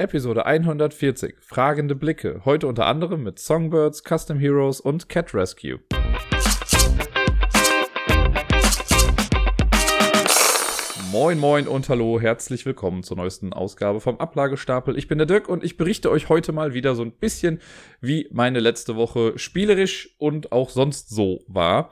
Episode 140. Fragende Blicke. Heute unter anderem mit Songbirds, Custom Heroes und Cat Rescue. Moin moin und hallo, herzlich willkommen zur neuesten Ausgabe vom Ablagestapel. Ich bin der Dirk und ich berichte euch heute mal wieder so ein bisschen, wie meine letzte Woche spielerisch und auch sonst so war.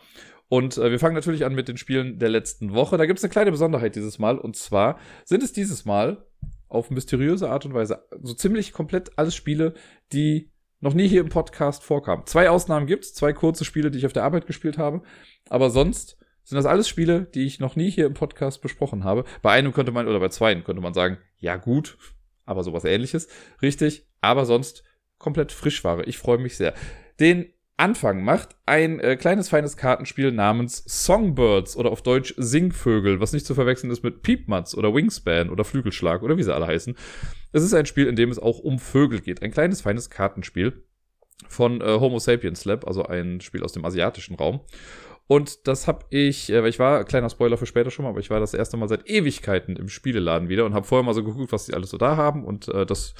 Und äh, wir fangen natürlich an mit den Spielen der letzten Woche. Da gibt es eine kleine Besonderheit dieses Mal. Und zwar sind es dieses Mal auf mysteriöse Art und Weise so ziemlich komplett alles Spiele, die noch nie hier im Podcast vorkamen. Zwei Ausnahmen gibt's, zwei kurze Spiele, die ich auf der Arbeit gespielt habe, aber sonst sind das alles Spiele, die ich noch nie hier im Podcast besprochen habe. Bei einem könnte man, oder bei zweien könnte man sagen, ja gut, aber sowas ähnliches. Richtig, aber sonst komplett Frischware. Ich freue mich sehr. Den Anfang macht ein äh, kleines feines Kartenspiel namens Songbirds oder auf Deutsch Singvögel, was nicht zu verwechseln ist mit Piepmatz oder Wingspan oder Flügelschlag oder wie sie alle heißen. Es ist ein Spiel, in dem es auch um Vögel geht. Ein kleines feines Kartenspiel von äh, Homo Sapiens Lab, also ein Spiel aus dem asiatischen Raum. Und das habe ich, äh, ich war, kleiner Spoiler für später schon mal, aber ich war das erste Mal seit Ewigkeiten im Spieleladen wieder und habe vorher mal so geguckt, was die alles so da haben und äh, das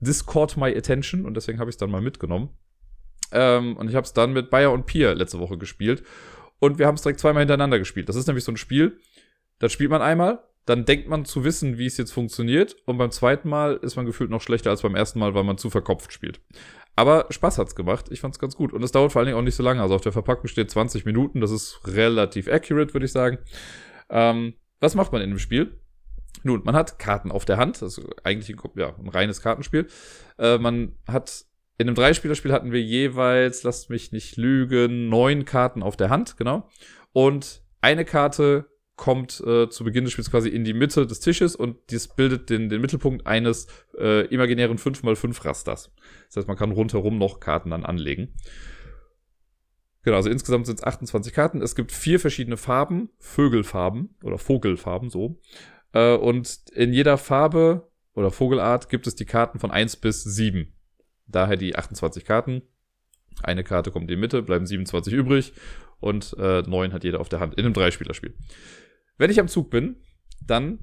Discord my attention und deswegen habe ich es dann mal mitgenommen. Ähm, und ich habe es dann mit Bayer und Pier letzte Woche gespielt. Und wir haben es direkt zweimal hintereinander gespielt. Das ist nämlich so ein Spiel, das spielt man einmal, dann denkt man zu wissen, wie es jetzt funktioniert. Und beim zweiten Mal ist man gefühlt noch schlechter als beim ersten Mal, weil man zu verkopft spielt. Aber Spaß hat's gemacht. Ich fand's ganz gut. Und es dauert vor allen Dingen auch nicht so lange. Also auf der Verpackung steht 20 Minuten. Das ist relativ accurate, würde ich sagen. Ähm, was macht man in dem Spiel? Nun, man hat Karten auf der Hand. Das ist eigentlich ein, ja, ein reines Kartenspiel. Äh, man hat in einem Dreispielerspiel hatten wir jeweils, lasst mich nicht lügen, neun Karten auf der Hand, genau. Und eine Karte kommt äh, zu Beginn des Spiels quasi in die Mitte des Tisches und dies bildet den, den Mittelpunkt eines äh, imaginären 5x5 Rasters. Das heißt, man kann rundherum noch Karten dann anlegen. Genau, also insgesamt sind es 28 Karten. Es gibt vier verschiedene Farben, Vögelfarben oder Vogelfarben so. Äh, und in jeder Farbe oder Vogelart gibt es die Karten von 1 bis 7. Daher die 28 Karten. Eine Karte kommt in die Mitte, bleiben 27 übrig und äh, 9 hat jeder auf der Hand in einem Dreispielerspiel. Wenn ich am Zug bin, dann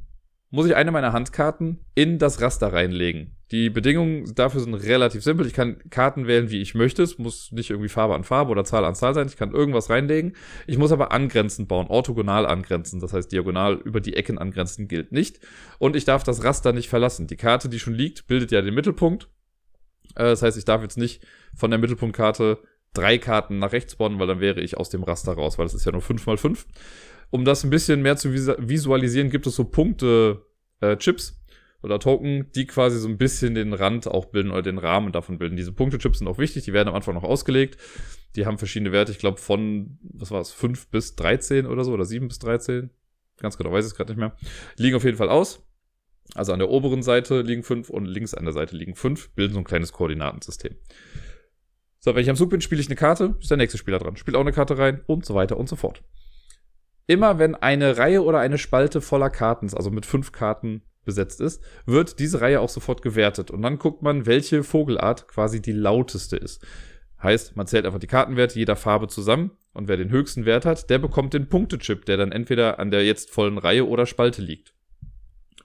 muss ich eine meiner Handkarten in das Raster reinlegen. Die Bedingungen dafür sind relativ simpel. Ich kann Karten wählen, wie ich möchte. Es muss nicht irgendwie Farbe an Farbe oder Zahl an Zahl sein. Ich kann irgendwas reinlegen. Ich muss aber angrenzend bauen, orthogonal angrenzen. Das heißt, diagonal über die Ecken angrenzen gilt nicht. Und ich darf das Raster nicht verlassen. Die Karte, die schon liegt, bildet ja den Mittelpunkt. Äh, das heißt, ich darf jetzt nicht von der Mittelpunktkarte drei Karten nach rechts bauen, weil dann wäre ich aus dem Raster raus, weil es ist ja nur 5 mal 5. Um das ein bisschen mehr zu visualisieren, gibt es so Punkte, äh, oder Token, die quasi so ein bisschen den Rand auch bilden oder den Rahmen davon bilden. Diese Punkte-Chips sind auch wichtig, die werden am Anfang noch ausgelegt. Die haben verschiedene Werte, ich glaube von, was war es, 5 bis 13 oder so, oder 7 bis 13. Ganz genau weiß ich es gerade nicht mehr. Liegen auf jeden Fall aus. Also an der oberen Seite liegen fünf und links an der Seite liegen fünf, bilden so ein kleines Koordinatensystem. So, wenn ich am Zug bin, spiele ich eine Karte, ist der nächste Spieler dran, spielt auch eine Karte rein und so weiter und so fort. Immer wenn eine Reihe oder eine Spalte voller Karten, also mit fünf Karten besetzt ist, wird diese Reihe auch sofort gewertet. Und dann guckt man, welche Vogelart quasi die lauteste ist. Heißt, man zählt einfach die Kartenwerte jeder Farbe zusammen und wer den höchsten Wert hat, der bekommt den Punktechip, der dann entweder an der jetzt vollen Reihe oder Spalte liegt.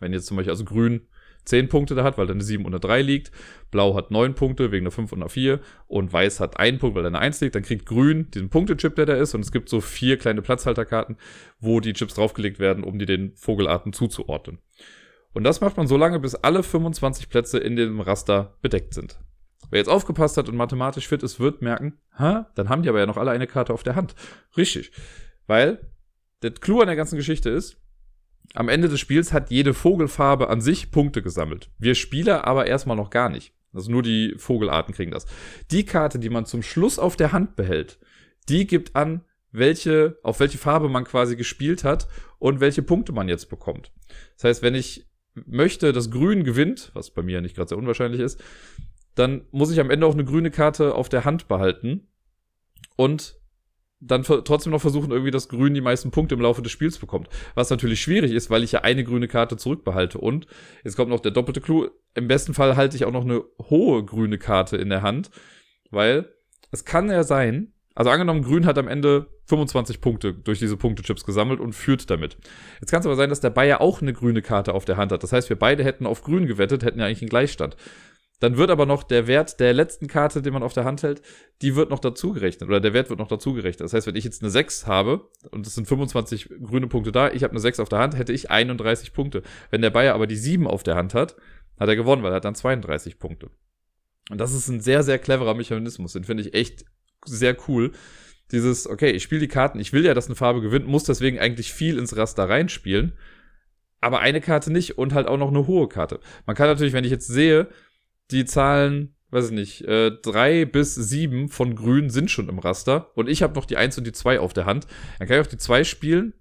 Wenn jetzt zum Beispiel also grün 10 Punkte da hat, weil da eine 7 und eine 3 liegt, blau hat 9 Punkte wegen einer 5 und einer 4 und weiß hat 1 Punkt, weil da eine 1 liegt, dann kriegt grün diesen Punktechip, der da ist und es gibt so vier kleine Platzhalterkarten, wo die Chips draufgelegt werden, um die den Vogelarten zuzuordnen. Und das macht man so lange, bis alle 25 Plätze in dem Raster bedeckt sind. Wer jetzt aufgepasst hat und mathematisch fit ist, wird merken, ha, dann haben die aber ja noch alle eine Karte auf der Hand. Richtig. Weil der Clou an der ganzen Geschichte ist, am Ende des Spiels hat jede Vogelfarbe an sich Punkte gesammelt. Wir Spieler aber erstmal noch gar nicht. Also nur die Vogelarten kriegen das. Die Karte, die man zum Schluss auf der Hand behält, die gibt an, welche, auf welche Farbe man quasi gespielt hat und welche Punkte man jetzt bekommt. Das heißt, wenn ich möchte, dass Grün gewinnt, was bei mir nicht gerade sehr unwahrscheinlich ist, dann muss ich am Ende auch eine grüne Karte auf der Hand behalten und dann trotzdem noch versuchen, irgendwie, dass Grün die meisten Punkte im Laufe des Spiels bekommt. Was natürlich schwierig ist, weil ich ja eine grüne Karte zurückbehalte. Und jetzt kommt noch der doppelte Clou. Im besten Fall halte ich auch noch eine hohe grüne Karte in der Hand, weil es kann ja sein, Also angenommen, Grün hat am Ende 25 Punkte durch diese Punktechips gesammelt und führt damit. Jetzt kann es aber sein, dass der Bayer auch eine grüne Karte auf der Hand hat. Das heißt, wir beide hätten auf Grün gewettet, hätten ja eigentlich einen Gleichstand. Dann wird aber noch der Wert der letzten Karte, den man auf der Hand hält, die wird noch dazugerechnet. Oder der Wert wird noch dazugerechnet. Das heißt, wenn ich jetzt eine 6 habe und es sind 25 grüne Punkte da, ich habe eine 6 auf der Hand, hätte ich 31 Punkte. Wenn der Bayer aber die 7 auf der Hand hat, hat er gewonnen, weil er hat dann 32 Punkte. Und das ist ein sehr, sehr cleverer Mechanismus. Den finde ich echt sehr cool. Dieses, okay, ich spiele die Karten, ich will ja, dass eine Farbe gewinnt, muss deswegen eigentlich viel ins Raster reinspielen, aber eine Karte nicht und halt auch noch eine hohe Karte. Man kann natürlich, wenn ich jetzt sehe, die Zahlen, weiß ich nicht, äh, drei bis sieben von Grün sind schon im Raster und ich habe noch die eins und die zwei auf der Hand, dann kann ich auch die zwei spielen,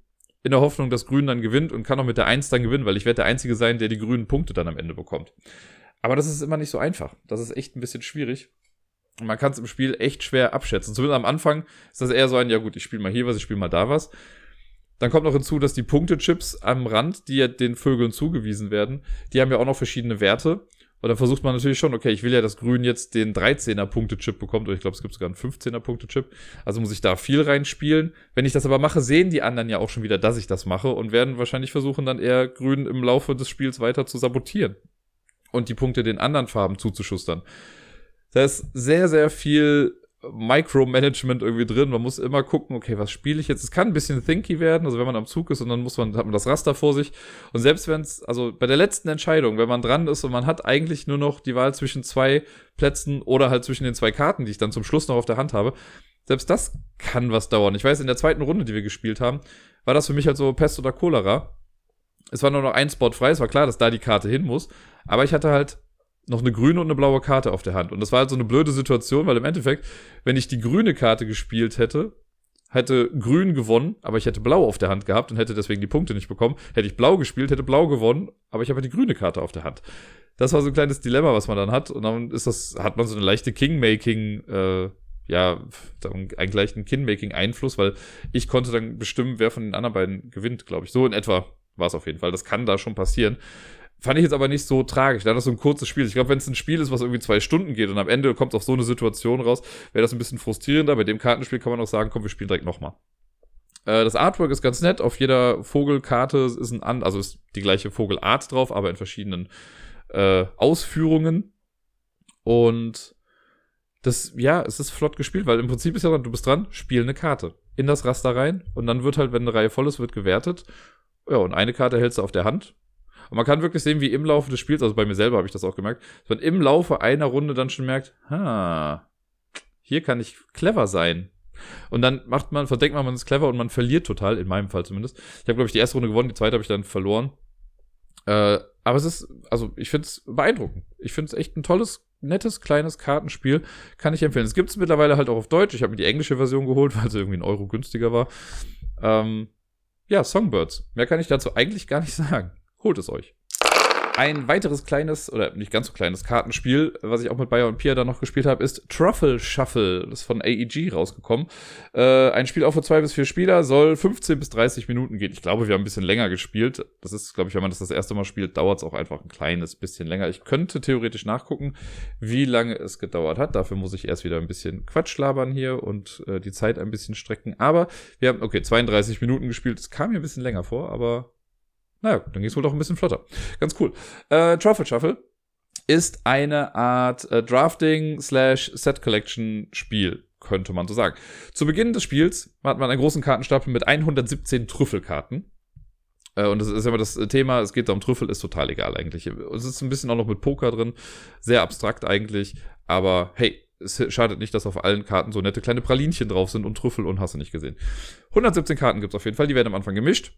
in der Hoffnung, dass Grün dann gewinnt und kann auch mit der eins dann gewinnen, weil ich werde der Einzige sein, der die grünen Punkte dann am Ende bekommt. Aber das ist immer nicht so einfach. Das ist echt ein bisschen schwierig. Und man kann es im Spiel echt schwer abschätzen. Zumindest am Anfang ist das eher so ein, ja gut, ich spiele mal hier was, ich spiele mal da was. Dann kommt noch hinzu, dass die Punktechips am Rand, die ja den Vögeln zugewiesen werden, die haben ja auch noch verschiedene Werte. Und dann versucht man natürlich schon, okay, ich will ja, dass Grün jetzt den 13er Punkte-Chip bekommt, oder ich glaube, es gibt sogar einen 15er Punkte-Chip. Also muss ich da viel reinspielen. Wenn ich das aber mache, sehen die anderen ja auch schon wieder, dass ich das mache und werden wahrscheinlich versuchen, dann eher Grün im Laufe des Spiels weiter zu sabotieren. Und die Punkte den anderen Farben zuzuschustern. Da ist sehr, sehr viel Micromanagement irgendwie drin. Man muss immer gucken, okay, was spiele ich jetzt? Es kann ein bisschen thinky werden, also wenn man am Zug ist und dann muss man, hat man das Raster vor sich. Und selbst wenn es, also bei der letzten Entscheidung, wenn man dran ist und man hat eigentlich nur noch die Wahl zwischen zwei Plätzen oder halt zwischen den zwei Karten, die ich dann zum Schluss noch auf der Hand habe, selbst das kann was dauern. Ich weiß, in der zweiten Runde, die wir gespielt haben, war das für mich halt so Pest oder Cholera. Es war nur noch ein Spot frei, es war klar, dass da die Karte hin muss. Aber ich hatte halt noch eine grüne und eine blaue Karte auf der Hand. Und das war halt so eine blöde Situation, weil im Endeffekt, wenn ich die grüne Karte gespielt hätte, hätte grün gewonnen, aber ich hätte blau auf der Hand gehabt und hätte deswegen die Punkte nicht bekommen. Hätte ich blau gespielt, hätte blau gewonnen, aber ich habe die grüne Karte auf der Hand. Das war so ein kleines Dilemma, was man dann hat. Und dann ist das, hat man so eine leichte Kingmaking, äh, ja, einen gleichen Kingmaking-Einfluss, weil ich konnte dann bestimmen, wer von den anderen beiden gewinnt, glaube ich. So in etwa war es auf jeden Fall. Das kann da schon passieren. Fand ich jetzt aber nicht so tragisch. Da das so ein kurzes Spiel. Ich glaube, wenn es ein Spiel ist, was irgendwie zwei Stunden geht und am Ende kommt auf so eine Situation raus, wäre das ein bisschen frustrierender. Bei dem Kartenspiel kann man auch sagen, komm, wir spielen direkt nochmal. Äh, das Artwork ist ganz nett. Auf jeder Vogelkarte ist ein also ist die gleiche Vogelart drauf, aber in verschiedenen äh, Ausführungen. Und das, ja, es ist flott gespielt, weil im Prinzip ist ja dann, du bist dran, spiel eine Karte in das Raster rein und dann wird halt, wenn eine Reihe voll ist, wird gewertet. Ja, und eine Karte hältst du auf der Hand und man kann wirklich sehen, wie im Laufe des Spiels, also bei mir selber habe ich das auch gemerkt, dass man im Laufe einer Runde dann schon merkt, ha, hier kann ich clever sein. Und dann macht man, verdenkt man, man ist clever und man verliert total, in meinem Fall zumindest. Ich habe, glaube ich, die erste Runde gewonnen, die zweite habe ich dann verloren. Äh, aber es ist, also ich finde es beeindruckend. Ich finde es echt ein tolles, nettes, kleines Kartenspiel. Kann ich empfehlen. Es gibt es mittlerweile halt auch auf Deutsch. Ich habe mir die englische Version geholt, weil sie irgendwie ein Euro günstiger war. Ähm, ja, Songbirds. Mehr kann ich dazu eigentlich gar nicht sagen. Holt es euch. Ein weiteres kleines, oder nicht ganz so kleines Kartenspiel, was ich auch mit Bayer und Pia dann noch gespielt habe, ist Truffle Shuffle. Das ist von AEG rausgekommen. Äh, ein Spiel auch für zwei bis vier Spieler, soll 15 bis 30 Minuten gehen. Ich glaube, wir haben ein bisschen länger gespielt. Das ist, glaube ich, wenn man das das erste Mal spielt, dauert es auch einfach ein kleines bisschen länger. Ich könnte theoretisch nachgucken, wie lange es gedauert hat. Dafür muss ich erst wieder ein bisschen Quatsch labern hier und äh, die Zeit ein bisschen strecken. Aber wir haben, okay, 32 Minuten gespielt. Es kam mir ein bisschen länger vor, aber naja, dann ging es wohl doch ein bisschen flotter. Ganz cool. Äh, Truffle Shuffle ist eine Art äh, Drafting slash Set Collection Spiel, könnte man so sagen. Zu Beginn des Spiels hat man einen großen Kartenstapel mit 117 Trüffelkarten. Äh, und das ist immer das Thema, es geht da um Trüffel, ist total egal eigentlich. Es ist ein bisschen auch noch mit Poker drin, sehr abstrakt eigentlich, aber hey, es schadet nicht, dass auf allen Karten so nette kleine Pralinchen drauf sind und Trüffel und hast du nicht gesehen. 117 Karten gibt's auf jeden Fall, die werden am Anfang gemischt.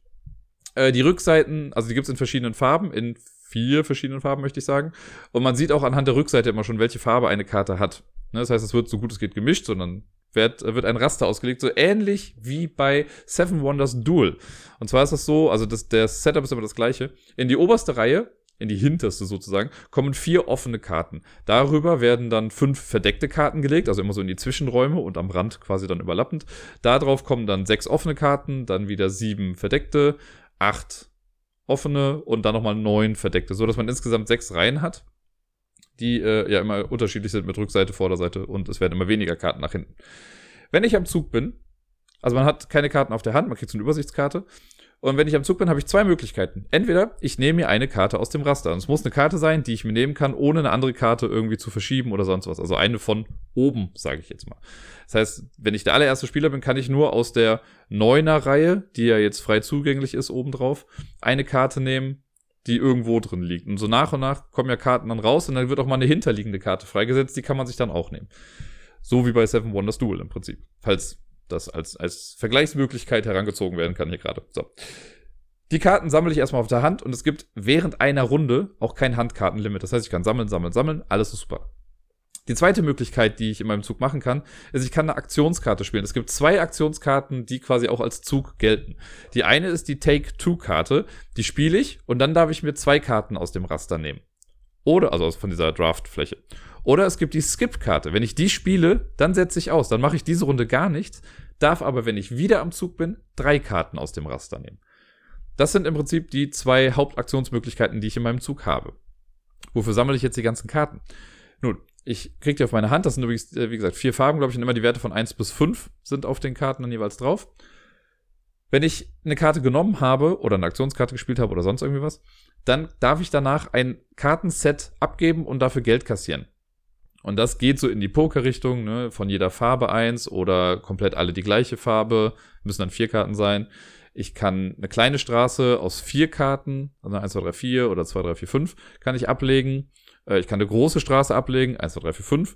Äh, die Rückseiten, also die gibt's in verschiedenen Farben, in vier verschiedenen Farben, möchte ich sagen. Und man sieht auch anhand der Rückseite immer schon, welche Farbe eine Karte hat. Ne, das heißt, es wird so gut es geht gemischt, sondern wird, wird ein Raster ausgelegt, so ähnlich wie bei Seven Wonders Duel. Und zwar ist das so, also das, der Setup ist immer das gleiche. In die oberste Reihe, in die hinterste sozusagen, kommen vier offene Karten. Darüber werden dann fünf verdeckte Karten gelegt, also immer so in die Zwischenräume und am Rand quasi dann überlappend. Darauf kommen dann sechs offene Karten, dann wieder sieben verdeckte, acht offene und dann nochmal neun verdeckte, so dass man insgesamt sechs Reihen hat, die äh, ja immer unterschiedlich sind mit Rückseite, Vorderseite und es werden immer weniger Karten nach hinten. Wenn ich am Zug bin, also man hat keine Karten auf der Hand, man kriegt so eine Übersichtskarte. Und wenn ich am Zug bin, habe ich zwei Möglichkeiten. Entweder ich nehme mir eine Karte aus dem Raster. Und es muss eine Karte sein, die ich mir nehmen kann, ohne eine andere Karte irgendwie zu verschieben oder sonst was. Also eine von oben, sage ich jetzt mal. Das heißt, wenn ich der allererste Spieler bin, kann ich nur aus der Neuner-Reihe, die ja jetzt frei zugänglich ist, obendrauf, eine Karte nehmen, die irgendwo drin liegt. Und so nach und nach kommen ja Karten dann raus und dann wird auch mal eine hinterliegende Karte freigesetzt, die kann man sich dann auch nehmen. So wie bei Seven Wonders Duel im Prinzip. Falls das als, als Vergleichsmöglichkeit herangezogen werden kann hier gerade. So. Die Karten sammle ich erstmal auf der Hand und es gibt während einer Runde auch kein Handkartenlimit. Das heißt, ich kann sammeln, sammeln, sammeln. Alles ist super. Die zweite Möglichkeit, die ich in meinem Zug machen kann, ist, ich kann eine Aktionskarte spielen. Es gibt zwei Aktionskarten, die quasi auch als Zug gelten. Die eine ist die Take-Two-Karte. Die spiele ich und dann darf ich mir zwei Karten aus dem Raster nehmen. Oder, also von dieser Draftfläche. Oder es gibt die Skip-Karte. Wenn ich die spiele, dann setze ich aus. Dann mache ich diese Runde gar nichts, darf aber, wenn ich wieder am Zug bin, drei Karten aus dem Raster nehmen. Das sind im Prinzip die zwei Hauptaktionsmöglichkeiten, die ich in meinem Zug habe. Wofür sammle ich jetzt die ganzen Karten? Nun, ich kriege die auf meine Hand. Das sind übrigens, äh, wie gesagt, vier Farben, glaube ich, und immer die Werte von 1 bis 5 sind auf den Karten dann jeweils drauf. Wenn ich eine Karte genommen habe oder eine Aktionskarte gespielt habe oder sonst irgendwie was, dann darf ich danach ein Kartenset abgeben und dafür Geld kassieren. Und das geht so in die Poker-Richtung, ne? von jeder Farbe eins oder komplett alle die gleiche Farbe, müssen dann vier Karten sein. Ich kann eine kleine Straße aus vier Karten, also 1, 2, 3, 4 oder 2, 3, 4, 5, kann ich ablegen. Äh, ich kann eine große Straße ablegen, 1, 2, 3, 4, 5.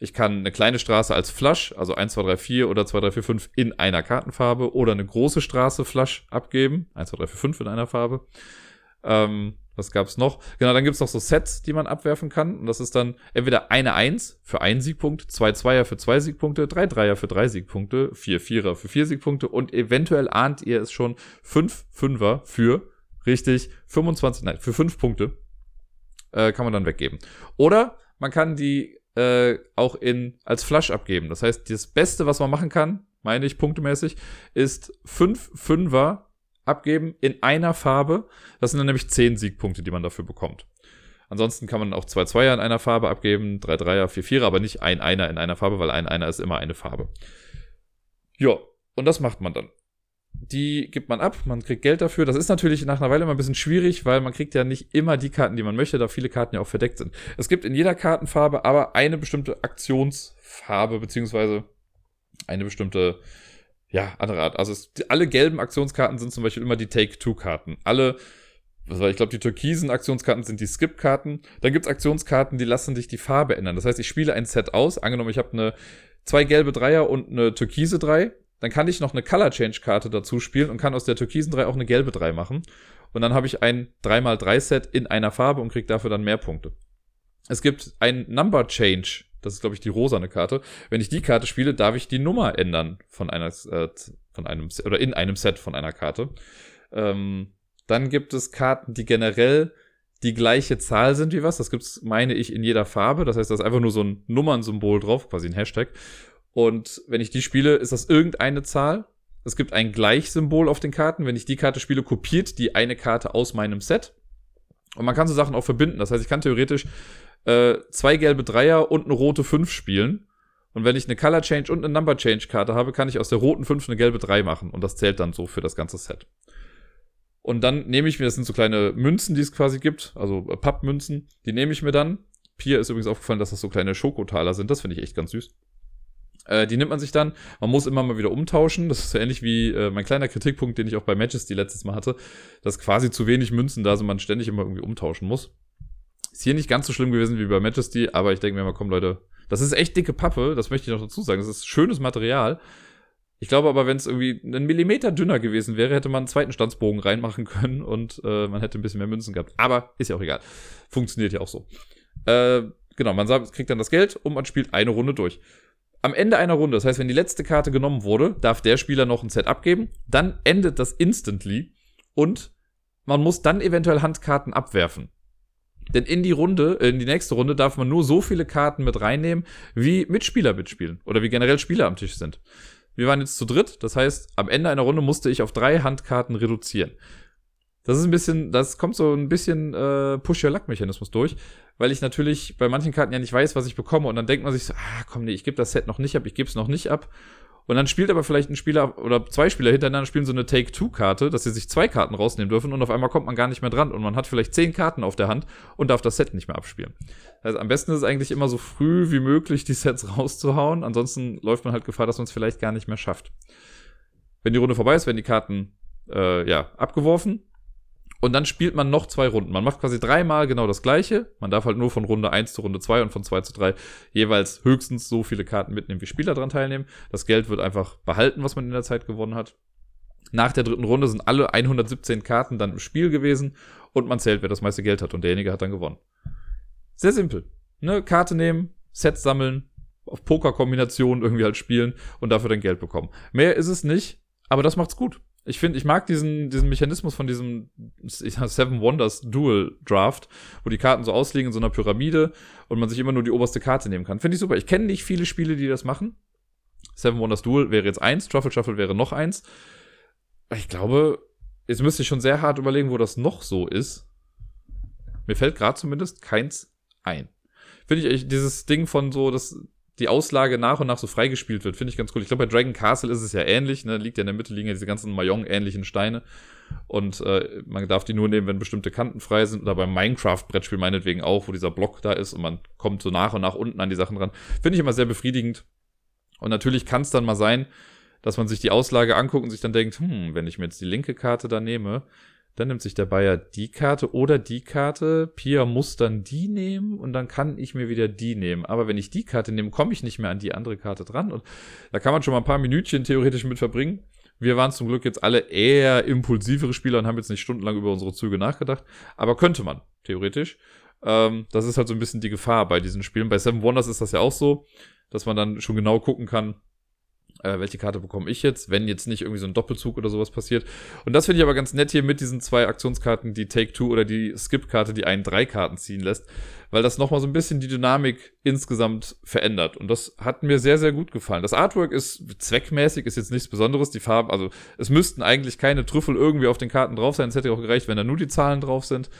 Ich kann eine kleine Straße als Flush, also 1, 2, 3, 4 oder 2, 3, 4, 5 in einer Kartenfarbe oder eine große Straße Flush abgeben, 1, 2, 3, 4, 5 in einer Farbe. Ähm, was gab's noch? Genau, dann gibt's noch so Sets, die man abwerfen kann. Und das ist dann entweder eine Eins für einen Siegpunkt, zwei Zweier für zwei Siegpunkte, drei Dreier für drei Siegpunkte, vier Vierer für vier Siegpunkte und eventuell ahnt ihr es schon, fünf Fünfer für, richtig, 25, nein, für fünf Punkte äh, kann man dann weggeben. Oder man kann die äh, auch in als Flush abgeben. Das heißt, das Beste, was man machen kann, meine ich punktemäßig, ist fünf Fünfer abgeben in einer Farbe. Das sind dann nämlich 10 Siegpunkte, die man dafür bekommt. Ansonsten kann man auch zwei Zweier in einer Farbe abgeben, drei Dreier, vier Vierer, aber nicht ein Einer in einer Farbe, weil ein Einer ist immer eine Farbe. Ja, und das macht man dann. Die gibt man ab, man kriegt Geld dafür. Das ist natürlich nach einer Weile immer ein bisschen schwierig, weil man kriegt ja nicht immer die Karten, die man möchte, da viele Karten ja auch verdeckt sind. Es gibt in jeder Kartenfarbe aber eine bestimmte Aktionsfarbe, beziehungsweise eine bestimmte ja, andere Art. Also es, alle gelben Aktionskarten sind zum Beispiel immer die Take-Two-Karten. Alle, war, ich glaube, die türkisen Aktionskarten sind die Skip-Karten. Dann gibt's Aktionskarten, die lassen sich die Farbe ändern. Das heißt, ich spiele ein Set aus. Angenommen, ich habe eine zwei gelbe Dreier und eine türkise Drei. Dann kann ich noch eine Color Change Karte dazu spielen und kann aus der türkisen Drei auch eine gelbe Drei machen. Und dann habe ich ein 3x3 Set in einer Farbe und kriege dafür dann mehr Punkte. Es gibt ein Number Change das ist, glaube ich, die rosane Karte. Wenn ich die Karte spiele, darf ich die Nummer ändern von einer, äh, von einem, oder in einem Set von einer Karte. Ähm, dann gibt es Karten, die generell die gleiche Zahl sind wie was. Das gibt's, meine ich, in jeder Farbe. Das heißt, da ist einfach nur so ein Nummernsymbol drauf, quasi ein Hashtag. Und wenn ich die spiele, ist das irgendeine Zahl. Es gibt ein Gleichsymbol auf den Karten. Wenn ich die Karte spiele, kopiert die eine Karte aus meinem Set. Und man kann so Sachen auch verbinden. Das heißt, ich kann theoretisch äh, zwei gelbe Dreier und eine rote 5 spielen. Und wenn ich eine Color Change und eine Number Change Karte habe, kann ich aus der roten 5 eine gelbe 3 machen. Und das zählt dann so für das ganze Set. Und dann nehme ich mir, das sind so kleine Münzen, die es quasi gibt, also äh, Pappmünzen, die nehme ich mir dann. Pia ist übrigens aufgefallen, dass das so kleine Schokotaler sind. Das finde ich echt ganz süß. Äh, die nimmt man sich dann. Man muss immer mal wieder umtauschen. Das ist so ähnlich wie äh, mein kleiner Kritikpunkt, den ich auch bei die letztes Mal hatte, dass quasi zu wenig Münzen da sind, man ständig immer irgendwie umtauschen muss. Ist hier nicht ganz so schlimm gewesen wie bei Majesty, aber ich denke mir mal, komm Leute, das ist echt dicke Pappe, das möchte ich noch dazu sagen. Das ist schönes Material. Ich glaube aber, wenn es irgendwie einen Millimeter dünner gewesen wäre, hätte man einen zweiten Stanzbogen reinmachen können und äh, man hätte ein bisschen mehr Münzen gehabt. Aber ist ja auch egal. Funktioniert ja auch so. Äh, genau, man kriegt dann das Geld und man spielt eine Runde durch. Am Ende einer Runde, das heißt, wenn die letzte Karte genommen wurde, darf der Spieler noch ein Set abgeben. Dann endet das instantly und man muss dann eventuell Handkarten abwerfen. Denn in die Runde, in die nächste Runde darf man nur so viele Karten mit reinnehmen, wie Mitspieler mitspielen oder wie generell Spieler am Tisch sind. Wir waren jetzt zu dritt, das heißt, am Ende einer Runde musste ich auf drei Handkarten reduzieren. Das ist ein bisschen, das kommt so ein bisschen äh, Push-Your-Luck-Mechanismus durch, weil ich natürlich bei manchen Karten ja nicht weiß, was ich bekomme und dann denkt man sich so, ah, komm, nee, ich gebe das Set noch nicht ab, ich gebe es noch nicht ab. Und dann spielt aber vielleicht ein Spieler oder zwei Spieler hintereinander spielen so eine Take-Two-Karte, dass sie sich zwei Karten rausnehmen dürfen und auf einmal kommt man gar nicht mehr dran und man hat vielleicht zehn Karten auf der Hand und darf das Set nicht mehr abspielen. Also am besten ist es eigentlich immer so früh wie möglich die Sets rauszuhauen, ansonsten läuft man halt Gefahr, dass man es vielleicht gar nicht mehr schafft. Wenn die Runde vorbei ist, werden die Karten äh, ja abgeworfen und dann spielt man noch zwei Runden. Man macht quasi dreimal genau das gleiche. Man darf halt nur von Runde 1 zu Runde 2 und von 2 zu 3 jeweils höchstens so viele Karten mitnehmen, wie Spieler dran teilnehmen. Das Geld wird einfach behalten, was man in der Zeit gewonnen hat. Nach der dritten Runde sind alle 117 Karten dann im Spiel gewesen und man zählt, wer das meiste Geld hat und derjenige hat dann gewonnen. Sehr simpel. Ne? Karte nehmen, Sets sammeln, auf Pokerkombinationen irgendwie halt spielen und dafür dann Geld bekommen. Mehr ist es nicht, aber das macht's gut. Ich finde, ich mag diesen, diesen Mechanismus von diesem Seven Wonders Dual Draft, wo die Karten so ausliegen in so einer Pyramide und man sich immer nur die oberste Karte nehmen kann. Finde ich super. Ich kenne nicht viele Spiele, die das machen. Seven Wonders Duel wäre jetzt eins, Truffle Shuffle wäre noch eins. Ich glaube, jetzt müsste ich schon sehr hart überlegen, wo das noch so ist. Mir fällt gerade zumindest keins ein. Finde ich echt dieses Ding von so, das die Auslage nach und nach so freigespielt wird, finde ich ganz cool. Ich glaube, bei Dragon Castle ist es ja ähnlich, ne? Liegt ja in der Mitte liegen ja diese ganzen Mayong-ähnlichen Steine. Und äh, man darf die nur nehmen, wenn bestimmte Kanten frei sind. Oder beim Minecraft-Brettspiel meinetwegen auch, wo dieser Block da ist und man kommt so nach und nach unten an die Sachen ran. Finde ich immer sehr befriedigend. Und natürlich kann es dann mal sein, dass man sich die Auslage anguckt und sich dann denkt, hm, wenn ich mir jetzt die linke Karte da nehme, dann nimmt sich der Bayer die Karte oder die Karte. Pia muss dann die nehmen und dann kann ich mir wieder die nehmen. Aber wenn ich die Karte nehme, komme ich nicht mehr an die andere Karte dran. Und da kann man schon mal ein paar Minütchen theoretisch mit verbringen. Wir waren zum Glück jetzt alle eher impulsivere Spieler und haben jetzt nicht stundenlang über unsere Züge nachgedacht. Aber könnte man, theoretisch. Ähm, das ist halt so ein bisschen die Gefahr bei diesen Spielen. Bei Seven Wonders ist das ja auch so, dass man dann schon genau gucken kann, äh, welche Karte bekomme ich jetzt, wenn jetzt nicht irgendwie so ein Doppelzug oder sowas passiert. Und das finde ich aber ganz nett hier mit diesen zwei Aktionskarten, die Take-Two oder die Skip-Karte, die einen drei Karten ziehen lässt, weil das nochmal so ein bisschen die Dynamik insgesamt verändert. Und das hat mir sehr, sehr gut gefallen. Das Artwork ist zweckmäßig, ist jetzt nichts Besonderes. Die Farben, also es müssten eigentlich keine Trüffel irgendwie auf den Karten drauf sein. Es hätte auch gereicht, wenn da nur die Zahlen drauf sind.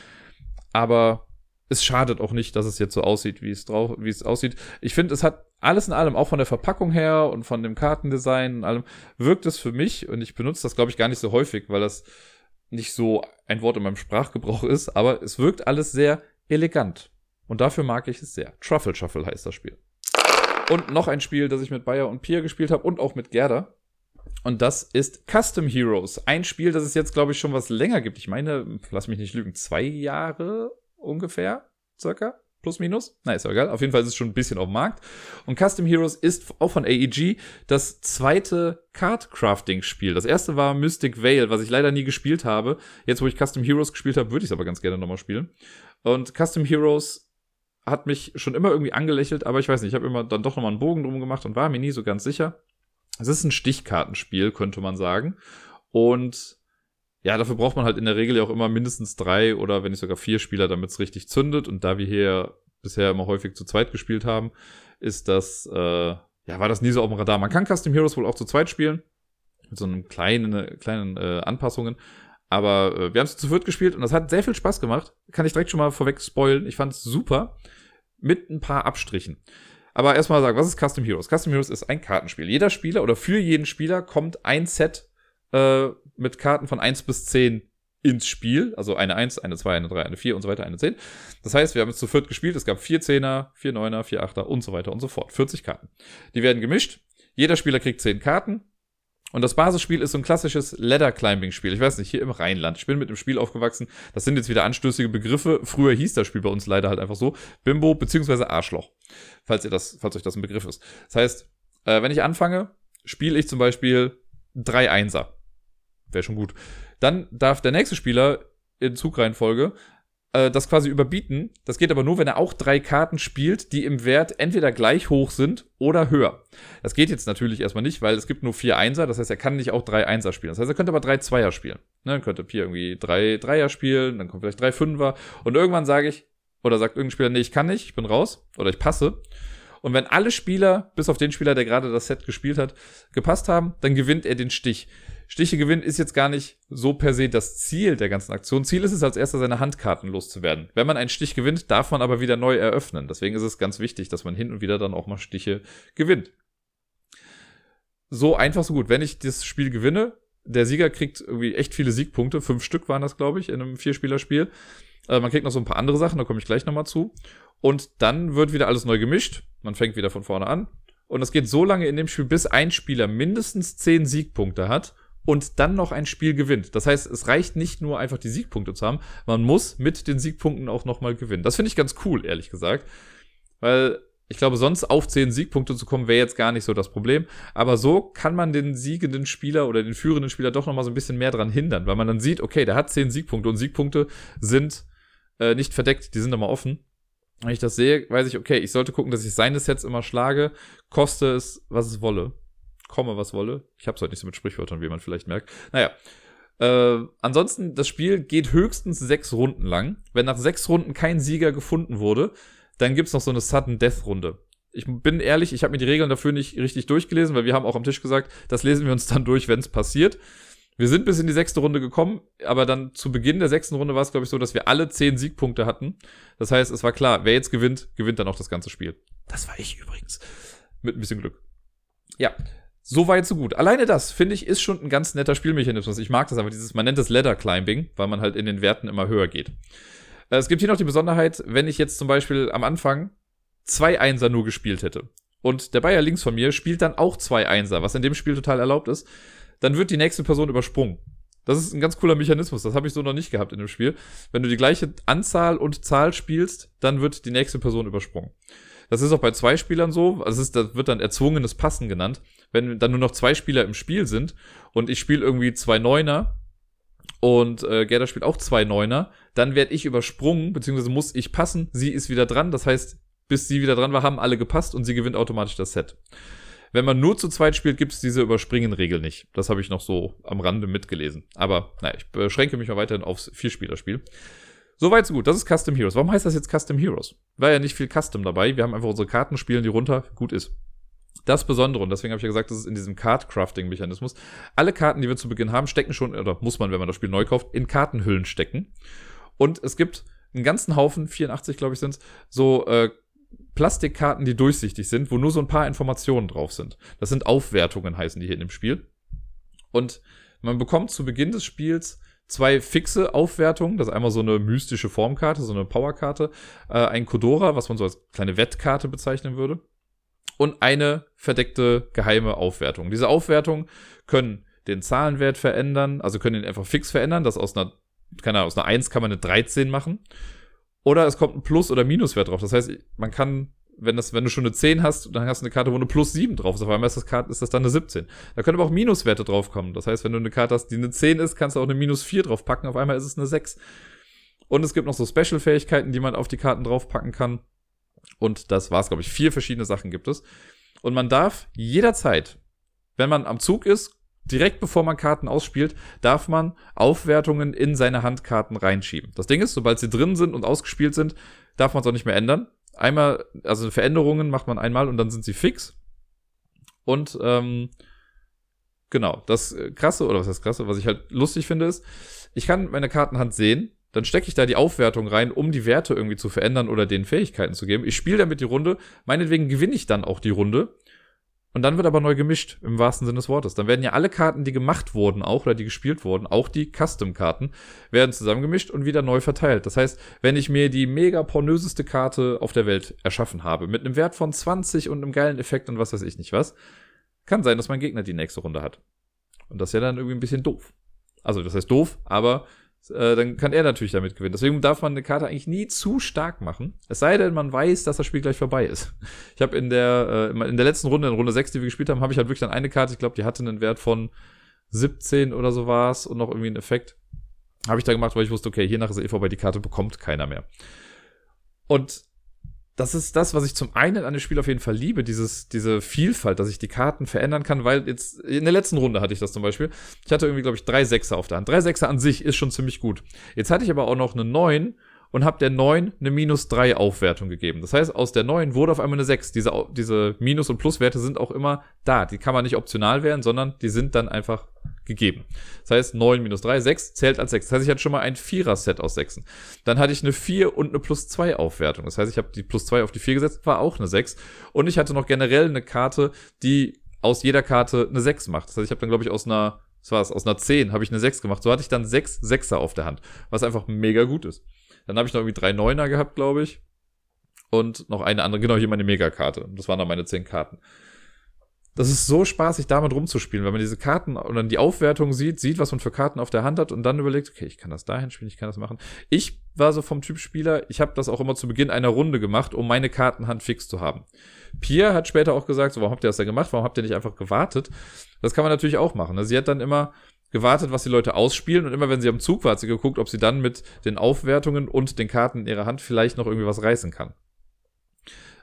Aber es schadet auch nicht, dass es jetzt so aussieht, wie es drauf, wie es aussieht. Ich finde, es hat alles in allem, auch von der Verpackung her und von dem Kartendesign und allem, wirkt es für mich, und ich benutze das, glaube ich, gar nicht so häufig, weil das nicht so ein Wort in meinem Sprachgebrauch ist, aber es wirkt alles sehr elegant. Und dafür mag ich es sehr. Truffle Shuffle heißt das Spiel. Und noch ein Spiel, das ich mit Bayer und Pia gespielt habe und auch mit Gerda. Und das ist Custom Heroes. Ein Spiel, das es jetzt, glaube ich, schon was länger gibt. Ich meine, lass mich nicht lügen, zwei Jahre ungefähr, circa, plus minus. Na, ist ja egal. Auf jeden Fall ist es schon ein bisschen auf dem Markt. Und Custom Heroes ist auch von AEG das zweite Card-Crafting-Spiel. Das erste war Mystic Veil, was ich leider nie gespielt habe. Jetzt, wo ich Custom Heroes gespielt habe, würde ich es aber ganz gerne nochmal spielen. Und Custom Heroes hat mich schon immer irgendwie angelächelt, aber ich weiß nicht, ich habe immer dann doch nochmal einen Bogen drum gemacht und war mir nie so ganz sicher. Es ist ein Stichkartenspiel, könnte man sagen. Und ja, dafür braucht man halt in der Regel ja auch immer mindestens drei oder wenn nicht sogar vier Spieler, damit es richtig zündet. Und da wir hier bisher immer häufig zu zweit gespielt haben, ist das, äh, ja, war das nie so auf dem Radar. Man kann Custom Heroes wohl auch zu zweit spielen. Mit so einem kleinen, kleinen äh, Anpassungen. Aber äh, wir haben es zu viert gespielt und das hat sehr viel Spaß gemacht. Kann ich direkt schon mal vorweg spoilen. Ich fand es super. Mit ein paar Abstrichen. Aber erstmal sagen, was ist Custom Heroes? Custom Heroes ist ein Kartenspiel. Jeder Spieler oder für jeden Spieler kommt ein Set äh, mit Karten von 1 bis 10 ins Spiel. Also eine 1, eine 2, eine 3, eine 4 und so weiter, eine 10. Das heißt, wir haben es zu viert gespielt. Es gab 4 Zehner, 4 Neuner, 4 Achter und so weiter und so fort. 40 Karten. Die werden gemischt. Jeder Spieler kriegt 10 Karten. Und das Basisspiel ist so ein klassisches Ladder-Climbing-Spiel. Ich weiß nicht, hier im Rheinland. Ich bin mit dem Spiel aufgewachsen. Das sind jetzt wieder anstößige Begriffe. Früher hieß das Spiel bei uns leider halt einfach so. Bimbo beziehungsweise Arschloch. Falls ihr das, falls euch das ein Begriff ist. Das heißt, äh, wenn ich anfange, spiele ich zum Beispiel drei Einser. Wäre schon gut. Dann darf der nächste Spieler in Zugreihenfolge äh, das quasi überbieten. Das geht aber nur, wenn er auch drei Karten spielt, die im Wert entweder gleich hoch sind oder höher. Das geht jetzt natürlich erstmal nicht, weil es gibt nur vier Einser. Das heißt, er kann nicht auch drei Einser spielen. Das heißt, er könnte aber drei Zweier spielen. Ne, dann könnte Pier irgendwie drei Dreier spielen, dann kommt vielleicht drei Fünfer. Und irgendwann sage ich, oder sagt irgendein Spieler, nee, ich kann nicht, ich bin raus. Oder ich passe. Und wenn alle Spieler, bis auf den Spieler, der gerade das Set gespielt hat, gepasst haben, dann gewinnt er den Stich. Stiche gewinnen ist jetzt gar nicht so per se das Ziel der ganzen Aktion. Ziel ist es als erster, seine Handkarten loszuwerden. Wenn man einen Stich gewinnt, darf man aber wieder neu eröffnen. Deswegen ist es ganz wichtig, dass man hin und wieder dann auch mal Stiche gewinnt. So einfach, so gut. Wenn ich das Spiel gewinne, der Sieger kriegt irgendwie echt viele Siegpunkte. Fünf Stück waren das, glaube ich, in einem Vierspielerspiel. Äh, man kriegt noch so ein paar andere Sachen, da komme ich gleich nochmal zu. Und dann wird wieder alles neu gemischt. Man fängt wieder von vorne an. Und es geht so lange in dem Spiel, bis ein Spieler mindestens zehn Siegpunkte hat und dann noch ein Spiel gewinnt. Das heißt, es reicht nicht nur einfach die Siegpunkte zu haben, man muss mit den Siegpunkten auch nochmal gewinnen. Das finde ich ganz cool, ehrlich gesagt. Weil ich glaube, sonst auf 10 Siegpunkte zu kommen, wäre jetzt gar nicht so das Problem. Aber so kann man den siegenden Spieler oder den führenden Spieler doch nochmal so ein bisschen mehr dran hindern, weil man dann sieht, okay, der hat 10 Siegpunkte und Siegpunkte sind äh, nicht verdeckt, die sind immer offen. Wenn ich das sehe, weiß ich, okay, ich sollte gucken, dass ich seine Sets immer schlage, koste es, was es wolle komme, was wolle. Ich habe es heute nicht so mit Sprichwörtern, wie man vielleicht merkt. Naja. Äh, ansonsten, das Spiel geht höchstens sechs Runden lang. Wenn nach sechs Runden kein Sieger gefunden wurde, dann gibt's noch so eine Sudden Death Runde. Ich bin ehrlich, ich habe mir die Regeln dafür nicht richtig durchgelesen, weil wir haben auch am Tisch gesagt, das lesen wir uns dann durch, wenn es passiert. Wir sind bis in die sechste Runde gekommen, aber dann zu Beginn der sechsten Runde war es, glaube ich, so, dass wir alle zehn Siegpunkte hatten. Das heißt, es war klar, wer jetzt gewinnt, gewinnt dann auch das ganze Spiel. Das war ich übrigens. Mit ein bisschen Glück. Ja, so weit, so gut. Alleine das, finde ich, ist schon ein ganz netter Spielmechanismus. Ich mag das aber, dieses, man nennt es Ladder Climbing, weil man halt in den Werten immer höher geht. Äh, es gibt hier noch die Besonderheit, wenn ich jetzt zum Beispiel am Anfang zwei Einser nur gespielt hätte und der Bayer links von mir spielt dann auch zwei Einser, was in dem Spiel total erlaubt ist, dann wird die nächste Person übersprungen. Das ist ein ganz cooler Mechanismus, das habe ich so noch nicht gehabt in dem Spiel. Wenn du die gleiche Anzahl und Zahl spielst, dann wird die nächste Person übersprungen. Das ist auch bei zwei Spielern so. Also ist, das wird dann erzwungenes Passen genannt. Wenn dann nur noch zwei Spieler im Spiel sind und ich spiele irgendwie zwei Neuner und äh, Gerda spielt auch zwei Neuner, dann werde ich übersprungen, beziehungsweise muss ich passen. Sie ist wieder dran. Das heißt, bis sie wieder dran war, haben alle gepasst und sie gewinnt automatisch das Set. Wenn man nur zu zweit spielt, gibt es diese Überspringen-Regel nicht. Das habe ich noch so am Rande mitgelesen. Aber naja, ich beschränke mich mal weiterhin aufs Vierspielerspiel. Soweit so gut. Das ist Custom Heroes. Warum heißt das jetzt Custom Heroes? War ja nicht viel Custom dabei. Wir haben einfach unsere Karten spielen, die runter. Gut ist. Das Besondere, und deswegen habe ich ja gesagt, das ist in diesem Card-Crafting-Mechanismus. Alle Karten, die wir zu Beginn haben, stecken schon, oder muss man, wenn man das Spiel neu kauft, in Kartenhüllen stecken. Und es gibt einen ganzen Haufen, 84 glaube ich sind so äh, Plastikkarten, die durchsichtig sind, wo nur so ein paar Informationen drauf sind. Das sind Aufwertungen, heißen die hier in dem Spiel. Und man bekommt zu Beginn des Spiels zwei fixe Aufwertungen. Das ist einmal so eine mystische Formkarte, so eine Powerkarte, äh, ein Kodora, was man so als kleine Wettkarte bezeichnen würde, und eine verdeckte geheime Aufwertung. Diese Aufwertungen können den Zahlenwert verändern, also können ihn einfach fix verändern, dass aus einer, keine Ahnung, aus einer 1 kann man eine 13 machen. Oder es kommt ein Plus- oder Minuswert drauf. Das heißt, man kann wenn, das, wenn du schon eine 10 hast, dann hast du eine Karte, wo eine plus 7 drauf ist. Auf einmal ist das, Karte, ist das dann eine 17. Da können aber auch Minuswerte draufkommen. Das heißt, wenn du eine Karte hast, die eine 10 ist, kannst du auch eine minus 4 draufpacken. Auf einmal ist es eine 6. Und es gibt noch so Special-Fähigkeiten, die man auf die Karten draufpacken kann. Und das war's, glaube ich. Vier verschiedene Sachen gibt es. Und man darf jederzeit, wenn man am Zug ist, direkt bevor man Karten ausspielt, darf man Aufwertungen in seine Handkarten reinschieben. Das Ding ist, sobald sie drin sind und ausgespielt sind, darf man es auch nicht mehr ändern einmal, also Veränderungen macht man einmal und dann sind sie fix. Und ähm, genau, das Krasse, oder was heißt Krasse, was ich halt lustig finde, ist, ich kann meine Kartenhand sehen, dann stecke ich da die Aufwertung rein, um die Werte irgendwie zu verändern oder den Fähigkeiten zu geben. Ich spiele damit die Runde, meinetwegen gewinne ich dann auch die Runde und dann wird aber neu gemischt, im wahrsten Sinne des Wortes. Dann werden ja alle Karten, die gemacht wurden, auch oder die gespielt wurden, auch die Custom-Karten, werden zusammengemischt und wieder neu verteilt. Das heißt, wenn ich mir die mega pornöseste Karte auf der Welt erschaffen habe, mit einem Wert von 20 und einem geilen Effekt und was weiß ich nicht was, kann sein, dass mein Gegner die nächste Runde hat. Und das ist ja dann irgendwie ein bisschen doof. Also, das heißt doof, aber äh, dann kann er natürlich damit gewinnen. Deswegen darf man eine Karte eigentlich nie zu stark machen. Es sei denn, man weiß, dass das Spiel gleich vorbei ist. Ich habe in der äh, in der letzten Runde, in Runde 6, die wir gespielt haben, habe ich halt wirklich dann eine Karte, ich glaube, die hatte einen Wert von 17 oder so war es und noch irgendwie einen Effekt. Habe ich da gemacht, weil ich wusste, okay, hier nach ist eh vorbei, die Karte bekommt keiner mehr. Und das ist das, was ich zum einen an dem Spiel auf jeden Fall liebe, dieses, diese Vielfalt, dass ich die Karten verändern kann, weil jetzt, in der letzten Runde hatte ich das zum Beispiel. Ich hatte irgendwie, glaube ich, drei Sechser auf der Hand. Drei Sechser an sich ist schon ziemlich gut. Jetzt hatte ich aber auch noch eine Neun und habe der 9 eine minus 3 Aufwertung gegeben. Das heißt, aus der 9 wurde auf einmal eine 6. Diese, diese Minus- und Pluswerte sind auch immer da. Die kann man nicht optional wählen, sondern die sind dann einfach gegeben. Das heißt, 9 minus 3, 6 zählt als 6. Das heißt, ich hatte schon mal ein Vierer-Set aus 6. Dann hatte ich eine 4 und eine plus 2 Aufwertung. Das heißt, ich habe die plus 2 auf die 4 gesetzt, war auch eine 6. Und ich hatte noch generell eine Karte, die aus jeder Karte eine 6 macht. Das heißt, ich habe dann, glaube ich, aus einer, was war es, aus einer 10 habe ich eine 6 gemacht. So hatte ich dann 6 Sechser auf der Hand, was einfach mega gut ist. Dann habe ich noch irgendwie drei Neuner gehabt, glaube ich. Und noch eine andere, genau hier meine Megakarte. Das waren dann meine 10 Karten das ist so spaßig, damit rumzuspielen, wenn man diese Karten und dann die Aufwertung sieht, sieht, was man für Karten auf der Hand hat und dann überlegt, okay, ich kann das dahin spielen, ich kann das machen. Ich war so vom Typ Spieler, ich habe das auch immer zu Beginn einer Runde gemacht, um meine Kartenhand fix zu haben. Pierre hat später auch gesagt, so, warum habt ihr das denn gemacht? Warum habt ihr nicht einfach gewartet? Das kann man natürlich auch machen. Also sie hat dann immer gewartet, was die Leute ausspielen und immer wenn sie am Zug war, hat sie geguckt, ob sie dann mit den Aufwertungen und den Karten in ihrer Hand vielleicht noch irgendwie was reißen kann.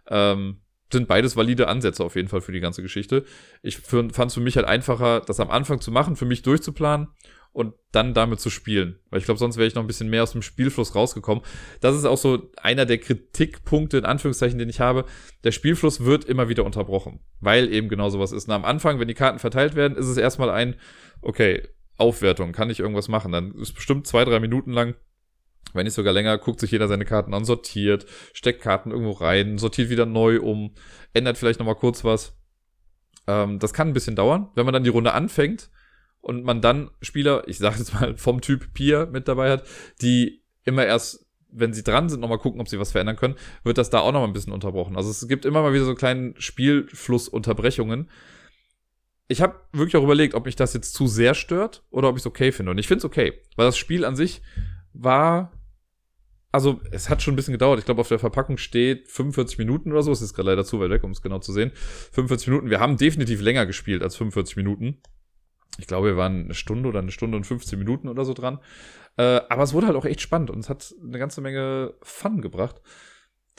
Ähm, sind beides valide Ansätze auf jeden Fall für die ganze Geschichte. Ich fand es für mich halt einfacher, das am Anfang zu machen, für mich durchzuplanen und dann damit zu spielen. Weil ich glaube, sonst wäre ich noch ein bisschen mehr aus dem Spielfluss rausgekommen. Das ist auch so einer der Kritikpunkte, in Anführungszeichen, den ich habe. Der Spielfluss wird immer wieder unterbrochen, weil eben genau sowas ist. Und am Anfang, wenn die Karten verteilt werden, ist es erstmal ein, okay, Aufwertung, kann ich irgendwas machen? Dann ist bestimmt zwei, drei Minuten lang wenn nicht sogar länger, guckt sich jeder seine Karten an, sortiert, steckt Karten irgendwo rein, sortiert wieder neu um, ändert vielleicht nochmal kurz was. Ähm, das kann ein bisschen dauern. Wenn man dann die Runde anfängt und man dann Spieler, ich sage jetzt mal vom Typ Pia mit dabei hat, die immer erst wenn sie dran sind, nochmal gucken, ob sie was verändern können, wird das da auch nochmal ein bisschen unterbrochen. Also es gibt immer mal wieder so kleinen Spielflussunterbrechungen. Ich habe wirklich auch überlegt, ob mich das jetzt zu sehr stört oder ob ich es okay finde. Und ich finde es okay, weil das Spiel an sich war also es hat schon ein bisschen gedauert. Ich glaube, auf der Verpackung steht 45 Minuten oder so. Es ist gerade leider zu weit weg, um es genau zu sehen. 45 Minuten. Wir haben definitiv länger gespielt als 45 Minuten. Ich glaube, wir waren eine Stunde oder eine Stunde und 15 Minuten oder so dran. Äh, aber es wurde halt auch echt spannend und es hat eine ganze Menge Fun gebracht.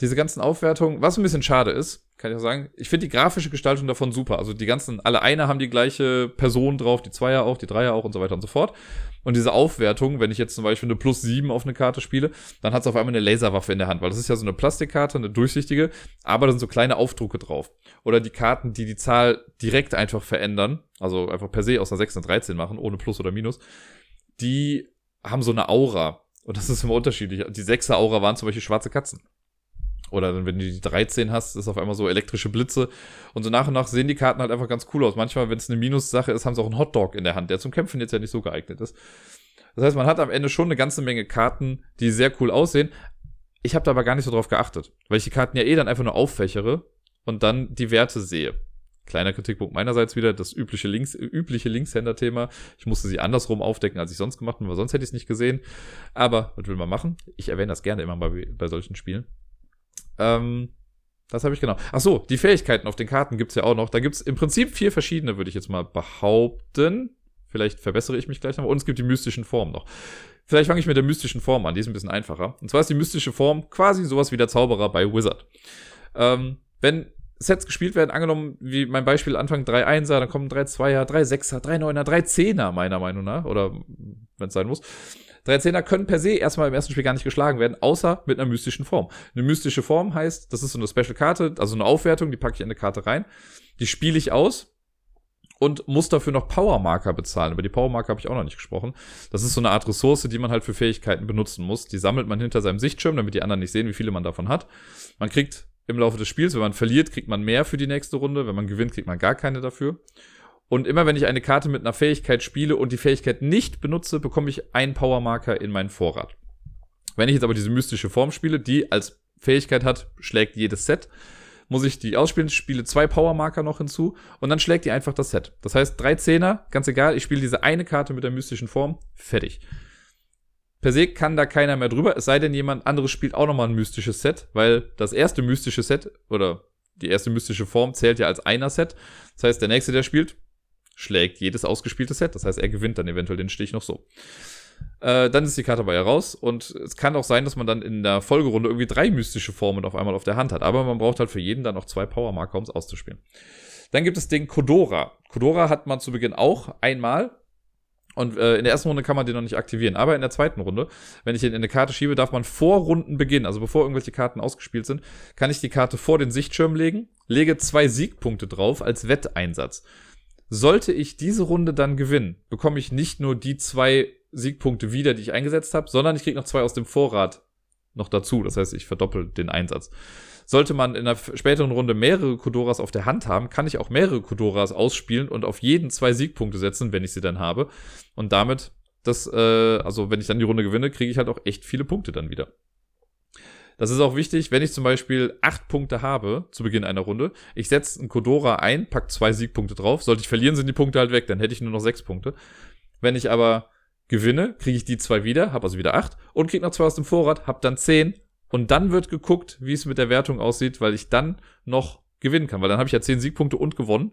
Diese ganzen Aufwertungen, was ein bisschen schade ist, kann ich auch sagen, ich finde die grafische Gestaltung davon super. Also die ganzen, alle Einer haben die gleiche Person drauf, die Zweier auch, die Dreier auch und so weiter und so fort. Und diese Aufwertung, wenn ich jetzt zum Beispiel eine Plus 7 auf eine Karte spiele, dann hat es auf einmal eine Laserwaffe in der Hand, weil das ist ja so eine Plastikkarte, eine durchsichtige, aber da sind so kleine Aufdrucke drauf. Oder die Karten, die die Zahl direkt einfach verändern, also einfach per se aus einer 6 eine 13 machen, ohne Plus oder Minus, die haben so eine Aura. Und das ist immer unterschiedlich. Die 6er Aura waren zum Beispiel schwarze Katzen. Oder dann, wenn du die 13 hast, ist auf einmal so elektrische Blitze. Und so nach und nach sehen die Karten halt einfach ganz cool aus. Manchmal, wenn es eine Minus-Sache ist, haben sie auch einen Hotdog in der Hand, der zum Kämpfen jetzt ja nicht so geeignet ist. Das heißt, man hat am Ende schon eine ganze Menge Karten, die sehr cool aussehen. Ich habe da aber gar nicht so drauf geachtet, weil ich die Karten ja eh dann einfach nur auffächere und dann die Werte sehe. Kleiner Kritikpunkt meinerseits wieder, das übliche, Links, übliche Linkshänder-Thema. Ich musste sie andersrum aufdecken, als ich sonst gemacht habe, weil sonst hätte ich es nicht gesehen. Aber was will man machen? Ich erwähne das gerne immer bei, bei solchen Spielen. Ähm, das habe ich genau. Ach so, die Fähigkeiten auf den Karten gibt's ja auch noch. Da gibt's im Prinzip vier verschiedene, würde ich jetzt mal behaupten. Vielleicht verbessere ich mich gleich noch. Und es gibt die mystischen Formen noch. Vielleicht fange ich mit der mystischen Form an. Die ist ein bisschen einfacher. Und zwar ist die mystische Form quasi sowas wie der Zauberer bei Wizard. Ähm, wenn Sets gespielt werden, angenommen, wie mein Beispiel Anfang 3 Einser, dann kommen 3 Zweier, 3 Sechser, 3 Neuner, 3 Zehner, meiner Meinung nach. Oder wenn es sein muss. Drei Zehner können per se erstmal im ersten Spiel gar nicht geschlagen werden, außer mit einer mystischen Form. Eine mystische Form heißt, das ist so eine Special-Karte, also eine Aufwertung, die packe ich in eine Karte rein. Die spiele ich aus und muss dafür noch Power-Marker bezahlen. Über die Power-Marker habe ich auch noch nicht gesprochen. Das ist so eine Art Ressource, die man halt für Fähigkeiten benutzen muss. Die sammelt man hinter seinem Sichtschirm, damit die anderen nicht sehen, wie viele man davon hat. Man kriegt im Laufe des Spiels, wenn man verliert, kriegt man mehr für die nächste Runde. Wenn man gewinnt, kriegt man gar keine dafür. Und immer wenn ich eine Karte mit einer Fähigkeit spiele und die Fähigkeit nicht benutze, bekomme ich einen Powermarker in meinen Vorrat. Wenn ich jetzt aber diese mystische Form spiele, die als Fähigkeit hat, schlägt jedes Set, muss ich die ausspielen, spiele zwei Powermarker noch hinzu und dann schlägt die einfach das Set. Das heißt, drei Zehner, ganz egal, ich spiele diese eine Karte mit der mystischen Form, fertig. Per se kann da keiner mehr drüber, es sei denn, jemand anderes spielt auch nochmal ein mystisches Set, weil das erste mystische Set oder die erste mystische Form zählt ja als einer Set. Das heißt, der nächste, der spielt, schlägt jedes ausgespielte Set. Das heißt, er gewinnt dann eventuell den Stich noch so. Äh, dann ist die Karte bei ihr raus und es kann auch sein, dass man dann in der Folgerunde irgendwie drei mystische Formen auf einmal auf der Hand hat. Aber man braucht halt für jeden dann noch zwei Powermarker, um es auszuspielen. Dann gibt es den Kodora. Kodora hat man zu Beginn auch einmal. Und äh, in der ersten Runde kann man den noch nicht aktivieren. Aber in der zweiten Runde, wenn ich ihn in eine Karte schiebe, darf man vor Rundenbeginn, also bevor irgendwelche Karten ausgespielt sind, kann ich die Karte vor den Sichtschirm legen, lege zwei Siegpunkte drauf als Wetteinsatz. Sollte ich diese Runde dann gewinnen, bekomme ich nicht nur die zwei Siegpunkte wieder, die ich eingesetzt habe, sondern ich kriege noch zwei aus dem Vorrat noch dazu. Das heißt, ich verdoppel den Einsatz. Sollte man in einer späteren Runde mehrere Kodoras auf der Hand haben, kann ich auch mehrere Kodoras ausspielen und auf jeden zwei Siegpunkte setzen, wenn ich sie dann habe. Und damit, das, äh, also wenn ich dann die Runde gewinne, kriege ich halt auch echt viele Punkte dann wieder. Das ist auch wichtig, wenn ich zum Beispiel acht Punkte habe zu Beginn einer Runde, ich setze einen Kodora ein, pack zwei Siegpunkte drauf. Sollte ich verlieren, sind die Punkte halt weg, dann hätte ich nur noch sechs Punkte. Wenn ich aber gewinne, kriege ich die zwei wieder, habe also wieder acht und kriege noch zwei aus dem Vorrat, habe dann zehn und dann wird geguckt, wie es mit der Wertung aussieht, weil ich dann noch gewinnen kann. Weil dann habe ich ja 10 Siegpunkte und gewonnen.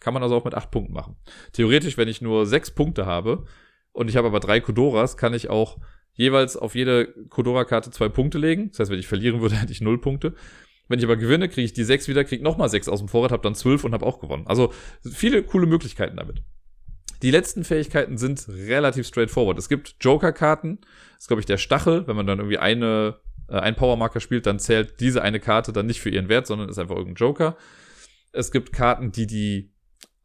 Kann man also auch mit 8 Punkten machen. Theoretisch, wenn ich nur 6 Punkte habe und ich habe aber drei Kodoras, kann ich auch jeweils auf jede Kodora-Karte zwei Punkte legen. Das heißt, wenn ich verlieren würde, hätte ich 0 Punkte. Wenn ich aber gewinne, kriege ich die 6 wieder, kriege nochmal 6 aus dem Vorrat, habe dann 12 und habe auch gewonnen. Also viele coole Möglichkeiten damit. Die letzten Fähigkeiten sind relativ straightforward. Es gibt Joker-Karten. Das ist, glaube ich, der Stachel. Wenn man dann irgendwie eine äh, ein Powermarker spielt, dann zählt diese eine Karte dann nicht für ihren Wert, sondern ist einfach irgendein Joker. Es gibt Karten, die die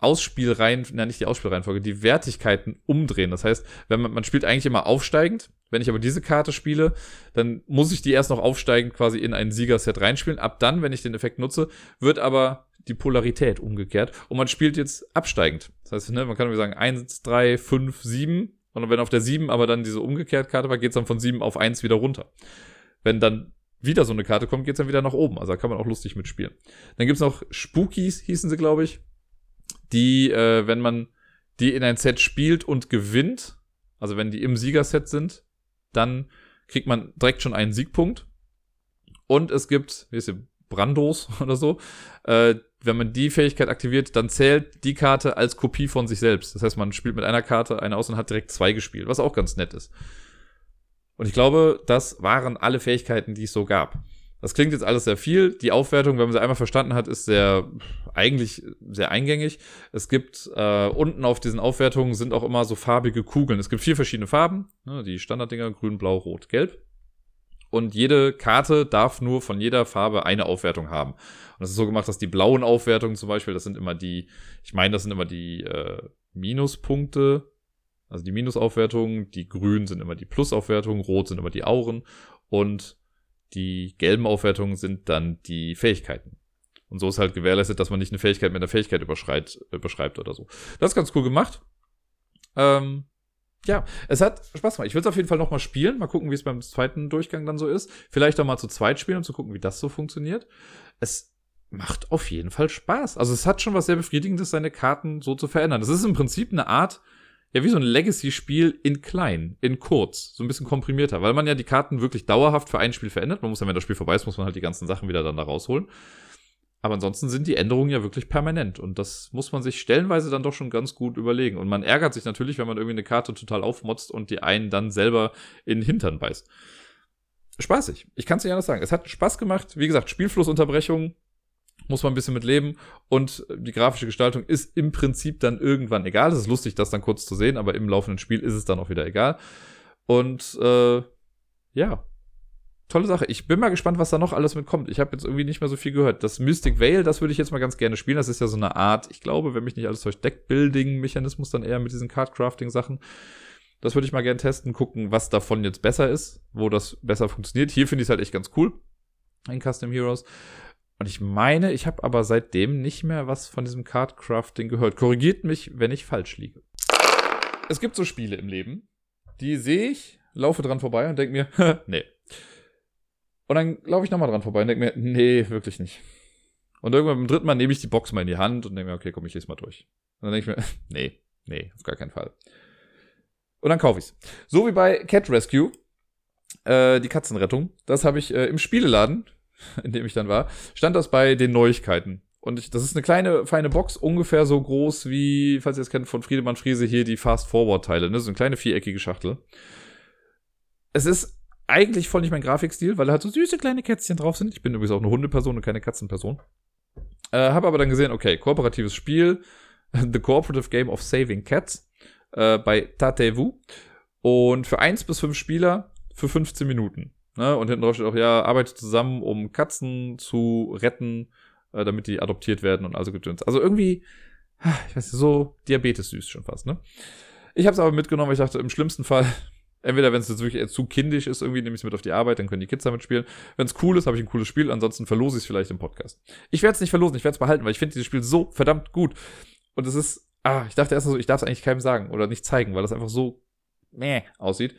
Ausspielreihen, na nicht die Ausspielreihenfolge, die Wertigkeiten umdrehen. Das heißt, wenn man, man spielt eigentlich immer aufsteigend. Wenn ich aber diese Karte spiele, dann muss ich die erst noch aufsteigend quasi in ein Siegerset reinspielen. Ab dann, wenn ich den Effekt nutze, wird aber die Polarität umgekehrt und man spielt jetzt absteigend. Das heißt, ne, man kann irgendwie sagen 1, 3, 5, 7 und wenn auf der 7 aber dann diese umgekehrt Karte war, geht es dann von 7 auf 1 wieder runter wenn dann wieder so eine Karte kommt, geht's dann wieder nach oben. Also da kann man auch lustig mitspielen. Dann gibt's noch Spookies, hießen sie, glaube ich. Die, äh, wenn man die in ein Set spielt und gewinnt, also wenn die im Siegerset sind, dann kriegt man direkt schon einen Siegpunkt. Und es gibt, wie ist hier, Brandos oder so. Äh, wenn man die Fähigkeit aktiviert, dann zählt die Karte als Kopie von sich selbst. Das heißt, man spielt mit einer Karte eine aus und hat direkt zwei gespielt, was auch ganz nett ist. Und ich glaube, das waren alle Fähigkeiten, die es so gab. Das klingt jetzt alles sehr viel. Die Aufwertung, wenn man sie einmal verstanden hat, ist sehr eigentlich sehr eingängig. Es gibt äh, unten auf diesen Aufwertungen sind auch immer so farbige Kugeln. Es gibt vier verschiedene Farben, ne, die Standarddinger grün, blau, rot, gelb. Und jede Karte darf nur von jeder Farbe eine Aufwertung haben. Und das ist so gemacht, dass die blauen Aufwertungen zum Beispiel, das sind immer die, ich meine, das sind immer die äh, Minuspunkte also die Minusaufwertungen, die grünen sind immer die Plusaufwertungen, rot sind immer die Auren und die gelben Aufwertungen sind dann die Fähigkeiten. Und so ist halt gewährleistet, dass man nicht eine Fähigkeit mit einer Fähigkeit überschreibt oder so. Das ist ganz cool gemacht. Ähm, ja, es hat Spaß gemacht. Ich will es auf jeden Fall nochmal spielen. Mal gucken, wie es beim zweiten Durchgang dann so ist. Vielleicht auch mal zu zweit spielen, um zu gucken, wie das so funktioniert. Es macht auf jeden Fall Spaß. Also es hat schon was sehr Befriedigendes, seine Karten so zu verändern. Es ist im Prinzip eine Art ja, wie so ein Legacy-Spiel in klein, in kurz, so ein bisschen komprimierter, weil man ja die Karten wirklich dauerhaft für ein Spiel verändert. Man muss ja, wenn das Spiel vorbei ist, muss man halt die ganzen Sachen wieder dann da rausholen. Aber ansonsten sind die Änderungen ja wirklich permanent und das muss man sich stellenweise dann doch schon ganz gut überlegen. Und man ärgert sich natürlich, wenn man irgendwie eine Karte total aufmotzt und die einen dann selber in den Hintern beißt. Spaßig. Ich kann es nicht anders sagen. Es hat Spaß gemacht. Wie gesagt, Spielflussunterbrechungen, muss man ein bisschen mit leben. Und die grafische Gestaltung ist im Prinzip dann irgendwann egal. Es ist lustig, das dann kurz zu sehen, aber im laufenden Spiel ist es dann auch wieder egal. Und äh, ja, tolle Sache. Ich bin mal gespannt, was da noch alles mitkommt. Ich habe jetzt irgendwie nicht mehr so viel gehört. Das Mystic Veil, das würde ich jetzt mal ganz gerne spielen. Das ist ja so eine Art, ich glaube, wenn mich nicht alles täuscht, Deckbuilding-Mechanismus dann eher mit diesen Cardcrafting-Sachen. Das würde ich mal gerne testen, gucken, was davon jetzt besser ist, wo das besser funktioniert. Hier finde ich es halt echt ganz cool in Custom Heroes. Und ich meine, ich habe aber seitdem nicht mehr was von diesem Cardcrafting gehört. Korrigiert mich, wenn ich falsch liege. Es gibt so Spiele im Leben, die sehe ich, laufe dran vorbei und denke mir, nee. Und dann laufe ich nochmal dran vorbei und denke mir, nee, wirklich nicht. Und irgendwann beim dritten Mal nehme ich die Box mal in die Hand und denke mir, okay, komm, ich lese mal durch. Und dann denke ich mir, nee, nee, auf gar keinen Fall. Und dann kaufe ich's. So wie bei Cat Rescue, äh, die Katzenrettung. Das habe ich äh, im Spieleladen in dem ich dann war, stand das bei den Neuigkeiten. Und ich, das ist eine kleine, feine Box, ungefähr so groß wie, falls ihr es kennt, von Friedemann Friese hier die Fast-Forward-Teile, ne? So eine kleine viereckige Schachtel. Es ist eigentlich voll nicht mein Grafikstil, weil da halt so süße kleine Kätzchen drauf sind. Ich bin übrigens auch eine Hundeperson und keine Katzenperson. Äh, habe aber dann gesehen, okay, kooperatives Spiel, The Cooperative Game of Saving Cats. äh, bei Tatevu. Und für eins bis fünf Spieler für 15 Minuten. Ne? Und hinten drauf steht auch, ja, arbeitet zusammen, um Katzen zu retten, äh, damit die adoptiert werden und also gedöns. Also irgendwie, ich weiß nicht, so Diabetes süß schon fast, ne? Ich habe es aber mitgenommen, weil ich dachte, im schlimmsten Fall, entweder wenn es jetzt wirklich zu kindisch ist, irgendwie nehme ich es mit auf die Arbeit, dann können die Kids damit spielen. Wenn es cool ist, habe ich ein cooles Spiel, ansonsten verlose ich es vielleicht im Podcast. Ich werde es nicht verlosen, ich werde es behalten, weil ich finde dieses Spiel so verdammt gut. Und es ist, ah, ich dachte erst so, ich darf es eigentlich keinem sagen oder nicht zeigen, weil das einfach so meh aussieht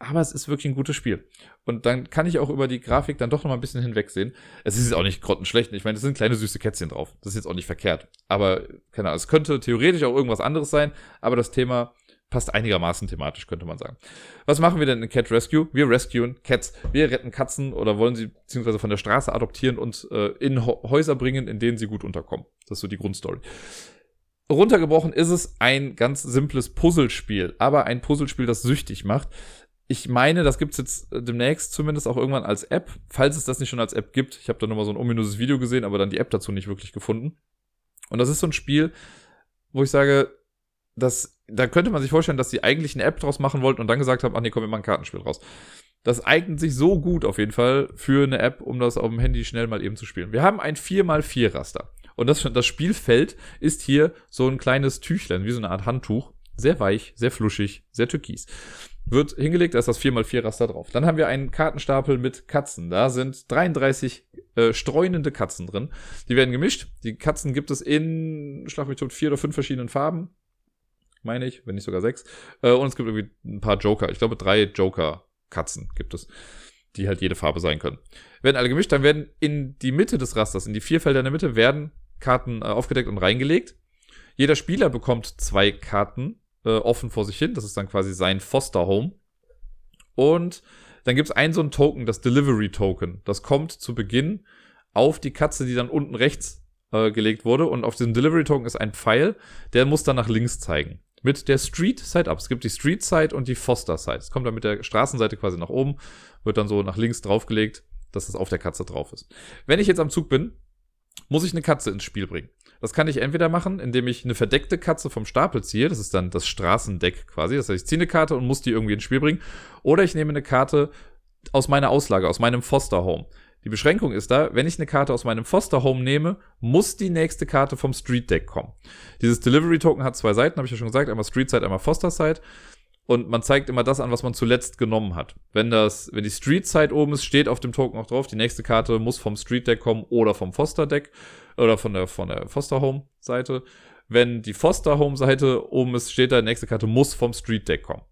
aber es ist wirklich ein gutes Spiel. Und dann kann ich auch über die Grafik dann doch noch mal ein bisschen hinwegsehen. Es ist auch nicht grottenschlecht. Ich meine, es sind kleine süße Kätzchen drauf. Das ist jetzt auch nicht verkehrt. Aber, keine Ahnung, es könnte theoretisch auch irgendwas anderes sein, aber das Thema passt einigermaßen thematisch, könnte man sagen. Was machen wir denn in Cat Rescue? Wir rescuen Cats. Wir retten Katzen oder wollen sie beziehungsweise von der Straße adoptieren und äh, in Häuser bringen, in denen sie gut unterkommen. Das ist so die Grundstory. Runtergebrochen ist es ein ganz simples Puzzlespiel, aber ein Puzzlespiel, das süchtig macht ich meine, das gibt's jetzt äh, demnächst zumindest auch irgendwann als App, falls es das nicht schon als App gibt. Ich habe da nochmal so ein ominöses Video gesehen, aber dann die App dazu nicht wirklich gefunden. Und das ist so ein Spiel, wo ich sage, dass, da könnte man sich vorstellen, dass sie eigentlich eine App draus machen wollten und dann gesagt haben, ach nee, komm, wir machen ein Kartenspiel raus. Das eignet sich so gut auf jeden Fall für eine App, um das auf dem Handy schnell mal eben zu spielen. Wir haben ein 4x4 Raster. Und das, das Spielfeld ist hier so ein kleines Tüchlein, wie so eine Art Handtuch. Sehr weich, sehr fluschig, sehr türkis wird hingelegt, da ist das 4x4 Raster drauf. Dann haben wir einen Kartenstapel mit Katzen. Da sind 33 äh, streunende Katzen drin. Die werden gemischt. Die Katzen gibt es in, schlag mich tot, vier oder fünf verschiedenen Farben. Meine ich, wenn nicht sogar sechs. Äh, und es gibt irgendwie ein paar Joker. Ich glaube, drei Joker-Katzen gibt es, die halt jede Farbe sein können. Werden alle gemischt, dann werden in die Mitte des Rasters, in die vier Felder in der Mitte, werden Karten äh, aufgedeckt und reingelegt. Jeder Spieler bekommt zwei Karten äh, offen vor sich hin. Das ist dann quasi sein Foster Home. Und dann gibt es ein so ein Token, das Delivery Token. Das kommt zu Beginn auf die Katze, die dann unten rechts äh, gelegt wurde. Und auf diesem Delivery Token ist ein Pfeil, der muss dann nach links zeigen. Mit der Street Side Up. Es gibt die Street Side und die Foster Side. Es kommt dann mit der Straßenseite quasi nach oben, wird dann so nach links draufgelegt, dass es auf der Katze drauf ist. Wenn ich jetzt am Zug bin, muss ich eine Katze ins Spiel bringen. Das kann ich entweder machen, indem ich eine verdeckte Katze vom Stapel ziehe. Das ist dann das Straßendeck quasi. Das heißt, ich ziehe eine Karte und muss die irgendwie ins Spiel bringen. Oder ich nehme eine Karte aus meiner Auslage, aus meinem Foster Home. Die Beschränkung ist da, wenn ich eine Karte aus meinem Foster Home nehme, muss die nächste Karte vom Street Deck kommen. Dieses Delivery Token hat zwei Seiten, habe ich ja schon gesagt, einmal Street Side, einmal Foster Side und man zeigt immer das an, was man zuletzt genommen hat. Wenn das, wenn die Street Side oben ist, steht auf dem Token auch drauf, die nächste Karte muss vom Street Deck kommen oder vom Foster Deck oder von der, von der Foster Home Seite. Wenn die Foster Home Seite oben ist, steht da, die nächste Karte muss vom Street Deck kommen.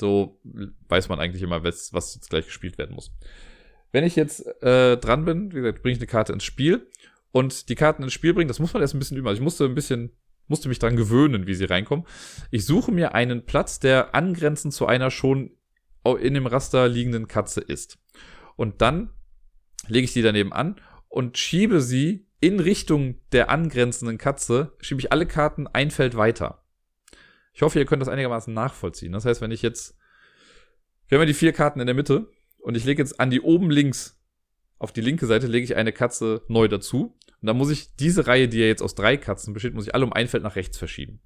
So weiß man eigentlich immer, was, was jetzt gleich gespielt werden muss. Wenn ich jetzt äh, dran bin, wie gesagt, bringe ich eine Karte ins Spiel und die Karten ins Spiel bringen, das muss man erst ein bisschen üben. Also ich musste ein bisschen musste mich dran gewöhnen, wie sie reinkommen. Ich suche mir einen Platz, der angrenzend zu einer schon in dem Raster liegenden Katze ist. Und dann lege ich die daneben an und schiebe sie in Richtung der angrenzenden Katze, schiebe ich alle Karten ein Feld weiter. Ich hoffe, ihr könnt das einigermaßen nachvollziehen. Das heißt, wenn ich jetzt, wir haben ja die vier Karten in der Mitte und ich lege jetzt an die oben links auf die linke Seite lege ich eine Katze neu dazu. Und dann muss ich diese Reihe, die ja jetzt aus drei Katzen besteht, muss ich alle um ein Feld nach rechts verschieben.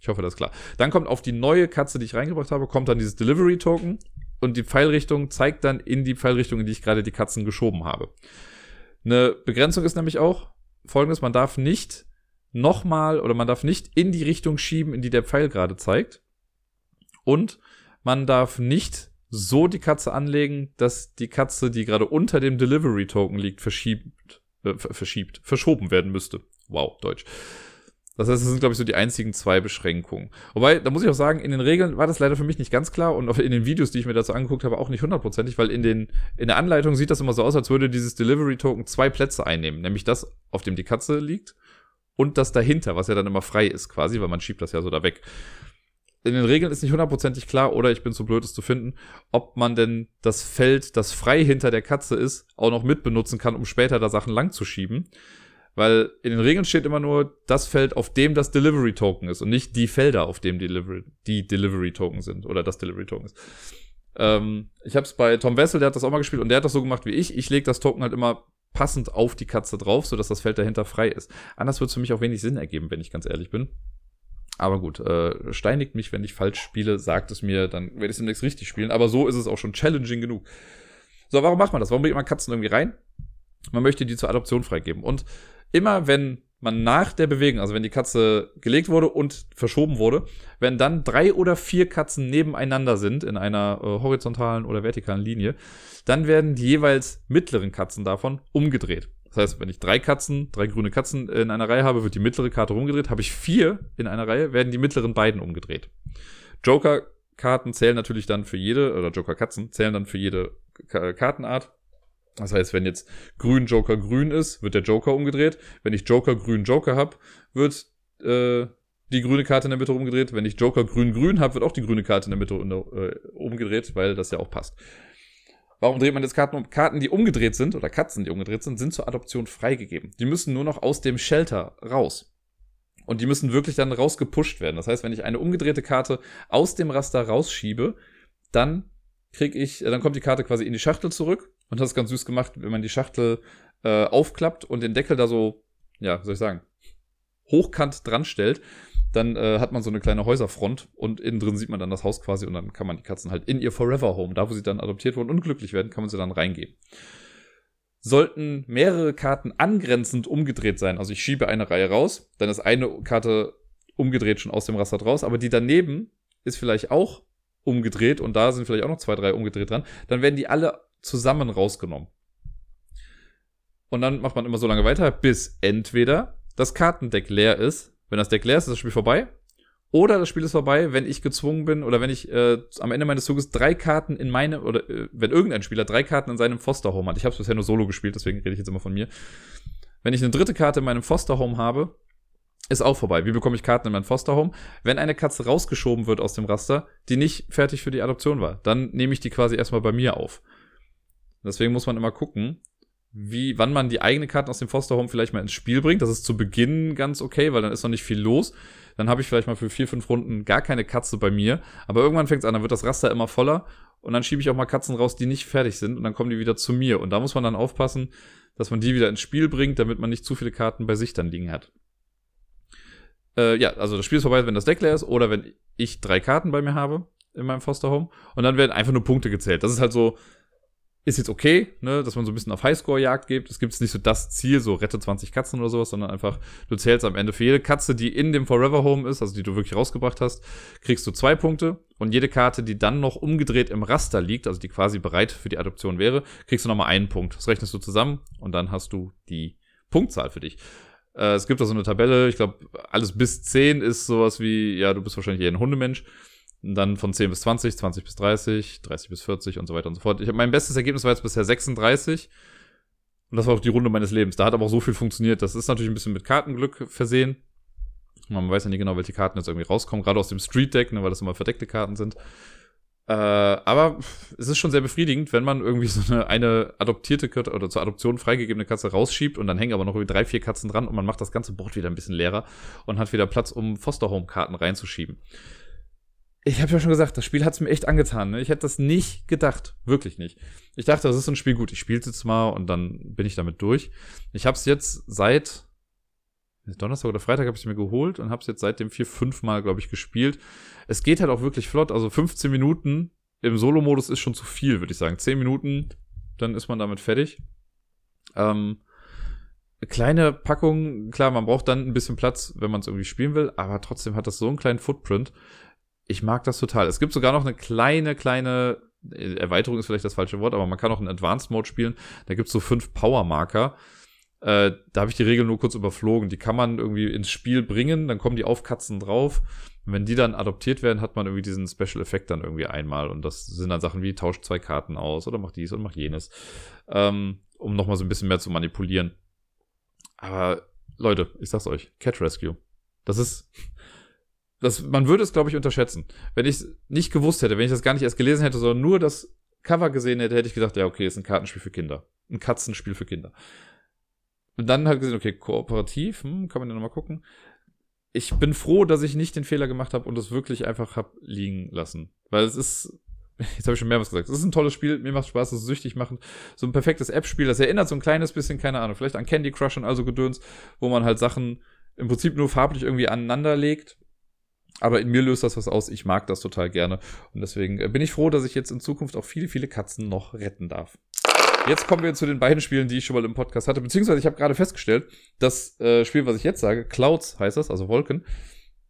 Ich hoffe, das ist klar. Dann kommt auf die neue Katze, die ich reingebracht habe, kommt dann dieses Delivery Token und die Pfeilrichtung zeigt dann in die Pfeilrichtung, in die ich gerade die Katzen geschoben habe. Eine Begrenzung ist nämlich auch folgendes, man darf nicht nochmal oder man darf nicht in die Richtung schieben, in die der Pfeil gerade zeigt. Und man darf nicht so die Katze anlegen, dass die Katze, die gerade unter dem Delivery Token liegt, verschiebt äh, verschiebt, verschoben werden müsste. Wow, Deutsch. Das heißt, das sind, glaube ich, so die einzigen zwei Beschränkungen. Wobei, da muss ich auch sagen, in den Regeln war das leider für mich nicht ganz klar und in den Videos, die ich mir dazu angeguckt habe, auch nicht hundertprozentig, weil in, den, in der Anleitung sieht das immer so aus, als würde dieses Delivery Token zwei Plätze einnehmen. Nämlich das, auf dem die Katze liegt und das dahinter, was ja dann immer frei ist quasi, weil man schiebt das ja so da weg in den Regeln ist nicht hundertprozentig klar, oder ich bin zu blöd, es zu finden, ob man denn das Feld, das frei hinter der Katze ist, auch noch mitbenutzen kann, um später da Sachen lang zu schieben. Weil in den Regeln steht immer nur das Feld, auf dem das Delivery Token ist und nicht die Felder, auf dem Delivery, die Delivery Token sind oder das Delivery Token ist. Ähm, ich habe es bei Tom Wessel, der hat das auch mal gespielt und der hat das so gemacht wie ich. Ich lege das Token halt immer passend auf die Katze drauf, sodass das Feld dahinter frei ist. Anders würde es für mich auch wenig Sinn ergeben, wenn ich ganz ehrlich bin. Aber gut, äh, steinigt mich, wenn ich falsch spiele, sagt es mir, dann werde ich es demnächst richtig spielen. Aber so ist es auch schon challenging genug. So, warum macht man das? Warum bringt man Katzen irgendwie rein? Man möchte die zur Adoption freigeben. Und immer wenn man nach der Bewegung, also wenn die Katze gelegt wurde und verschoben wurde, wenn dann drei oder vier Katzen nebeneinander sind in einer äh, horizontalen oder vertikalen Linie, dann werden die jeweils mittleren Katzen davon umgedreht. Das heißt, wenn ich drei Katzen, drei grüne Katzen in einer Reihe habe, wird die mittlere Karte umgedreht. Habe ich vier in einer Reihe, werden die mittleren beiden umgedreht. Joker-Karten zählen natürlich dann für jede, oder Joker-Katzen zählen dann für jede Kartenart. Das heißt, wenn jetzt grün Joker grün ist, wird der Joker umgedreht. Wenn ich Joker grün Joker habe, wird äh, die grüne Karte in der Mitte umgedreht. Wenn ich Joker grün grün habe, wird auch die grüne Karte in der Mitte äh, umgedreht, weil das ja auch passt. Warum dreht man jetzt Karten um? Karten, die umgedreht sind, oder Katzen, die umgedreht sind, sind zur Adoption freigegeben. Die müssen nur noch aus dem Shelter raus. Und die müssen wirklich dann rausgepusht werden. Das heißt, wenn ich eine umgedrehte Karte aus dem Raster rausschiebe, dann krieg ich, äh, dann kommt die Karte quasi in die Schachtel zurück und das ist ganz süß gemacht, wenn man die Schachtel äh, aufklappt und den Deckel da so, ja, soll ich sagen, hochkant dran stellt, dann äh, hat man so eine kleine Häuserfront und innen drin sieht man dann das Haus quasi und dann kann man die Katzen halt in ihr Forever Home, da wo sie dann adoptiert wurden und glücklich werden, kann man sie dann reingeben. Sollten mehrere Karten angrenzend umgedreht sein, also ich schiebe eine Reihe raus, dann ist eine Karte umgedreht schon aus dem Raster raus, aber die daneben ist vielleicht auch umgedreht und da sind vielleicht auch noch zwei, drei umgedreht dran, dann werden die alle zusammen rausgenommen. Und dann macht man immer so lange weiter, bis entweder das Kartendeck leer ist. Wenn das Deck leer ist, ist das Spiel vorbei. Oder das Spiel ist vorbei, wenn ich gezwungen bin oder wenn ich äh, am Ende meines Zuges drei Karten in meine, oder äh, wenn irgendein Spieler drei Karten in seinem Foster Home hat. Ich habe es bisher nur solo gespielt, deswegen rede ich jetzt immer von mir. Wenn ich eine dritte Karte in meinem Foster Home habe, ist auch vorbei. Wie bekomme ich Karten in mein Foster Home? Wenn eine Katze rausgeschoben wird aus dem Raster, die nicht fertig für die Adoption war, dann nehme ich die quasi erstmal bei mir auf. Deswegen muss man immer gucken, wie, wann man die eigene Karten aus dem Foster Home vielleicht mal ins Spiel bringt. Das ist zu Beginn ganz okay, weil dann ist noch nicht viel los. Dann habe ich vielleicht mal für vier, fünf Runden gar keine Katze bei mir. Aber irgendwann fängt es an, dann wird das Raster immer voller. Und dann schiebe ich auch mal Katzen raus, die nicht fertig sind. Und dann kommen die wieder zu mir. Und da muss man dann aufpassen, dass man die wieder ins Spiel bringt, damit man nicht zu viele Karten bei sich dann liegen hat. Äh, ja, also das Spiel ist vorbei, wenn das Deck leer ist oder wenn ich drei Karten bei mir habe in meinem Foster Home. Und dann werden einfach nur Punkte gezählt. Das ist halt so, ist jetzt okay, ne, dass man so ein bisschen auf Highscore-Jagd gibt. Es gibt nicht so das Ziel, so rette 20 Katzen oder sowas, sondern einfach, du zählst am Ende für jede Katze, die in dem Forever Home ist, also die du wirklich rausgebracht hast, kriegst du zwei Punkte. Und jede Karte, die dann noch umgedreht im Raster liegt, also die quasi bereit für die Adoption wäre, kriegst du nochmal einen Punkt. Das rechnest du zusammen und dann hast du die Punktzahl für dich. Äh, es gibt da so eine Tabelle, ich glaube, alles bis 10 ist sowas wie, ja, du bist wahrscheinlich eher ein Hundemensch. Und dann von 10 bis 20, 20 bis 30, 30 bis 40 und so weiter und so fort. Ich mein bestes Ergebnis war jetzt bisher 36. Und das war auch die Runde meines Lebens. Da hat aber auch so viel funktioniert. Das ist natürlich ein bisschen mit Kartenglück versehen. Man weiß ja nicht genau, welche Karten jetzt irgendwie rauskommen, gerade aus dem Street Deck, ne, weil das immer verdeckte Karten sind. Äh, aber es ist schon sehr befriedigend, wenn man irgendwie so eine, eine adoptierte Katze oder zur Adoption freigegebene Katze rausschiebt und dann hängen aber noch irgendwie drei, vier Katzen dran und man macht das ganze Board wieder ein bisschen leerer und hat wieder Platz, um Foster Home Karten reinzuschieben ich habe ja schon gesagt, das Spiel hat's mir echt angetan. Ne? Ich hätte das nicht gedacht, wirklich nicht. Ich dachte, das ist ein Spiel gut. Ich spiele es jetzt mal und dann bin ich damit durch. Ich habe es jetzt seit Donnerstag oder Freitag habe ich mir geholt und habe es jetzt seitdem vier, fünf Mal, glaube ich, gespielt. Es geht halt auch wirklich flott. Also 15 Minuten im Solo-Modus ist schon zu viel, würde ich sagen. 10 Minuten, dann ist man damit fertig. Ähm, kleine Packung, klar, man braucht dann ein bisschen Platz, wenn man es irgendwie spielen will, aber trotzdem hat das so einen kleinen Footprint ich mag das total. Es gibt sogar noch eine kleine, kleine Erweiterung ist vielleicht das falsche Wort, aber man kann auch in Advanced Mode spielen. Da gibt's so fünf Power-Marker. Äh, da habe ich die Regel nur kurz überflogen. Die kann man irgendwie ins Spiel bringen, dann kommen die Aufkatzen drauf. Und wenn die dann adoptiert werden, hat man irgendwie diesen Special Effekt dann irgendwie einmal. Und das sind dann Sachen wie tauscht zwei Karten aus oder macht dies und macht jenes. Ähm, um nochmal so ein bisschen mehr zu manipulieren. Aber Leute, ich sag's euch, Cat Rescue. Das ist, das, man würde es, glaube ich, unterschätzen. Wenn ich es nicht gewusst hätte, wenn ich das gar nicht erst gelesen hätte, sondern nur das Cover gesehen hätte, hätte ich gedacht, ja, okay, ist ein Kartenspiel für Kinder. Ein Katzenspiel für Kinder. Und dann halt gesehen, okay, kooperativ, hm, kann man ja nochmal gucken. Ich bin froh, dass ich nicht den Fehler gemacht habe und es wirklich einfach hab liegen lassen. Weil es ist, jetzt habe ich schon mehrmals gesagt, es ist ein tolles Spiel, mir macht Spaß, es ist süchtig machen. So ein perfektes App-Spiel, das erinnert so ein kleines bisschen, keine Ahnung, vielleicht an Candy Crush und also Gedöns, wo man halt Sachen im Prinzip nur farblich irgendwie aneinander legt Aber in mir löst das was aus. Ich mag das total gerne. Und deswegen äh, bin ich froh, dass ich jetzt in Zukunft auch viele, viele Katzen noch retten darf. Jetzt kommen wir zu den beiden Spielen, die ich schon mal im Podcast hatte. Beziehungsweise ich habe gerade festgestellt, das äh, Spiel, was ich jetzt sage, Clouds heißt das, also Wolken,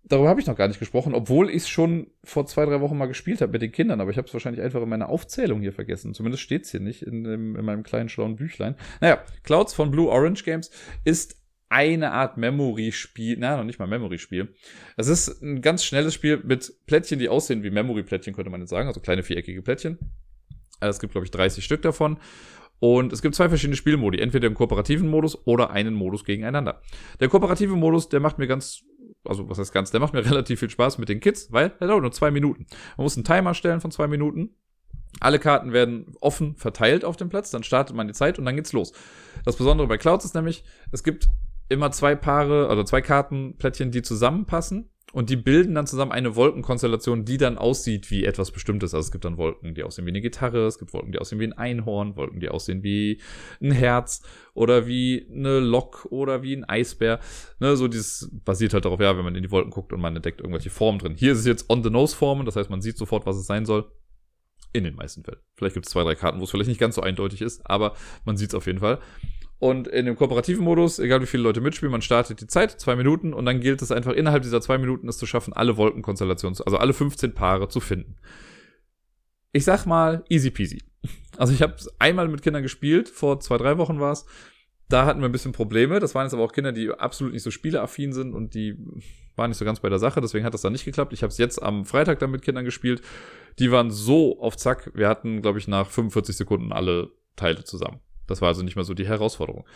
darüber habe ich noch gar nicht gesprochen, obwohl ich es schon vor zwei, drei Wochen mal gespielt habe mit den Kindern, aber ich habe es wahrscheinlich einfach in meiner Aufzählung hier vergessen. Zumindest steht es hier nicht in, dem, in meinem kleinen schlauen Büchlein. Naja, Clouds von Blue Orange Games ist eine Art Memory-Spiel, na, noch nicht mal Memory-Spiel. Es ist ein ganz schnelles Spiel mit Plättchen, die aussehen wie Memory-Plättchen, könnte man jetzt sagen, also kleine viereckige Plättchen. Äh, es gibt, glaube ich, 30 Stück davon. Und es gibt zwei verschiedene Spielmodi, entweder im kooperativen Modus oder einen Modus gegeneinander. Der kooperative Modus, der macht mir ganz, also was heißt ganz, der macht mir relativ viel Spaß mit den Kids, weil er dauert nur zwei Minuten. Man muss einen Timer stellen von zwei Minuten. Alle Karten werden offen verteilt auf dem Platz, dann startet man die Zeit und dann geht's los. Das Besondere bei Clouds ist nämlich, es gibt immer zwei Paare, also zwei Kartenplättchen, die zusammenpassen. Und die bilden dann zusammen eine Wolkenkonstellation, die dann aussieht wie etwas Bestimmtes. Also es gibt dann Wolken, die aussehen wie eine Gitarre, es gibt Wolken, die aussehen wie ein Einhorn, Wolken, die aussehen wie ein Herz oder wie eine Lok oder wie ein Eisbär. Ne, so dieses basiert halt darauf, ja, wenn man in die Wolken guckt und man entdeckt irgendwelche Formen drin. Hier ist es jetzt On-the-Nose-Formen, das heißt, man sieht sofort, was es sein soll. In den meisten Fällen. Vielleicht gibt es zwei, drei Karten, wo es vielleicht nicht ganz so eindeutig ist, aber man sieht es auf jeden Fall. Und in dem kooperativen Modus, egal wie viele Leute mitspielen, man startet die Zeit, zwei Minuten, und dann gilt es einfach innerhalb dieser zwei Minuten es zu schaffen, alle Wolkenkonstellationen, also alle 15 Paare zu finden. Ich sag mal, easy peasy. Also ich habe einmal mit Kindern gespielt, vor zwei, drei Wochen war es. Da hatten wir ein bisschen Probleme. Das waren jetzt aber auch Kinder, die absolut nicht so spieleaffin sind und die waren nicht so ganz bei der Sache. Deswegen hat das dann nicht geklappt. Ich habe es jetzt am Freitag dann mit Kindern gespielt. Die waren so auf Zack. Wir hatten, glaube ich, nach 45 Sekunden alle Teile zusammen. Das war also nicht mehr so die Herausforderung.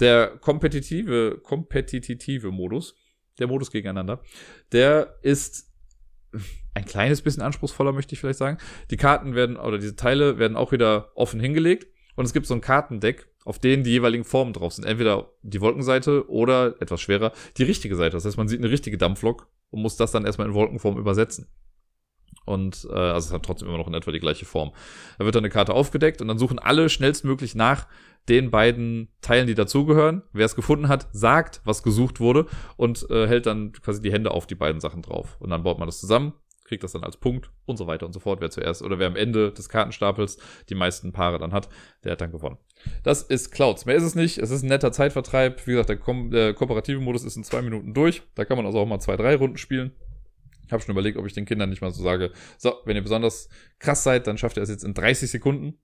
Der kompetitive, kompetitive Modus, der Modus gegeneinander, der ist ein kleines bisschen anspruchsvoller, möchte ich vielleicht sagen. Die Karten werden, oder diese Teile werden auch wieder offen hingelegt. Und es gibt so ein Kartendeck, auf denen die jeweiligen Formen drauf sind. Entweder die Wolkenseite oder, etwas schwerer, die richtige Seite. Das heißt, man sieht eine richtige Dampflok und muss das dann erstmal in Wolkenform übersetzen. Und äh, also es hat trotzdem immer noch in etwa die gleiche Form. Da wird dann eine Karte aufgedeckt und dann suchen alle schnellstmöglich nach den beiden Teilen, die dazugehören. Wer es gefunden hat, sagt, was gesucht wurde und äh, hält dann quasi die Hände auf die beiden Sachen drauf. Und dann baut man das zusammen, kriegt das dann als Punkt und so weiter und so fort. Wer zuerst oder wer am Ende des Kartenstapels die meisten Paare dann hat, der hat dann gewonnen. Das ist Clouds. Mehr ist es nicht. Es ist ein netter Zeitvertreib. Wie gesagt, der, Ko der kooperative Modus ist in zwei Minuten durch. Da kann man also auch mal zwei, drei Runden spielen. Ich habe schon überlegt, ob ich den Kindern nicht mal so sage, so, wenn ihr besonders krass seid, dann schafft ihr es jetzt in 30 Sekunden.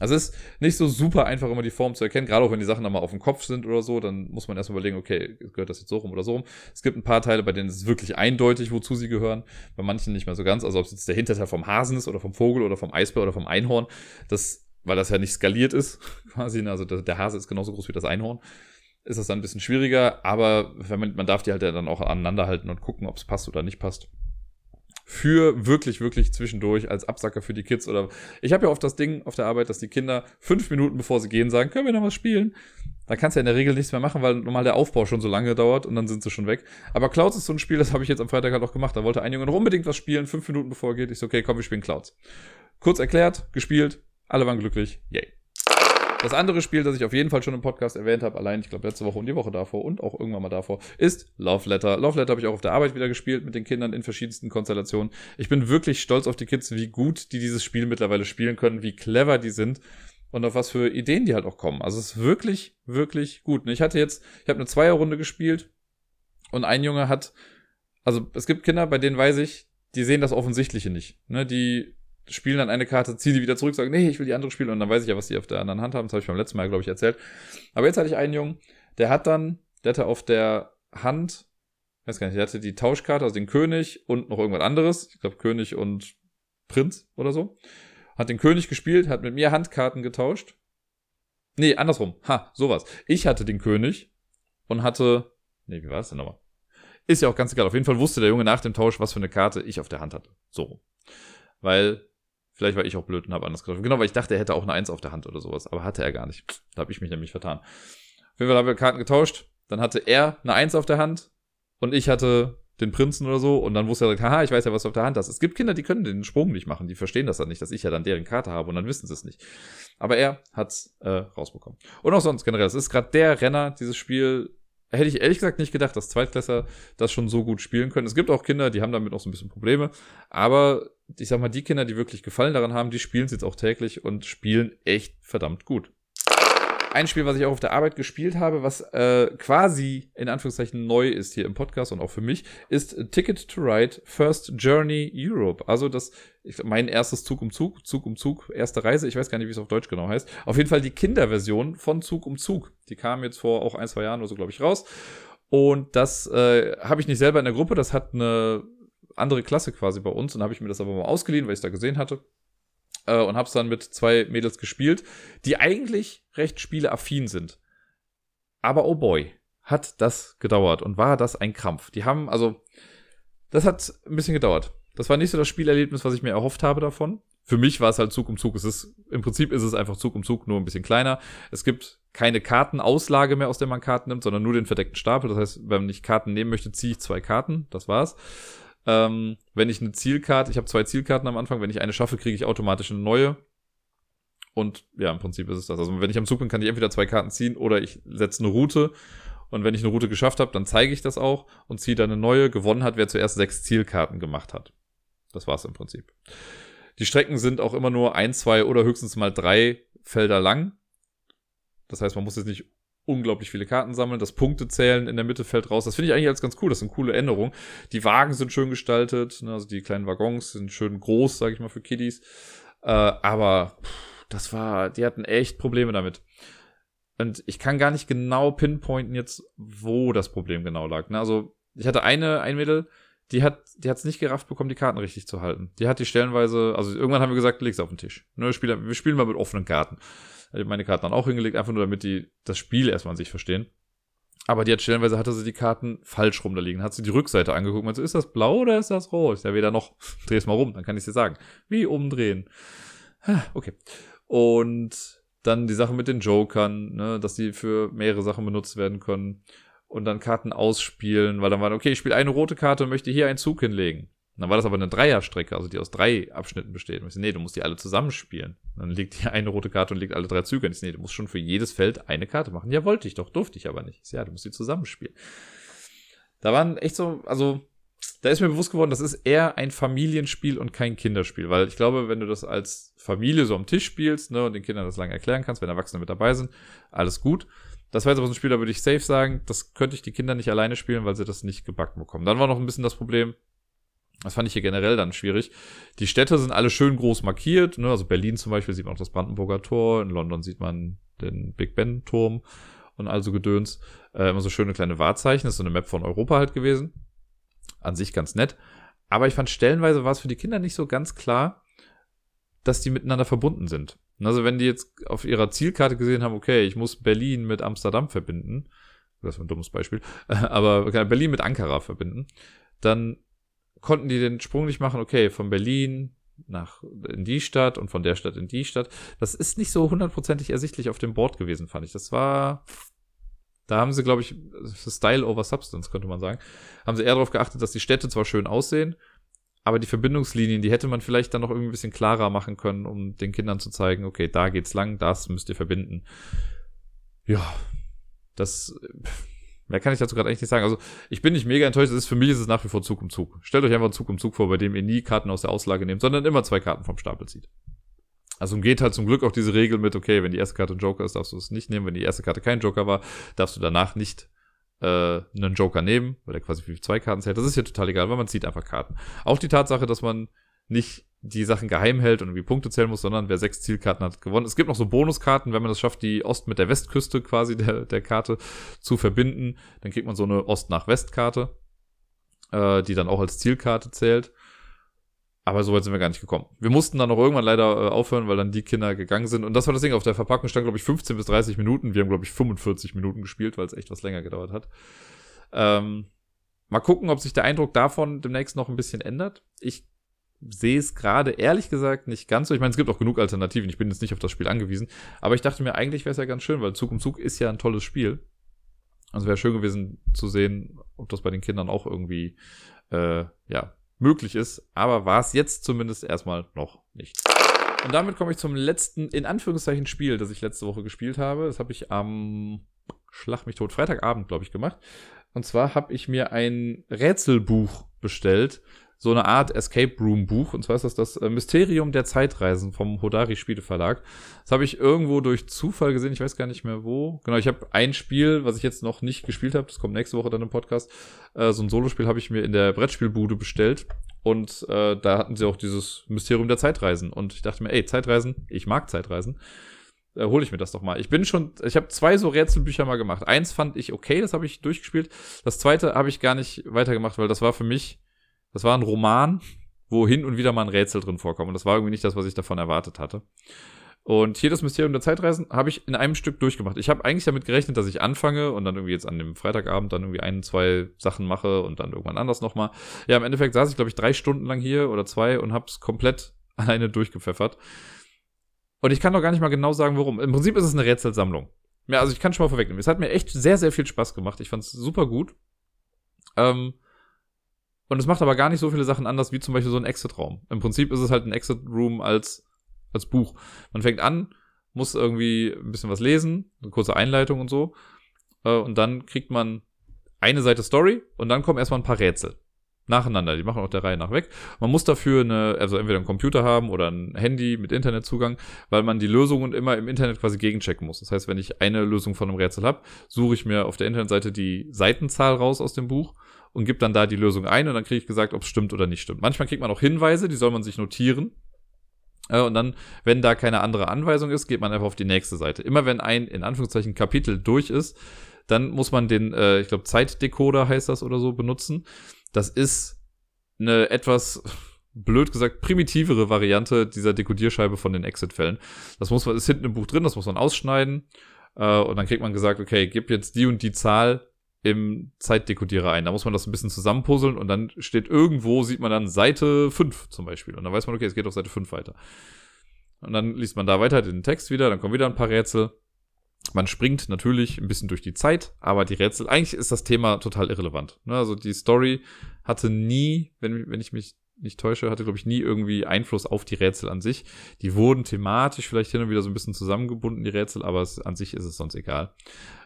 Also es ist nicht so super einfach, immer die Form zu erkennen, gerade auch wenn die Sachen dann mal auf dem Kopf sind oder so, dann muss man erstmal überlegen, okay, gehört das jetzt so rum oder so rum. Es gibt ein paar Teile, bei denen es wirklich eindeutig, wozu sie gehören, bei manchen nicht mehr so ganz, also ob es jetzt der Hinterteil vom Hasen ist oder vom Vogel oder vom Eisbär oder vom Einhorn, das, weil das ja nicht skaliert ist, quasi, ne, also der, Hase ist genauso groß wie das Einhorn ist das dann ein bisschen schwieriger, aber wenn man, man darf die halt dann auch aneinander halten und gucken, ob es passt oder nicht passt. Für wirklich, wirklich zwischendurch als Absacker für die Kids oder ich habe ja oft das Ding auf der Arbeit, dass die Kinder fünf Minuten bevor sie gehen sagen, können wir noch was spielen? Da kannst du ja in der Regel nichts mehr machen, weil normal der Aufbau schon so lange dauert und dann sind sie schon weg. Aber Clouds ist so ein Spiel, das habe ich jetzt am Freitag halt auch gemacht. Da wollte ein Junge noch unbedingt was spielen, fünf Minuten bevor er geht. Ich so, okay, komm, wir spielen Clouds. Kurz erklärt, gespielt, alle waren glücklich, yay. Das andere Spiel, das ich auf jeden Fall schon im Podcast erwähnt habe, allein, ich glaube, letzte Woche und die Woche davor und auch irgendwann mal davor, ist Love Letter. Love Letter habe ich auch auf der Arbeit wieder gespielt mit den Kindern in verschiedensten Konstellationen. Ich bin wirklich stolz auf die Kids, wie gut die dieses Spiel mittlerweile spielen können, wie clever die sind und auf was für Ideen die halt auch kommen. Also es ist wirklich, wirklich gut. Ich hatte jetzt, ich habe eine Zweierrunde gespielt und ein Junge hat, also es gibt Kinder, bei denen weiß ich, die sehen das Offensichtliche nicht. Ne, die spielen dann eine Karte, ziehen die wieder zurück, sagen, nee, ich will die andere spielen und dann weiß ich ja, was die auf der anderen Hand haben. Das habe ich beim letzten Mal, glaube ich, erzählt. Aber jetzt hatte ich einen Jungen, der hat dann, der hatte auf der Hand, weiß gar nicht, der hatte die Tauschkarte, also den König und noch irgendwas anderes. Ich glaube, König und Prinz oder so. Hat den König gespielt, hat mit mir Handkarten getauscht. Nee, andersrum. Ha, sowas. Ich hatte den König und hatte, nee, wie war es denn nochmal? Ist ja auch ganz egal. Auf jeden Fall wusste der Junge nach dem Tausch, was für eine Karte ich auf der Hand hatte. So. Weil Vielleicht war ich auch blöd und habe anders getroffen. Genau, weil ich dachte, er hätte auch eine Eins auf der Hand oder sowas. Aber hatte er gar nicht. Da habe ich mich nämlich vertan. Auf jeden Fall haben wir Karten getauscht. Dann hatte er eine Eins auf der Hand und ich hatte den Prinzen oder so. Und dann wusste er haha, ich weiß ja, was du auf der Hand hast. Es gibt Kinder, die können den Sprung nicht machen. Die verstehen das dann nicht, dass ich ja dann deren Karte habe und dann wissen sie es nicht. Aber er hat's äh, rausbekommen. Und auch sonst generell. Es ist gerade der Renner, dieses Spiel hätte ich ehrlich gesagt nicht gedacht, dass Zweitklässler das schon so gut spielen können. Es gibt auch Kinder, die haben damit auch so ein bisschen Probleme. Aber ich sag mal, die Kinder, die wirklich Gefallen daran haben, die spielen es jetzt auch täglich und spielen echt verdammt gut ein Spiel, was ich auch auf der Arbeit gespielt habe, was äh, quasi in Anführungszeichen neu ist hier im Podcast und auch für mich, ist Ticket to Ride First Journey Europe. Also das, ich, mein erstes Zug um Zug, Zug um Zug, erste Reise. Ich weiß gar nicht, wie es auf Deutsch genau heißt. Auf jeden Fall die Kinderversion von Zug um Zug. Die kam jetzt vor auch ein, zwei Jahren oder so, glaube ich, raus. Und das äh, habe ich nicht selber in der Gruppe. Das hat eine andere Klasse quasi bei uns und habe ich mir das aber mal ausgeliehen, weil ich es da gesehen hatte äh, und habe es dann mit zwei Mädels gespielt, die eigentlich recht spieleaffin sind. Aber oh boy, hat das gedauert und war das ein Krampf. Die haben, also, das hat ein bisschen gedauert. Das war nicht so das Spielerlebnis, was ich mir erhofft habe davon. Für mich war es halt Zug um Zug. Es ist, im Prinzip ist es einfach Zug um Zug, nur ein bisschen kleiner. Es gibt keine Kartenauslage mehr, aus der man Karten nimmt, sondern nur den verdeckten Stapel. Das heißt, wenn ich Karten nehmen möchte, ziehe ich zwei Karten. Das war's. Ähm, wenn ich eine Zielkarte, ich habe zwei Zielkarten am Anfang, wenn ich eine schaffe, kriege ich automatisch eine neue. Und ja, im Prinzip ist es das. Also wenn ich am Zug bin, kann ich entweder zwei Karten ziehen oder ich setze eine Route. Und wenn ich eine Route geschafft habe, dann zeige ich das auch und ziehe dann eine neue. Gewonnen hat, wer zuerst sechs Zielkarten gemacht hat. Das war's im Prinzip. Die Strecken sind auch immer nur ein, zwei oder höchstens mal drei Felder lang. Das heißt, man muss jetzt nicht unglaublich viele Karten sammeln. Das Punktezählen in der Mitte fällt raus. Das finde ich eigentlich als ganz cool. Das sind coole Änderungen. Die Wagen sind schön gestaltet. Ne? Also die kleinen Waggons sind schön groß, sage ich mal, für Kiddies. Äh, aber pff, das war, die hatten echt Probleme damit. Und ich kann gar nicht genau pinpointen jetzt, wo das Problem genau lag. Ne? Also ich hatte eine, ein Mädel, die hat, die hat's nicht gerafft bekommen, die Karten richtig zu halten. Die hat die stellenweise, also irgendwann haben wir gesagt, leg's auf den Tisch. Ne, wir, spielen, wir spielen mal mit offenen Karten. Hatte meine Karten dann auch hingelegt, einfach nur damit die das Spiel erstmal an sich verstehen. Aber die hat stellenweise hatte sie die Karten falsch rum da liegen. Hat sie die Rückseite angeguckt und so, ist das blau oder ist das rot? Ja weder noch. Dreh es mal rum, dann kann ich dir sagen. Wie umdrehen. Okay. Und dann die Sache mit den Jokern, ne, dass die für mehrere Sachen benutzt werden können. Und dann Karten ausspielen, weil dann war, okay, ich spiele eine rote Karte und möchte hier einen Zug hinlegen. Dann war das aber eine Dreierstrecke, also die aus drei Abschnitten besteht. Und ich so, nee, du musst die alle zusammenspielen. Dann liegt hier eine rote Karte und liegt alle drei Züge. Und ich so, nee, du musst schon für jedes Feld eine Karte machen. Ja, wollte ich doch, durfte ich aber nicht. Ich so, ja, du musst die zusammenspielen. Da waren echt so, also, da ist mir bewusst geworden, das ist eher ein Familienspiel und kein Kinderspiel. Weil ich glaube, wenn du das als Familie so am Tisch spielst, ne, und den Kindern das lange erklären kannst, wenn Erwachsene mit dabei sind, alles gut. Das war jetzt aber so ein Spiel, da würde ich safe sagen, das könnte ich die Kinder nicht alleine spielen, weil sie das nicht gebacken bekommen. Dann war noch ein bisschen das Problem, das fand ich hier generell dann schwierig. Die Städte sind alle schön groß markiert. Ne? Also Berlin zum Beispiel sieht man auch das Brandenburger Tor. In London sieht man den Big Ben Turm und also Gedöns. Äh, immer so schöne kleine Wahrzeichen. Das ist so eine Map von Europa halt gewesen. An sich ganz nett. Aber ich fand stellenweise war es für die Kinder nicht so ganz klar, dass die miteinander verbunden sind. Also wenn die jetzt auf ihrer Zielkarte gesehen haben, okay, ich muss Berlin mit Amsterdam verbinden, das ist ein dummes Beispiel, aber Berlin mit Ankara verbinden, dann konnten die den Sprung nicht machen, okay, von Berlin nach in die Stadt und von der Stadt in die Stadt. Das ist nicht so hundertprozentig ersichtlich auf dem Board gewesen, fand ich. Das war, da haben sie, glaube ich, Style over Substance, könnte man sagen, haben sie eher darauf geachtet, dass die Städte zwar schön aussehen, aber die Verbindungslinien, die hätte man vielleicht dann noch irgendwie ein bisschen klarer machen können, um den Kindern zu zeigen, okay, da geht's lang, das müsst ihr verbinden. Ja, das Mehr kann ich dazu gerade eigentlich nicht sagen. Also, ich bin nicht mega enttäuscht. Es ist, für mich ist es nach wie vor Zug um Zug. Stellt euch einfach Zug um Zug vor, bei dem ihr nie Karten aus der Auslage nehmt, sondern immer zwei Karten vom Stapel zieht. Also umgeht halt zum Glück auch diese Regel mit, okay, wenn die erste Karte ein Joker ist, darfst du es nicht nehmen. Wenn die erste Karte kein Joker war, darfst du danach nicht äh, einen Joker nehmen, weil er quasi für zwei Karten zählt. Das ist hier total egal, weil man zieht einfach Karten. Auch die Tatsache, dass man nicht die Sachen geheim hält und irgendwie Punkte zählen muss, sondern wer sechs Zielkarten hat, gewonnen. Es gibt noch so Bonuskarten, wenn man es schafft, die Ost mit der Westküste quasi der, der Karte zu verbinden, dann kriegt man so eine Ost nach West-Karte, äh, die dann auch als Zielkarte zählt. Aber so weit sind wir gar nicht gekommen. Wir mussten dann auch irgendwann leider äh, aufhören, weil dann die Kinder gegangen sind. Und das war das Ding. Auf der Verpackung stand, glaube ich, 15 bis 30 Minuten. Wir haben, glaube ich, 45 Minuten gespielt, weil es echt was länger gedauert hat. Ähm, mal gucken, ob sich der Eindruck davon demnächst noch ein bisschen ändert. Ich sehe es gerade ehrlich gesagt nicht ganz so. Ich meine, es gibt auch genug Alternativen. Ich bin jetzt nicht auf das Spiel angewiesen. Aber ich dachte mir, eigentlich wäre es ja ganz schön, weil Zug um Zug ist ja ein tolles Spiel. Also wäre schön gewesen zu sehen, ob das bei den Kindern auch irgendwie äh, ja, möglich ist. Aber war es jetzt zumindest erstmal noch nicht. Und damit komme ich zum letzten, in Anführungszeichen, Spiel, das ich letzte Woche gespielt habe. Das habe ich am Schlag mich tot, Freitagabend, glaube ich, gemacht. Und zwar habe ich mir ein Rätselbuch bestellt so eine Art Escape Room Buch. Und zwar ist das das äh, Mysterium der Zeitreisen vom Hodari Spieleverlag. Das habe ich irgendwo durch Zufall gesehen. Ich weiß gar nicht mehr wo. Genau, ich habe ein Spiel, was ich jetzt noch nicht gespielt habe. Das kommt nächste Woche dann im Podcast. Äh, so ein Solospiel habe ich mir in der Brettspielbude bestellt. Und äh, da hatten sie auch dieses Mysterium der Zeitreisen. Und ich dachte mir, ey, Zeitreisen, ich mag Zeitreisen. Äh, hole ich mir das doch mal. Ich bin schon, ich habe zwei so Rätselbücher mal gemacht. Eins fand ich okay, das habe ich durchgespielt. Das zweite habe ich gar nicht weitergemacht, weil das war für mich das war ein Roman, wo hin und wieder mal ein Rätsel drin vorkommt. Und das war irgendwie nicht das, was ich davon erwartet hatte. Und hier das Mysterium der Zeitreisen habe ich in einem Stück durchgemacht. Ich habe eigentlich damit gerechnet, dass ich anfange und dann irgendwie jetzt an dem Freitagabend dann irgendwie ein, zwei Sachen mache und dann irgendwann anders nochmal. Ja, im Endeffekt saß ich, glaube ich, drei Stunden lang hier oder zwei und habe es komplett alleine durchgepfeffert. Und ich kann doch gar nicht mal genau sagen, warum. Im Prinzip ist es eine Rätselsammlung. Ja, also ich kann schon mal vorwegnehmen. Es hat mir echt sehr, sehr viel Spaß gemacht. Ich fand es super gut. Ähm, und es macht aber gar nicht so viele Sachen anders wie zum Beispiel so ein Exit-Raum. Im Prinzip ist es halt ein Exit-Room als, als Buch. Man fängt an, muss irgendwie ein bisschen was lesen, eine kurze Einleitung und so. Äh, und dann kriegt man eine Seite Story und dann kommen erstmal ein paar Rätsel. Nacheinander, die machen auch der Reihe nach weg. Man muss dafür eine, also entweder einen Computer haben oder ein Handy mit Internetzugang, weil man die Lösungen immer im Internet quasi gegenchecken muss. Das heißt, wenn ich eine Lösung von einem Rätsel habe, suche ich mir auf der Internetseite die Seitenzahl raus aus dem Buch und gebe dann da die Lösung ein und dann kriege ich gesagt, ob es stimmt oder nicht stimmt. Manchmal kriegt man auch Hinweise, die soll man sich notieren. Äh, und dann, wenn da keine andere Anweisung ist, geht man einfach auf die nächste Seite. Immer wenn ein, in Anführungszeichen, Kapitel durch ist, dann muss man den, äh, ich glaube, Zeitdecoder heißt das oder so, benutzen. Das ist eine etwas, blöd gesagt, primitivere Variante dieser Dekodierscheibe von den Exit-Fällen. Das muss man, ist hinten im Buch drin, das muss man ausschneiden. Äh, und dann kriegt man gesagt, okay, gib jetzt die und die Zahl im Zeitdekodierer ein. Da muss man das ein bisschen zusammenpuzzeln und dann steht irgendwo, sieht man dann Seite 5 zum Beispiel. Und dann weiß man, okay, es geht auf Seite 5 weiter. Und dann liest man da weiter den Text wieder, dann kommen wieder ein paar Rätsel. Man springt natürlich ein bisschen durch die Zeit, aber die Rätsel, eigentlich ist das Thema total irrelevant. Ne, also die Story hatte nie, wenn, wenn ich mich nicht täusche, hatte, glaube ich, nie irgendwie Einfluss auf die Rätsel an sich. Die wurden thematisch vielleicht hin und wieder so ein bisschen zusammengebunden, die Rätsel, aber es, an sich ist es sonst egal.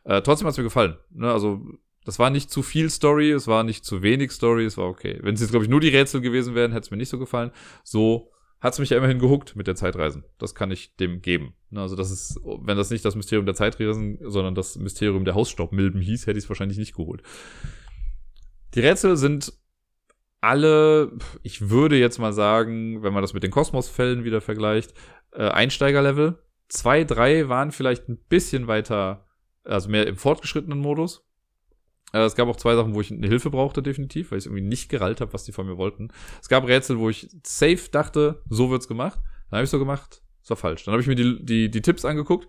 Äh, trotzdem hat es mir gefallen. Ne? Also das war nicht zu viel Story, es war nicht zu wenig Story, es war okay. Wenn es jetzt, glaube ich, nur die Rätsel gewesen wären, hätte es mir nicht so gefallen. So hat es mich ja immerhin gehuckt mit der Zeitreisen. Das kann ich dem geben. Ne, also das ist, wenn das nicht das Mysterium der Zeitreisen, sondern das Mysterium der Hausstaubmilben hieß, hätte ich es wahrscheinlich nicht geholt. Die Rätsel sind alle, ich würde jetzt mal sagen, wenn man das mit den Kosmos-Fällen wieder vergleicht, äh, Einsteigerlevel. Zwei, drei waren vielleicht ein bisschen weiter, also mehr im fortgeschrittenen Modus. Äh, es gab auch zwei Sachen, wo ich eine Hilfe brauchte, definitiv, weil ich irgendwie nicht gerallt habe, was die von mir wollten. Es gab Rätsel, wo ich safe dachte, so wird's gemacht. Dann habe ich so gemacht, das war falsch. Dann habe ich mir die, die, die Tipps angeguckt,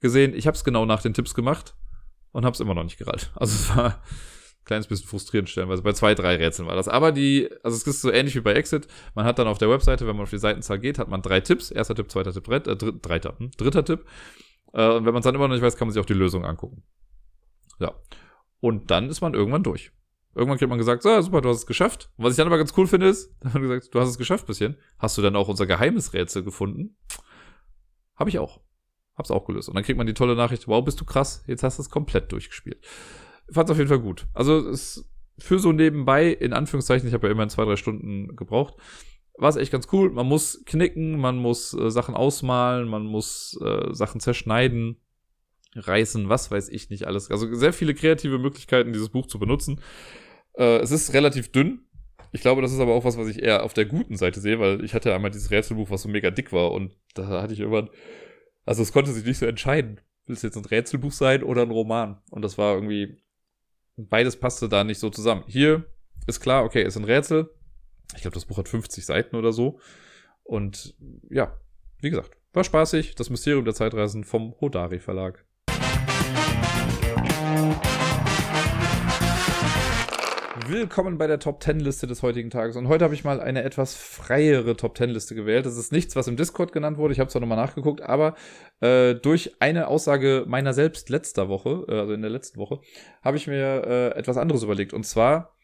gesehen, ich habe es genau nach den Tipps gemacht und habe es immer noch nicht gerallt. Also es war ein kleines bisschen frustrierend stellenweise. Bei zwei, drei Rätseln war das. Aber die, also es ist so ähnlich wie bei Exit. Man hat dann auf der Webseite, wenn man auf die Seitenzahl geht, hat man drei Tipps. Erster Tipp, zweiter Tipp, dritter, äh, dritter, hm, dritter Tipp. Äh, und wenn man es dann immer noch nicht weiß, kann man sich auch die Lösung angucken. Ja. Und dann ist man irgendwann durch. Irgendwann kriegt man gesagt, so, super, du hast es geschafft. Und was ich dann aber ganz cool finde, ist, dann hat man gesagt, du hast es geschafft bisschen. Hast du dann auch unser geheimes Rätsel gefunden? Habe ich auch. Hab's auch gelöst. Und dann kriegt man die tolle Nachricht, wow, bist du krass, jetzt hast du es komplett durchgespielt. Fand's auf jeden Fall gut. Also es für so nebenbei, in Anführungszeichen, ich habe ja immerhin zwei, drei Stunden gebraucht, war es echt ganz cool. Man muss knicken, man muss äh, Sachen ausmalen, man muss äh, Sachen zerschneiden reißen, was weiß ich nicht alles. Also sehr viele kreative Möglichkeiten, dieses Buch zu benutzen. Äh, es ist relativ dünn. Ich glaube, das ist aber auch was, was ich eher auf der guten Seite sehe, weil ich hatte einmal dieses Rätselbuch, was so mega dick war und da hatte ich irgendwann, also es konnte sich nicht so entscheiden, will es jetzt ein Rätselbuch sein oder ein Roman? Und das war irgendwie, beides passte da nicht so zusammen. Hier ist klar, okay, ist ein Rätsel. Ich glaube, das Buch hat 50 Seiten oder so. Und ja, wie gesagt, war spaßig. Das Mysterium der Zeitreisen vom Hodari Verlag. Willkommen bei der Top 10 Liste des heutigen Tages. Und heute habe ich mal eine etwas freiere Top 10 Liste gewählt. Das ist nichts, was im Discord genannt wurde. Ich habe zwar nochmal nachgeguckt, aber äh, durch eine Aussage meiner selbst letzter Woche, äh, also in der letzten Woche, habe ich mir äh, etwas anderes überlegt. Und zwar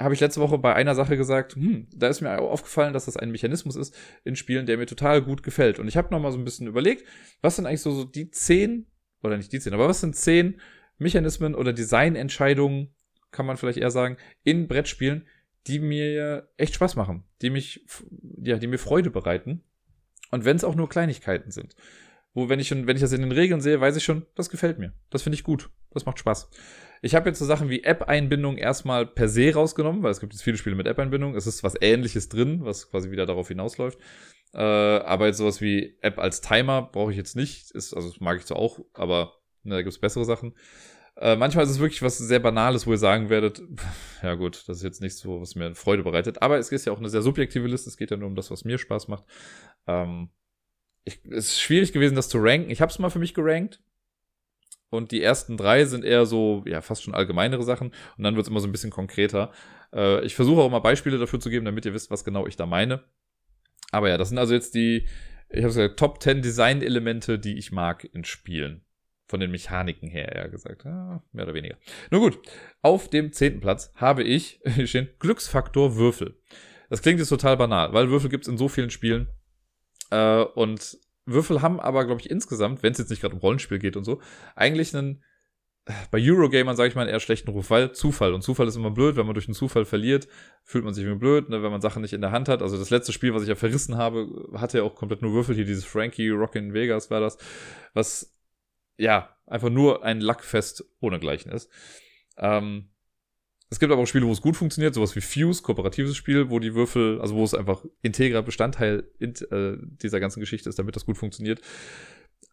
habe ich letzte Woche bei einer Sache gesagt, hm, da ist mir aufgefallen, dass das ein Mechanismus ist in Spielen, der mir total gut gefällt. Und ich habe nochmal so ein bisschen überlegt, was sind eigentlich so, so die zehn oder nicht die zehn, aber was sind zehn Mechanismen oder Designentscheidungen, kann man vielleicht eher sagen, in Brettspielen, die mir echt Spaß machen, die mich, ja, die mir Freude bereiten. Und wenn es auch nur Kleinigkeiten sind. Wo, wenn ich wenn ich das in den Regeln sehe, weiß ich schon, das gefällt mir. Das finde ich gut. Das macht Spaß. Ich habe jetzt so Sachen wie App-Einbindung erstmal per se rausgenommen, weil es gibt jetzt viele Spiele mit App-Einbindung. Es ist was ähnliches drin, was quasi wieder darauf hinausläuft. Äh, aber jetzt sowas wie App als Timer brauche ich jetzt nicht. Ist, also mag ich zwar auch, aber ne, da gibt es bessere Sachen. Äh, manchmal ist es wirklich was sehr Banales, wo ihr sagen werdet, ja gut, das ist jetzt nicht so, was mir Freude bereitet. Aber es ist ja auch eine sehr subjektive Liste. Es geht ja nur um das, was mir Spaß macht. Ähm, ich, es ist schwierig gewesen, das zu ranken. Ich habe es mal für mich gerankt. Und die ersten drei sind eher so, ja, fast schon allgemeinere Sachen. Und dann wird es immer so ein bisschen konkreter. Äh, ich versuche auch mal Beispiele dafür zu geben, damit ihr wisst, was genau ich da meine. Aber ja, das sind also jetzt die, ich habe gesagt, Top 10 Design-Elemente, die ich mag in Spielen. Von den Mechaniken her, eher gesagt. Ja, mehr oder weniger. Nun gut, auf dem zehnten Platz habe ich stehen Glücksfaktor Würfel. Das klingt jetzt total banal, weil Würfel gibt es in so vielen Spielen. Äh, und Würfel haben aber, glaube ich, insgesamt, wenn es jetzt nicht gerade um Rollenspiel geht und so, eigentlich einen bei Eurogamern, sage ich mal, einen eher schlechten Ruf, weil Zufall. Und Zufall ist immer blöd, wenn man durch einen Zufall verliert, fühlt man sich irgendwie blöd, ne, wenn man Sachen nicht in der Hand hat. Also das letzte Spiel, was ich ja verrissen habe, hatte ja auch komplett nur Würfel. Hier dieses Frankie Rockin' Vegas war das, was ja einfach nur ein Lackfest ohnegleichen ist. Ähm, es gibt aber auch Spiele, wo es gut funktioniert, sowas wie Fuse, kooperatives Spiel, wo die Würfel, also wo es einfach integrer Bestandteil in, äh, dieser ganzen Geschichte ist, damit das gut funktioniert.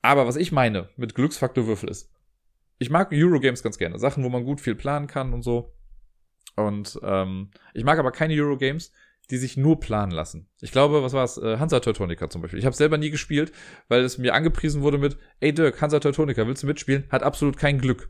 Aber was ich meine mit Glücksfaktor Würfel ist, ich mag Eurogames ganz gerne. Sachen, wo man gut viel planen kann und so. Und ähm, ich mag aber keine Eurogames, die sich nur planen lassen. Ich glaube, was war es? Äh, Hansa Teutonica zum Beispiel. Ich habe selber nie gespielt, weil es mir angepriesen wurde mit, ey Dirk, Hansa Teutonica, willst du mitspielen? Hat absolut kein Glück.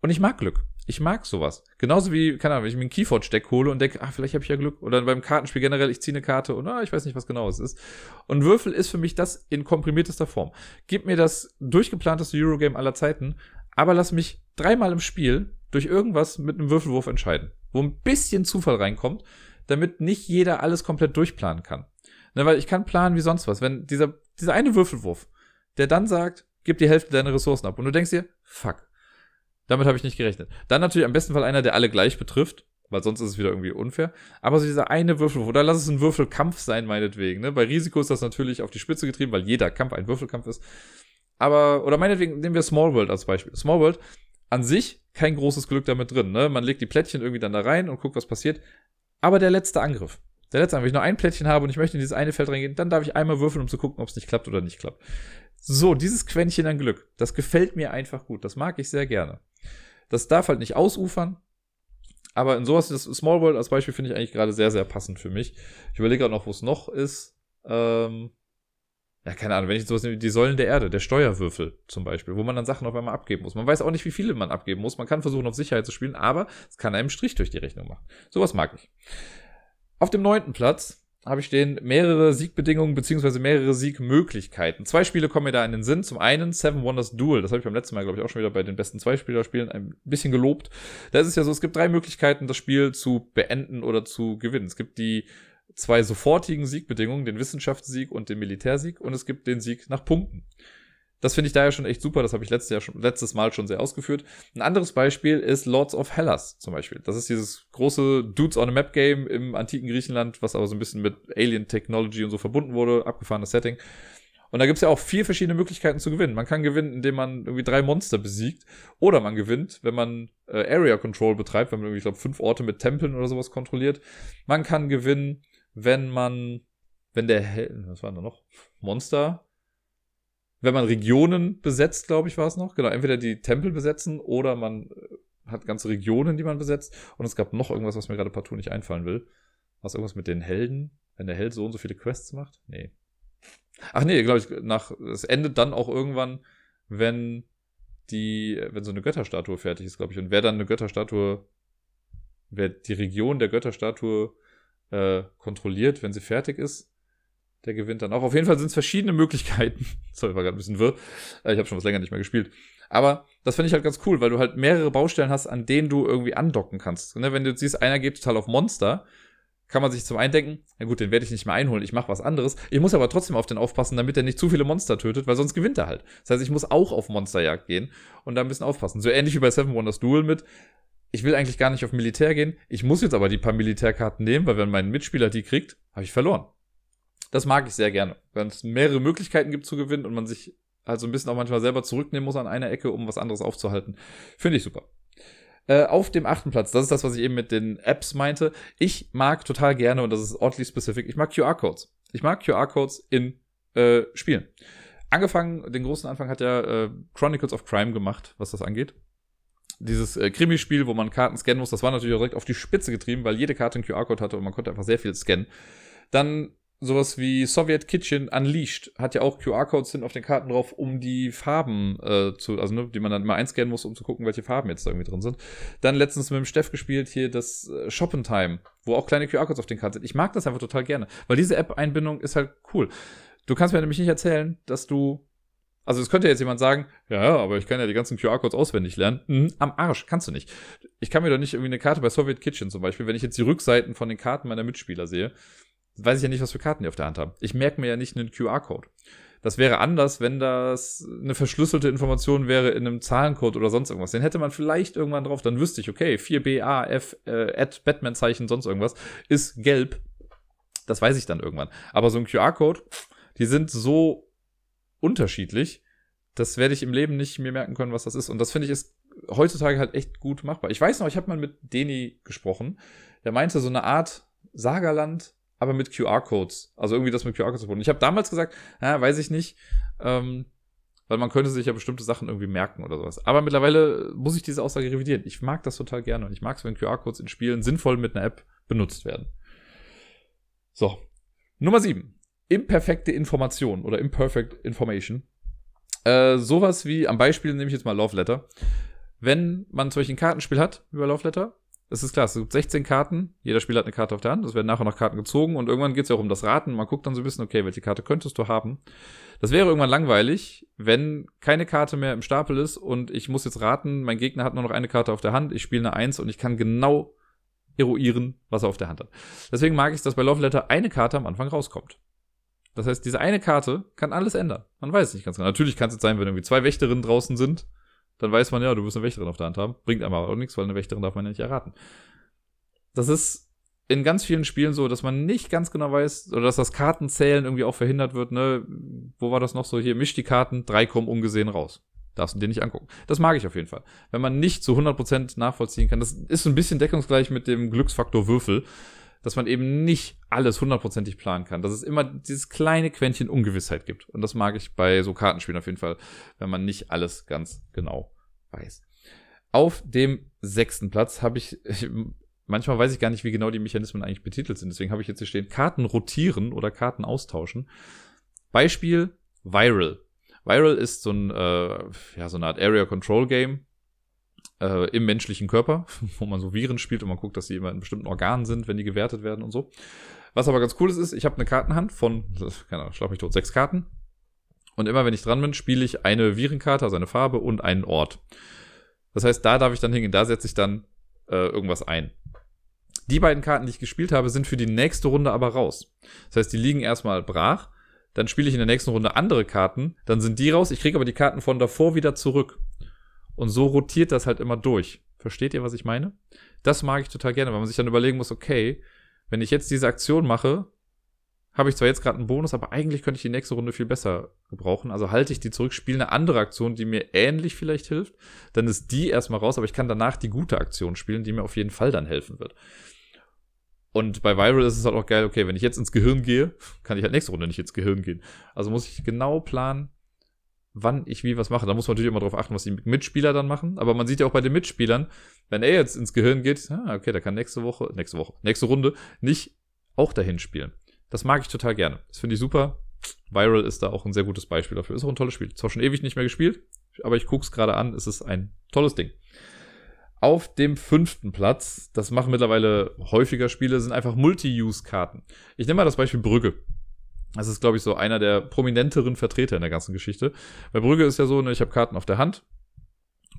Und ich mag Glück. Ich mag sowas. Genauso wie, keine Ahnung, wenn ich mir ein Keyforge-Deck hole und denke, ah, vielleicht habe ich ja Glück. Oder beim Kartenspiel generell, ich ziehe eine Karte und ah, ich weiß nicht, was genau es ist. Und Würfel ist für mich das in komprimiertester Form. Gib mir das durchgeplanteste Eurogame aller Zeiten, aber lass mich dreimal im Spiel durch irgendwas mit einem Würfelwurf entscheiden, wo ein bisschen Zufall reinkommt, damit nicht jeder alles komplett durchplanen kann. Ne, weil ich kann planen wie sonst was. Wenn dieser, dieser eine Würfelwurf, der dann sagt, gib die Hälfte deiner Ressourcen ab und du denkst dir, fuck, damit habe ich nicht gerechnet. Dann natürlich am besten Fall einer, der alle gleich betrifft, weil sonst ist es wieder irgendwie unfair. Aber so dieser eine Würfel, oder lass es ein Würfelkampf sein, meinetwegen. Ne? Bei Risiko ist das natürlich auf die Spitze getrieben, weil jeder Kampf ein Würfelkampf ist. Aber, oder meinetwegen nehmen wir Small World als Beispiel. Small World an sich kein großes Glück damit drin. Ne? Man legt die Plättchen irgendwie dann da rein und guckt, was passiert. Aber der letzte Angriff. Der letzte Angriff, wenn ich nur ein Plättchen habe und ich möchte in dieses eine Feld reingehen, dann darf ich einmal würfeln, um zu gucken, ob es nicht klappt oder nicht klappt. So, dieses Quäntchen an Glück, das gefällt mir einfach gut. Das mag ich sehr gerne. Das darf halt nicht ausufern. Aber in sowas, das Small World als Beispiel finde ich eigentlich gerade sehr, sehr passend für mich. Ich überlege gerade noch, wo es noch ist. Ähm, ja, keine Ahnung, wenn ich sowas nehme, die Säulen der Erde, der Steuerwürfel zum Beispiel, wo man dann Sachen auf einmal abgeben muss. Man weiß auch nicht, wie viele man abgeben muss. Man kann versuchen, auf Sicherheit zu spielen, aber es kann einem Strich durch die Rechnung machen. Sowas mag ich. Auf dem neunten Platz habe ich stehen mehrere Siegbedingungen beziehungsweise mehrere Siegmöglichkeiten. Zwei Spiele kommen mir da in den Sinn. Zum einen Seven Wonders Duel. Das habe ich beim letzten Mal, glaube ich, auch schon wieder bei den besten Zwei-Spieler-Spielen ein bisschen gelobt. Da ist es ja so, es gibt drei Möglichkeiten, das Spiel zu beenden oder zu gewinnen. Es gibt die zwei sofortigen Siegbedingungen, den Wissenschaftssieg und den Militärsieg, und es gibt den Sieg nach Punkten. Das finde ich daher schon echt super. Das habe ich letztes, Jahr schon, letztes Mal schon sehr ausgeführt. Ein anderes Beispiel ist Lords of Hellas zum Beispiel. Das ist dieses große Dudes on a Map Game im antiken Griechenland, was aber so ein bisschen mit Alien Technology und so verbunden wurde. Abgefahrenes Setting. Und da gibt's ja auch vier verschiedene Möglichkeiten zu gewinnen. Man kann gewinnen, indem man irgendwie drei Monster besiegt. Oder man gewinnt, wenn man äh, Area Control betreibt, wenn man irgendwie, ich glaube, fünf Orte mit Tempeln oder sowas kontrolliert. Man kann gewinnen, wenn man, wenn der, Hel was war da noch? Monster? Wenn man Regionen besetzt, glaube ich, war es noch. Genau, entweder die Tempel besetzen oder man äh, hat ganze Regionen, die man besetzt. Und es gab noch irgendwas, was mir gerade partout nicht einfallen will. Was irgendwas mit den Helden? Wenn der Held so und so viele Quests macht? Nee. Ach nee, glaube ich, nach, es endet dann auch irgendwann, wenn die, wenn so eine Götterstatue fertig ist, glaube ich. Und wer dann eine Götterstatue, wer die Region der Götterstatue äh, kontrolliert, wenn sie fertig ist. Der gewinnt dann auch. Auf jeden Fall sind es verschiedene Möglichkeiten. Sorry, war gerade ein bisschen wirr. Äh, ich habe schon was länger nicht mehr gespielt. Aber das finde ich halt ganz cool, weil du halt mehrere Baustellen hast, an denen du irgendwie andocken kannst. Ne, wenn du siehst, einer geht total auf Monster, kann man sich zum einen denken, na gut, den werde ich nicht mehr einholen, ich mache was anderes. Ich muss aber trotzdem auf den aufpassen, damit er nicht zu viele Monster tötet, weil sonst gewinnt er halt. Das heißt, ich muss auch auf Monsterjagd gehen und da ein bisschen aufpassen. So ähnlich wie bei Seven Wonders Duel mit, ich will eigentlich gar nicht auf Militär gehen, ich muss jetzt aber die paar Militärkarten nehmen, weil wenn mein Mitspieler die kriegt, habe ich verloren. Das mag ich sehr gerne, wenn es mehrere Möglichkeiten gibt zu gewinnen und man sich halt so ein bisschen auch manchmal selber zurücknehmen muss an einer Ecke, um was anderes aufzuhalten. Finde ich super. Äh, auf dem achten Platz, das ist das, was ich eben mit den Apps meinte. Ich mag total gerne, und das ist oddly specific, ich mag QR-Codes. Ich mag QR-Codes in äh, Spielen. Angefangen, den großen Anfang hat ja äh, Chronicles of Crime gemacht, was das angeht. Dieses äh, Krimispiel, wo man Karten scannen muss, das war natürlich auch direkt auf die Spitze getrieben, weil jede Karte einen QR-Code hatte und man konnte einfach sehr viel scannen. Dann sowas wie Soviet Kitchen Unleashed hat ja auch QR-Codes sind auf den Karten drauf, um die Farben äh, zu, also ne, die man dann mal einscannen muss, um zu gucken, welche Farben jetzt da irgendwie drin sind. Dann letztens mit dem Steff gespielt hier das äh, Shoppentime, wo auch kleine QR-Codes auf den Karten sind. Ich mag das einfach total gerne, weil diese App-Einbindung ist halt cool. Du kannst mir nämlich nicht erzählen, dass du also es könnte jetzt jemand sagen, ja, aber ich kann ja die ganzen QR-Codes auswendig lernen. Mhm, am Arsch, kannst du nicht. Ich kann mir doch nicht irgendwie eine Karte bei Soviet Kitchen zum Beispiel, wenn ich jetzt die Rückseiten von den Karten meiner Mitspieler sehe, weiß ich ja nicht, was für Karten die auf der Hand haben. Ich merke mir ja nicht einen QR-Code. Das wäre anders, wenn das eine verschlüsselte Information wäre in einem Zahlencode oder sonst irgendwas. Den hätte man vielleicht irgendwann drauf, dann wüsste ich, okay, 4BAF, äh, at Batman-Zeichen, sonst irgendwas, ist gelb. Das weiß ich dann irgendwann. Aber so ein QR-Code, die sind so unterschiedlich, das werde ich im Leben nicht mir merken können, was das ist. Und das finde ich ist heutzutage halt echt gut machbar. Ich weiß noch, ich habe mal mit Deni gesprochen. Der meinte so eine Art Sagerland aber mit QR-Codes. Also irgendwie das mit QR-Codes verbunden. Ich habe damals gesagt, ja, weiß ich nicht, ähm, weil man könnte sich ja bestimmte Sachen irgendwie merken oder sowas. Aber mittlerweile muss ich diese Aussage revidieren. Ich mag das total gerne und ich mag es, wenn QR-Codes in Spielen sinnvoll mit einer App benutzt werden. So. Nummer sieben. Imperfekte Information oder Imperfect Information. Äh, sowas wie, am Beispiel nehme ich jetzt mal Love Letter. Wenn man zum Beispiel ein Kartenspiel hat über Love Letter es ist klar, es gibt 16 Karten, jeder Spieler hat eine Karte auf der Hand, es werden nachher noch Karten gezogen und irgendwann geht es ja auch um das Raten. Man guckt dann so ein bisschen, okay, welche Karte könntest du haben? Das wäre irgendwann langweilig, wenn keine Karte mehr im Stapel ist und ich muss jetzt raten, mein Gegner hat nur noch eine Karte auf der Hand, ich spiele eine Eins und ich kann genau eruieren, was er auf der Hand hat. Deswegen mag ich, dass bei Love Letter eine Karte am Anfang rauskommt. Das heißt, diese eine Karte kann alles ändern. Man weiß es nicht ganz genau. Natürlich kann es jetzt sein, wenn irgendwie zwei Wächterinnen draußen sind dann weiß man ja, du wirst eine Wächterin auf der Hand haben. Bringt aber auch nichts, weil eine Wächterin darf man ja nicht erraten. Das ist in ganz vielen Spielen so, dass man nicht ganz genau weiß, oder dass das Kartenzählen irgendwie auch verhindert wird, ne? Wo war das noch so? Hier, misch die Karten, drei kommen ungesehen raus. Darfst du dir nicht angucken. Das mag ich auf jeden Fall. Wenn man nicht zu 100% nachvollziehen kann, das ist so ein bisschen deckungsgleich mit dem Glücksfaktor Würfel dass man eben nicht alles hundertprozentig planen kann. Dass es immer dieses kleine Quäntchen Ungewissheit gibt. Und das mag ich bei so Kartenspielen auf jeden Fall, wenn man nicht alles ganz genau weiß. Auf dem sechsten Platz habe ich, ich, manchmal weiß ich gar nicht, wie genau die Mechanismen eigentlich betitelt sind. Deswegen habe ich jetzt hier stehen, Karten rotieren oder Karten austauschen. Beispiel Viral. Viral ist so ein, äh, ja, so eine Art Area Control Game, äh, im menschlichen Körper, wo man so Viren spielt und man guckt, dass die immer in bestimmten Organen sind, wenn die gewertet werden und so. Was aber ganz cool ist, ist, ich habe eine Kartenhand von, keine Ahnung, schlag mich tot, sechs Karten. Und immer wenn ich dran bin, spiele ich eine Virenkarte, also eine Farbe und einen Ort. Das heißt, da darf ich dann hingehen, da setze ich dann äh, irgendwas ein. Die beiden Karten, die ich gespielt habe, sind für die nächste Runde aber raus. Das heißt, die liegen erstmal brach. Dann spiele ich in der nächsten Runde andere Karten. Dann sind die raus. Ich kriege aber die Karten von davor wieder zurück. Und so rotiert das halt immer durch. Versteht ihr, was ich meine? Das mag ich total gerne, weil man sich dann überlegen muss, okay, wenn ich jetzt diese Aktion mache, habe ich zwar jetzt gerade einen Bonus, aber eigentlich könnte ich die nächste Runde viel besser gebrauchen. Also halte ich die zurück, spiele eine andere Aktion, die mir ähnlich vielleicht hilft. Dann ist die erstmal raus, aber ich kann danach die gute Aktion spielen, die mir auf jeden Fall dann helfen wird. Und bei Viral ist es halt auch geil, okay, wenn ich jetzt ins Gehirn gehe, kann ich halt nächste Runde nicht ins Gehirn gehen. Also muss ich genau planen, wann ich wie was mache. Da muss man natürlich immer darauf achten, was die Mitspieler dann machen. Aber man sieht ja auch bei den Mitspielern, wenn er jetzt ins Gehirn geht, ah, okay, der kann nächste Woche, nächste Woche, nächste Runde nicht auch dahin spielen. Das mag ich total gerne. Das finde ich super. Viral ist da auch ein sehr gutes Beispiel dafür. Ist auch ein tolles Spiel. Zwar schon ewig nicht mehr gespielt, aber ich gucke es gerade an. Es ist ein tolles Ding. Auf dem fünften Platz, das machen mittlerweile häufiger Spiele, sind einfach Multi-Use-Karten. Ich nehme mal das Beispiel Brügge. Das ist, glaube ich, so einer der prominenteren Vertreter in der ganzen Geschichte. Bei Brügge ist ja so, ne, ich habe Karten auf der Hand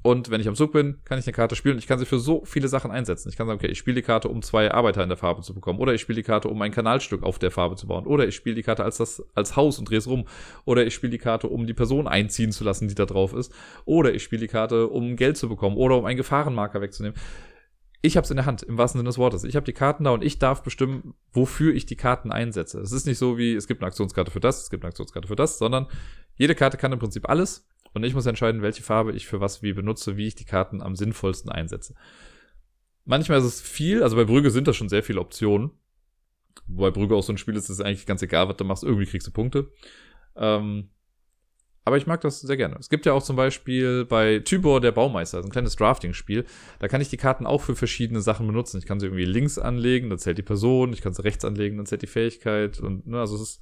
Und wenn ich am Zug bin, kann ich eine Karte spielen ich kann sie für so viele Sachen einsetzen. Ich kann sagen, okay, ich spiele die Karte, um zwei Arbeiter in der Farbe zu bekommen. Oder ich spiele die Karte, um ein Kanalstück auf der Farbe zu bauen. Oder ich spiele die Karte als das, als Haus und drehe es rum. Oder ich spiele die Karte, um die Person einziehen zu lassen, die da drauf ist. Oder ich spiele die Karte, um Geld zu bekommen. Oder um einen Gefahrenmarker wegzunehmen. Ich habe es in der Hand, im wahrsten Sinne des Wortes. Ich habe die Karten da und ich darf bestimmen, wofür ich die Karten einsetze. Es ist nicht so wie, es gibt eine Aktionskarte für das, es gibt eine Aktionskarte für das, sondern jede Karte kann im Prinzip alles und ich muss entscheiden, welche Farbe ich für was wie benutze, wie ich die Karten am sinnvollsten einsetze. Manchmal ist es viel, also bei Brügge sind das schon sehr viele Optionen. Wobei Brügge auch so ein Spiel ist, ist eigentlich ganz egal, was du machst, irgendwie kriegst du Punkte. Ähm, aber ich mag das sehr gerne. Es gibt ja auch zum Beispiel bei Tybor der Baumeister, also ein kleines Drafting-Spiel. Da kann ich die Karten auch für verschiedene Sachen benutzen. Ich kann sie irgendwie links anlegen, dann zählt die Person. Ich kann sie rechts anlegen, dann zählt die Fähigkeit. Und ne, also es ist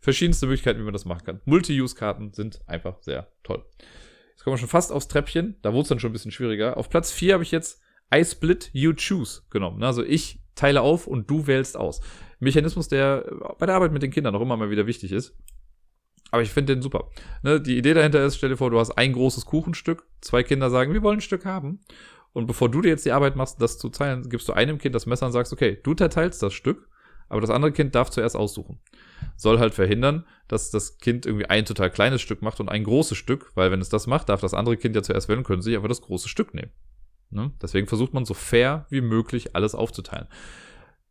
verschiedenste Möglichkeiten, wie man das machen kann. Multi-Use-Karten sind einfach sehr toll. Jetzt kommen wir schon fast aufs Treppchen. Da wurde es dann schon ein bisschen schwieriger. Auf Platz 4 habe ich jetzt I Split, You Choose genommen. Also ich teile auf und du wählst aus. Mechanismus, der bei der Arbeit mit den Kindern auch immer mal wieder wichtig ist. Aber ich finde den super. Ne, die Idee dahinter ist, stell dir vor, du hast ein großes Kuchenstück, zwei Kinder sagen, wir wollen ein Stück haben. Und bevor du dir jetzt die Arbeit machst, das zu teilen, gibst du einem Kind das Messer und sagst, okay, du teilst das Stück, aber das andere Kind darf zuerst aussuchen. Soll halt verhindern, dass das Kind irgendwie ein total kleines Stück macht und ein großes Stück, weil wenn es das macht, darf das andere Kind ja zuerst wählen, können sich aber das große Stück nehmen. Ne? Deswegen versucht man so fair wie möglich alles aufzuteilen.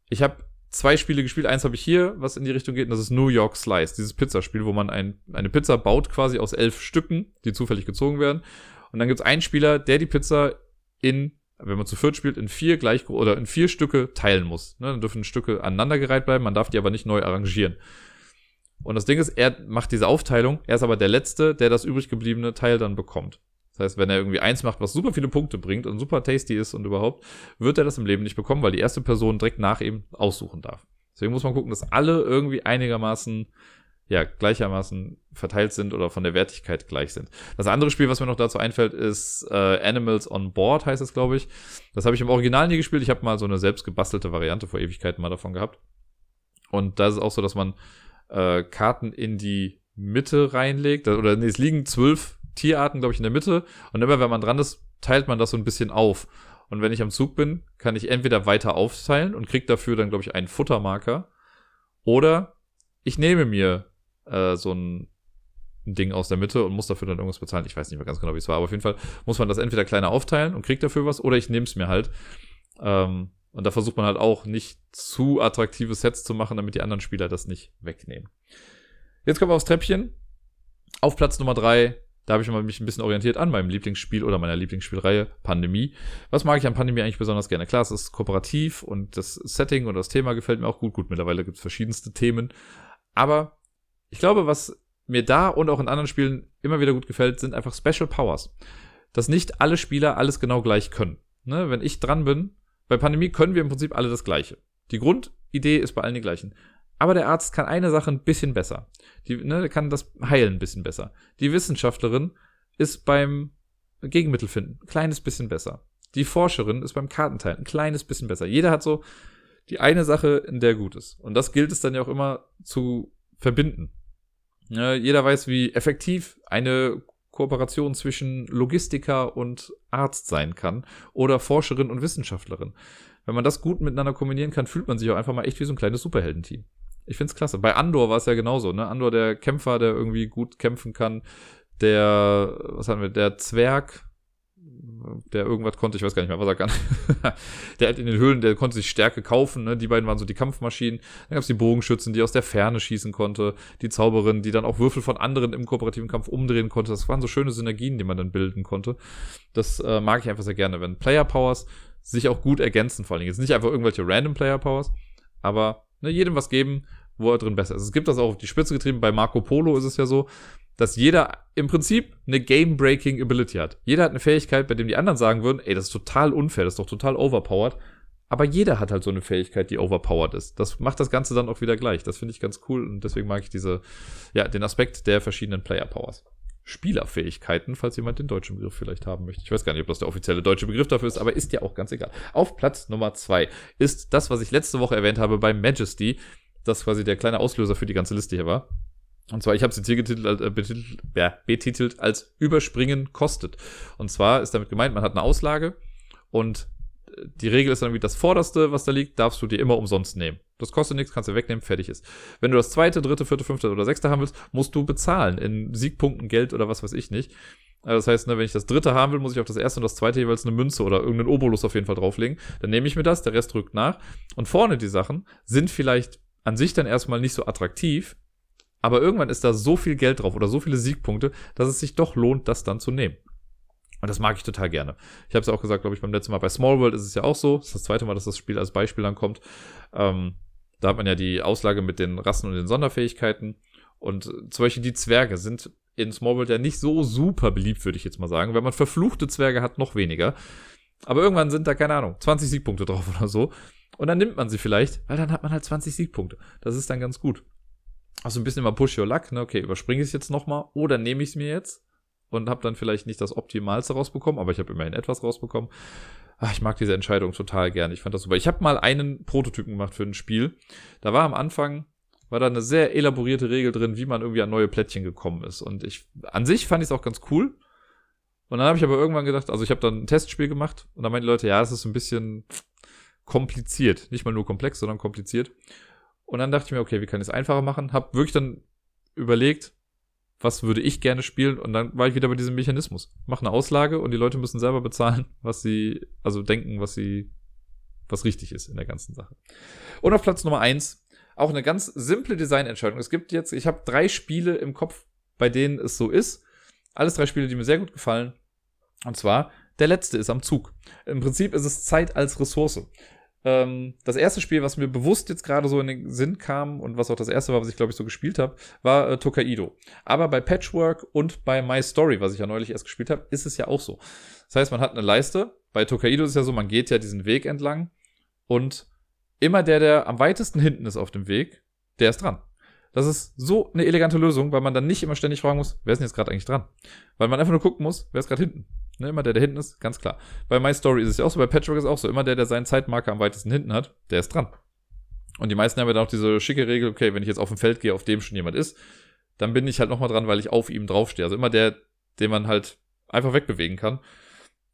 Ich habe zwei Spiele gespielt. Eins habe ich hier, was in die Richtung geht, und das ist New York Slice, dieses Pizzaspiel, wo man ein, eine Pizza baut quasi aus elf Stücken, die zufällig gezogen werden. Und dann gibt es einen Spieler, der die Pizza in, wenn man zu viert spielt, in vier gleich oder in vier Stücke teilen muss. Ne? Dann dürfen Stücke aneinandergereiht bleiben, man darf die aber nicht neu arrangieren. Und das Ding ist, er macht diese Aufteilung, er ist aber der Letzte, der das übrig gebliebene Teil dann bekommt. Das heißt, wenn er irgendwie eins macht, was super viele Punkte bringt und super tasty ist und überhaupt, wird er das im Leben nicht bekommen, weil die erste Person direkt nach ihm aussuchen darf. Deswegen muss man gucken, dass alle irgendwie einigermaßen, ja, gleichermaßen verteilt sind oder von der Wertigkeit gleich sind. Das andere Spiel, was mir noch dazu einfällt, ist äh, Animals on Board, heißt es, glaube ich. Das habe ich im Original nie gespielt. Ich habe mal so eine selbst gebastelte Variante vor Ewigkeiten mal davon gehabt. Und da ist es auch so, dass man äh, Karten in die Mitte reinlegt. Oder nee, es liegen zwölf Tierarten, glaube ich, in der Mitte. Und immer, wenn man dran ist, teilt man das so ein bisschen auf. Und wenn ich am Zug bin, kann ich entweder weiter aufteilen und kriege dafür dann, glaube ich, einen Futtermarker. Oder ich nehme mir äh, so ein, Ding aus der Mitte und muss dafür dann irgendwas bezahlen. Ich weiß nicht mehr ganz genau, wie es war, aber auf jeden Fall muss man das entweder kleiner aufteilen und kriegt dafür was, oder ich nehme es mir halt. Ähm, und da versucht man halt auch nicht zu attraktive Sets zu machen, damit die anderen Spieler das nicht wegnehmen. Jetzt kommen wir aufs Treppchen. Auf Platz Nummer drei da habe ich mich ein bisschen orientiert an meinem Lieblingsspiel oder meiner Lieblingsspielreihe Pandemie. Was mag ich an Pandemie eigentlich besonders gerne? Klar, es ist kooperativ und das Setting und das Thema gefällt mir auch gut. Gut, mittlerweile gibt es verschiedenste Themen. Aber ich glaube, was mir da und auch in anderen Spielen immer wieder gut gefällt, sind einfach Special Powers. Dass nicht alle Spieler alles genau gleich können. Ne? Wenn ich dran bin, bei Pandemie können wir im Prinzip alle das Gleiche. Die Grundidee ist bei allen die gleichen. Aber der Arzt kann eine Sache ein bisschen besser. Die ne, kann das Heilen ein bisschen besser. Die Wissenschaftlerin ist beim Gegenmittel finden ein kleines bisschen besser. Die Forscherin ist beim Kartenteilen ein kleines bisschen besser. Jeder hat so die eine Sache, in der gut ist. Und das gilt es dann ja auch immer zu verbinden. Ja, jeder weiß, wie effektiv eine Kooperation zwischen Logistiker und Arzt sein kann oder Forscherin und Wissenschaftlerin. Wenn man das gut miteinander kombinieren kann, fühlt man sich auch einfach mal echt wie so ein kleines Superheldenteam. Ich find's klasse. Bei Andor war es ja genauso, ne? Andor, der Kämpfer, der irgendwie gut kämpfen kann. Der, was haben wir, der Zwerg, der irgendwas konnte, ich weiß gar nicht mehr, was er kann. der hat in den Höhlen, der konnte sich Stärke kaufen, ne? Die beiden waren so die Kampfmaschinen. Dann gab's die Bogenschützen, die aus der Ferne schießen konnte. Die Zauberin, die dann auch Würfel von anderen im kooperativen Kampf umdrehen konnte. Das waren so schöne Synergien, die man dann bilden konnte. Das äh, mag ich einfach sehr gerne, wenn Player Powers sich auch gut ergänzen, vor allen Dingen. Jetzt nicht einfach irgendwelche random Player Powers, aber ne, jedem was geben, wo er drin besser ist. Es gibt das auch auf die Spitze getrieben. Bei Marco Polo ist es ja so, dass jeder im Prinzip eine Game-Breaking Ability hat. Jeder hat eine Fähigkeit, bei dem die anderen sagen würden, ey, das ist total unfair, das ist doch total overpowered. Aber jeder hat halt so eine Fähigkeit, die overpowered ist. Das macht das Ganze dann auch wieder gleich. Das finde ich ganz cool und deswegen mag ich diese, ja, den Aspekt der verschiedenen Player Powers. Spielerfähigkeiten, falls jemand den deutschen Begriff vielleicht haben möchte. Ich weiß gar nicht, ob das der offizielle deutsche Begriff dafür ist, aber ist ja auch ganz egal. Auf Platz Nummer zwei ist das, was ich letzte Woche erwähnt habe bei Majesty, das quasi der kleine Auslöser für die ganze Liste hier war. Und zwar, ich habe jetzt hier getitelt, äh, betitelt, ja, betitelt als Überspringen kostet. Und zwar ist damit gemeint, man hat eine Auslage und die Regel ist dann wie das vorderste, was da liegt, darfst du dir immer umsonst nehmen. Das kostet nichts, kannst du wegnehmen, fertig ist. Wenn du das zweite, dritte, vierte, fünfte oder sechste haben willst, musst du bezahlen in Siegpunkten, Geld oder was weiß ich nicht. Also das heißt, ne, wenn ich das dritte haben will, muss ich auf das erste und das zweite jeweils eine Münze oder irgendeinen Obolus auf jeden Fall drauflegen. Dann nehme ich mir das, der Rest rückt nach. Und vorne die Sachen sind vielleicht an sich dann erstmal nicht so attraktiv, aber irgendwann ist da so viel Geld drauf oder so viele Siegpunkte, dass es sich doch lohnt, das dann zu nehmen. Und das mag ich total gerne. Ich habe es auch gesagt, glaube ich, beim letzten Mal bei Small World ist es ja auch so. Das ist das zweite Mal, dass das Spiel als Beispiel ankommt. Ähm, da hat man ja die Auslage mit den Rassen und den Sonderfähigkeiten. Und zum Beispiel die Zwerge sind in Small World ja nicht so super beliebt, würde ich jetzt mal sagen. Wenn man verfluchte Zwerge hat, noch weniger. Aber irgendwann sind da, keine Ahnung, 20 Siegpunkte drauf oder so. Und dann nimmt man sie vielleicht, weil dann hat man halt 20 Siegpunkte. Das ist dann ganz gut. Also ein bisschen immer Push Your Luck, ne? Okay, überspringe ich es jetzt nochmal oder nehme ich es mir jetzt? und habe dann vielleicht nicht das Optimalste rausbekommen, aber ich habe immerhin etwas rausbekommen. Ach, ich mag diese Entscheidung total gern. Ich fand das super. Ich habe mal einen Prototypen gemacht für ein Spiel. Da war am Anfang war da eine sehr elaborierte Regel drin, wie man irgendwie an neue Plättchen gekommen ist. Und ich an sich fand ich es auch ganz cool. Und dann habe ich aber irgendwann gedacht, also ich habe dann ein Testspiel gemacht und dann meinen die Leute, ja, das ist ein bisschen kompliziert. Nicht mal nur komplex, sondern kompliziert. Und dann dachte ich mir, okay, wie kann ich es einfacher machen? Hab wirklich dann überlegt, was würde ich gerne spielen? Und dann war ich wieder bei diesem Mechanismus. Mach eine Auslage und die Leute müssen selber bezahlen, was sie, also denken, was sie, was richtig ist in der ganzen Sache. Und auf Platz Nummer eins auch eine ganz simple Designentscheidung. Es gibt jetzt, ich habe drei Spiele im Kopf, bei denen es so ist. Alles drei Spiele, die mir sehr gut gefallen. Und zwar, der letzte ist am Zug. Im Prinzip ist es Zeit als Ressource. Ähm, das erste Spiel, was mir bewusst jetzt gerade so in den Sinn kam und was auch das erste war, was ich glaube ich so gespielt habe, war äh, Tokaido. Aber bei Patchwork und bei My Story, was ich ja neulich erst gespielt habe, ist es ja auch so. Das heißt, man hat eine Leiste. Bei Tokaido ist es ja so, man geht ja diesen Weg entlang und immer der, der am weitesten hinten ist auf dem Weg, der ist dran. Das ist so eine elegante Lösung, weil man dann nicht immer ständig fragen muss, wer ist denn jetzt gerade eigentlich dran? Weil man einfach nur gucken muss, wer ist gerade hinten. Ne, immer der, der hinten ist, ganz klar. Bei My Story ist es ja auch so, bei Patchwork ist es auch so. Immer der, der seinen Zeitmarker am weitesten hinten hat, der ist dran. Und die meisten haben ja dann auch diese schicke Regel, okay, wenn ich jetzt auf dem Feld gehe, auf dem schon jemand ist, dann bin ich halt nochmal dran, weil ich auf ihm draufstehe. Also immer der, den man halt einfach wegbewegen kann,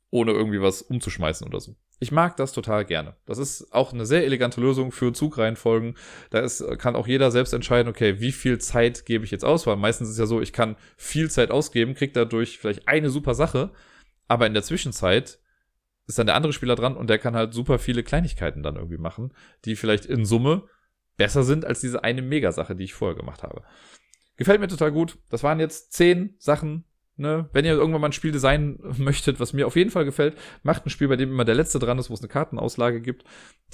ohne irgendwie was umzuschmeißen oder so. Ich mag das total gerne. Das ist auch eine sehr elegante Lösung für Zugreihenfolgen. Da ist, kann auch jeder selbst entscheiden, okay, wie viel Zeit gebe ich jetzt aus? Weil meistens ist ja so, ich kann viel Zeit ausgeben, krieg dadurch vielleicht eine super Sache, aber in der Zwischenzeit ist dann der andere Spieler dran und der kann halt super viele Kleinigkeiten dann irgendwie machen, die vielleicht in Summe besser sind als diese eine Megasache, die ich vorher gemacht habe. Gefällt mir total gut. Das waren jetzt zehn Sachen. Ne? Wenn ihr irgendwann mal ein Spiel designen möchtet, was mir auf jeden Fall gefällt, macht ein Spiel, bei dem immer der letzte dran ist, wo es eine Kartenauslage gibt,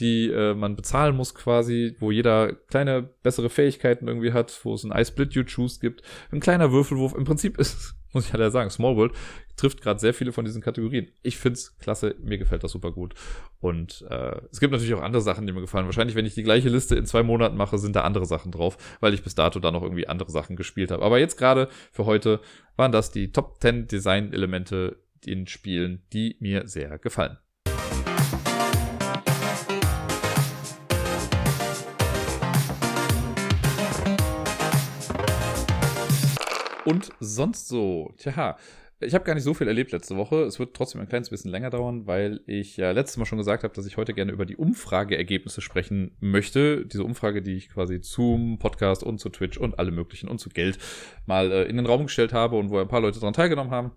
die äh, man bezahlen muss quasi, wo jeder kleine bessere Fähigkeiten irgendwie hat, wo es ein I Split You Choose gibt, ein kleiner Würfelwurf. Im Prinzip ist muss ich halt sagen, Small World trifft gerade sehr viele von diesen Kategorien. Ich find's klasse, mir gefällt das super gut. Und äh, es gibt natürlich auch andere Sachen, die mir gefallen. Wahrscheinlich, wenn ich die gleiche Liste in zwei Monaten mache, sind da andere Sachen drauf, weil ich bis dato da noch irgendwie andere Sachen gespielt habe. Aber jetzt gerade für heute waren das die Top 10 Design-Elemente in Spielen, die mir sehr gefallen. Und sonst so. Tja, ich habe gar nicht so viel erlebt letzte Woche. Es wird trotzdem ein kleines bisschen länger dauern, weil ich ja letztes Mal schon gesagt habe, dass ich heute gerne über die Umfrageergebnisse sprechen möchte. Diese Umfrage, die ich quasi zum Podcast und zu Twitch und alle möglichen und zu Geld mal äh, in den Raum gestellt habe und wo ein paar Leute daran teilgenommen haben.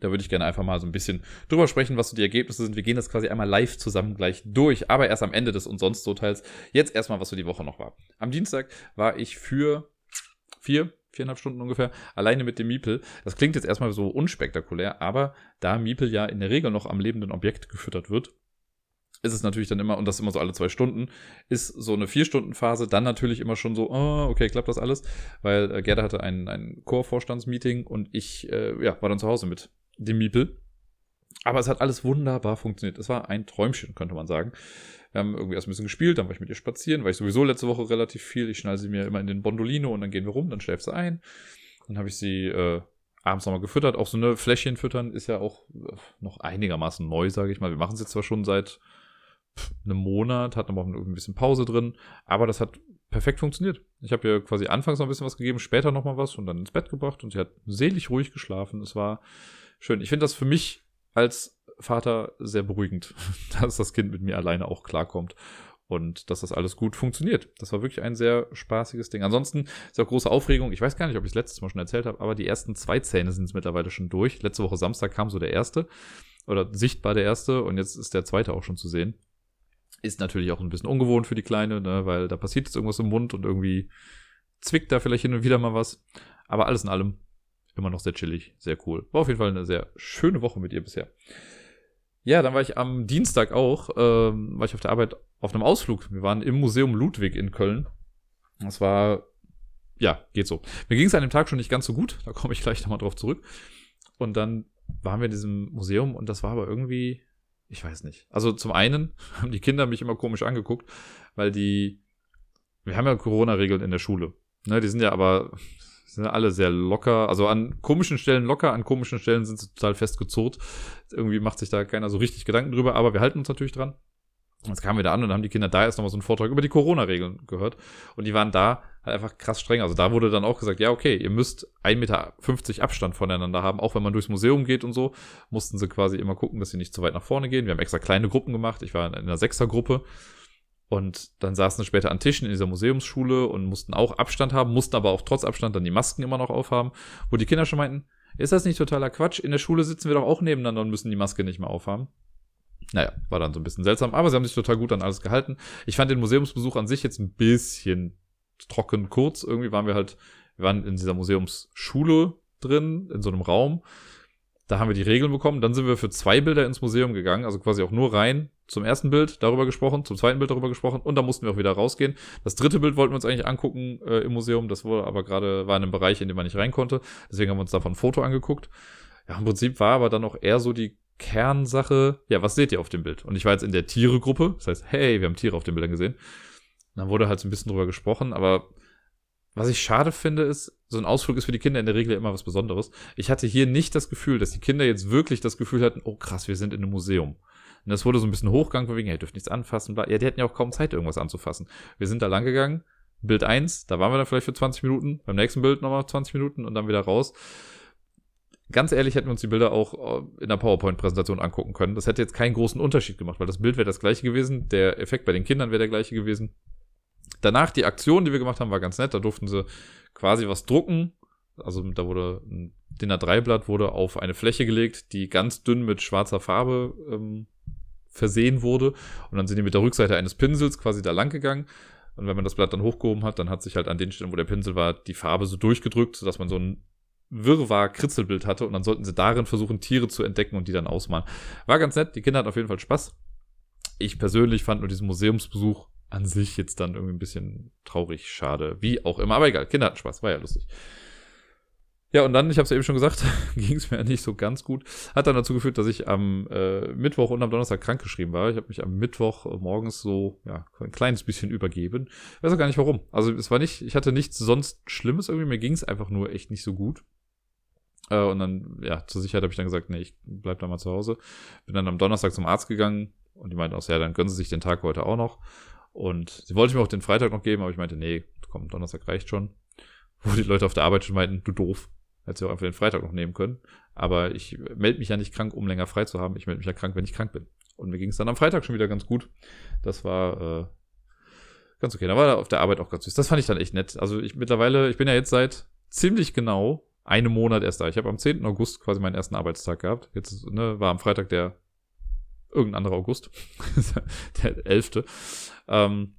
Da würde ich gerne einfach mal so ein bisschen drüber sprechen, was so die Ergebnisse sind. Wir gehen das quasi einmal live zusammen gleich durch, aber erst am Ende des und sonst so Teils. Jetzt erstmal, was so die Woche noch war. Am Dienstag war ich für vier, viereinhalb Stunden ungefähr, alleine mit dem Miepel. Das klingt jetzt erstmal so unspektakulär, aber da Miepel ja in der Regel noch am lebenden Objekt gefüttert wird, ist es natürlich dann immer, und das immer so alle zwei Stunden, ist so eine Vier-Stunden-Phase dann natürlich immer schon so, oh, okay, klappt das alles? Weil äh, Gerda hatte ein, ein Chor-Vorstandsmeeting und ich äh, ja, war dann zu Hause mit dem Miepel. Aber es hat alles wunderbar funktioniert. Es war ein Träumchen, könnte man sagen. Wir haben irgendwie erst ein bisschen gespielt, dann war ich mit ihr spazieren, weil ich sowieso letzte Woche relativ viel. Ich schnall sie mir immer in den Bondolino und dann gehen wir rum, dann schläft sie ein. Dann habe ich sie äh, abends nochmal gefüttert. Auch so eine Fläschchen füttern ist ja auch äh, noch einigermaßen neu, sage ich mal. Wir machen es jetzt zwar schon seit einem Monat, hat noch ein bisschen Pause drin, aber das hat perfekt funktioniert. Ich habe ihr quasi anfangs noch ein bisschen was gegeben, später noch mal was und dann ins Bett gebracht und sie hat selig ruhig geschlafen. Es war schön. Ich finde das für mich als Vater sehr beruhigend, dass das Kind mit mir alleine auch klarkommt und dass das alles gut funktioniert. Das war wirklich ein sehr spaßiges Ding. Ansonsten ist auch große Aufregung. Ich weiß gar nicht, ob ich es letztes Mal schon erzählt habe, aber die ersten zwei Zähne sind es mittlerweile schon durch. Letzte Woche Samstag kam so der erste oder sichtbar der erste und jetzt ist der zweite auch schon zu sehen. Ist natürlich auch ein bisschen ungewohnt für die Kleine, ne, weil da passiert jetzt irgendwas im Mund und irgendwie zwickt da vielleicht hin und wieder mal was. Aber alles in allem immer noch sehr chillig, sehr cool. War auf jeden Fall eine sehr schöne Woche mit ihr bisher. Ja, dann war ich am Dienstag auch, ähm, war ich auf der Arbeit auf einem Ausflug. Wir waren im Museum Ludwig in Köln. Das war, ja, geht so. Mir ging es an dem Tag schon nicht ganz so gut, da komme ich gleich nochmal drauf zurück. Und dann waren wir in diesem Museum und das war aber irgendwie, ich weiß nicht. Also zum einen haben die Kinder mich immer komisch angeguckt, weil die, wir haben ja Corona-Regeln in der Schule. Ne, die sind ja aber sind alle sehr locker. Also an komischen Stellen locker, an komischen Stellen sind sie total festgezurrt. Irgendwie macht sich da keiner so richtig Gedanken drüber, aber wir halten uns natürlich dran. Jetzt kamen wir da an und haben die Kinder da erst nochmal so einen Vortrag über die Corona-Regeln gehört. Und die waren da halt einfach krass streng. Also da wurde dann auch gesagt, ja, okay, ihr müsst 1,50 Meter Abstand voneinander haben. Auch wenn man durchs Museum geht und so, mussten sie quasi immer gucken, dass sie nicht zu weit nach vorne gehen. Wir haben extra kleine Gruppen gemacht. Ich war in einer Sechsergruppe. Und dann saßen sie später an Tischen in dieser Museumsschule und mussten auch Abstand haben, mussten aber auch trotz Abstand dann die Masken immer noch aufhaben, wo die Kinder schon meinten, ist das nicht totaler Quatsch? In der Schule sitzen wir doch auch nebeneinander und müssen die Maske nicht mehr aufhaben. Naja, war dann so ein bisschen seltsam, aber sie haben sich total gut an alles gehalten. Ich fand den Museumsbesuch an sich jetzt ein bisschen trocken kurz. Irgendwie waren wir halt, wir waren in dieser Museumsschule drin, in so einem Raum. Da haben wir die Regeln bekommen. Dann sind wir für zwei Bilder ins Museum gegangen, also quasi auch nur rein. Zum ersten Bild darüber gesprochen, zum zweiten Bild darüber gesprochen und dann mussten wir auch wieder rausgehen. Das dritte Bild wollten wir uns eigentlich angucken äh, im Museum. Das wurde aber gerade, war in einem Bereich, in dem man nicht rein konnte. Deswegen haben wir uns davon ein Foto angeguckt. Ja, im Prinzip war aber dann auch eher so die Kernsache, ja, was seht ihr auf dem Bild? Und ich war jetzt in der Tiere-Gruppe, das heißt, hey, wir haben Tiere auf den Bildern gesehen. Und dann wurde halt so ein bisschen drüber gesprochen, aber was ich schade finde, ist, so ein Ausflug ist für die Kinder in der Regel immer was Besonderes. Ich hatte hier nicht das Gefühl, dass die Kinder jetzt wirklich das Gefühl hatten, oh krass, wir sind in einem Museum. Und das wurde so ein bisschen hochgegangen, von wegen, ihr dürft nichts anfassen. Bla. Ja, die hatten ja auch kaum Zeit, irgendwas anzufassen. Wir sind da lang gegangen, Bild eins, da waren wir dann vielleicht für 20 Minuten, beim nächsten Bild nochmal 20 Minuten und dann wieder raus ganz ehrlich hätten wir uns die Bilder auch äh, in der PowerPoint-Präsentation angucken können. Das hätte jetzt keinen großen Unterschied gemacht, weil das Bild wäre das gleiche gewesen, der Effekt bei den Kindern wäre der gleiche gewesen. Danach die Aktion, die wir gemacht haben, war ganz nett. Da durften sie quasi was drucken. Also da wurde ein DIN A3-Blatt wurde auf eine Fläche gelegt, die ganz dünn mit schwarzer Farbe ähm, versehen wurde. Und dann sind die mit der Rückseite eines Pinsels quasi da lang gegangen. Und wenn man das Blatt dann hochgehoben hat, dann hat sich halt an den Stellen, wo der Pinsel war, die Farbe so durchgedrückt, sodass man so ein Wirrwarr-Kritzelbild hatte und dann sollten sie darin versuchen, Tiere zu entdecken und die dann ausmalen. War ganz nett, die Kinder hatten auf jeden Fall Spaß. Ich persönlich fand nur diesen Museumsbesuch an sich jetzt dann irgendwie ein bisschen traurig, schade, wie auch immer. Aber egal, Kinder hatten Spaß, war ja lustig. Ja, und dann, ich habe es ja eben schon gesagt, ging es mir nicht so ganz gut. Hat dann dazu geführt, dass ich am äh, Mittwoch und am Donnerstag krankgeschrieben war. Ich habe mich am Mittwoch morgens so, ja, ein kleines bisschen übergeben. Weiß auch gar nicht warum. Also es war nicht, ich hatte nichts sonst Schlimmes irgendwie, mir ging es einfach nur echt nicht so gut. Äh, und dann, ja, zur Sicherheit habe ich dann gesagt, nee, ich bleib da mal zu Hause. Bin dann am Donnerstag zum Arzt gegangen und die meinten auch, ja, dann gönnen Sie sich den Tag heute auch noch. Und sie wollte mir auch den Freitag noch geben, aber ich meinte, nee, komm, Donnerstag reicht schon. Wo die Leute auf der Arbeit schon meinten, du doof. Hätte sie auch einfach den Freitag noch nehmen können. Aber ich melde mich ja nicht krank, um länger frei zu haben. Ich melde mich ja krank, wenn ich krank bin. Und mir ging es dann am Freitag schon wieder ganz gut. Das war äh, ganz okay. Da war auf der Arbeit auch ganz süß. Das fand ich dann echt nett. Also ich mittlerweile, ich bin ja jetzt seit ziemlich genau einem Monat erst da. Ich habe am 10. August quasi meinen ersten Arbeitstag gehabt. Jetzt ne, war am Freitag der irgendein anderer August, der 11. Ähm,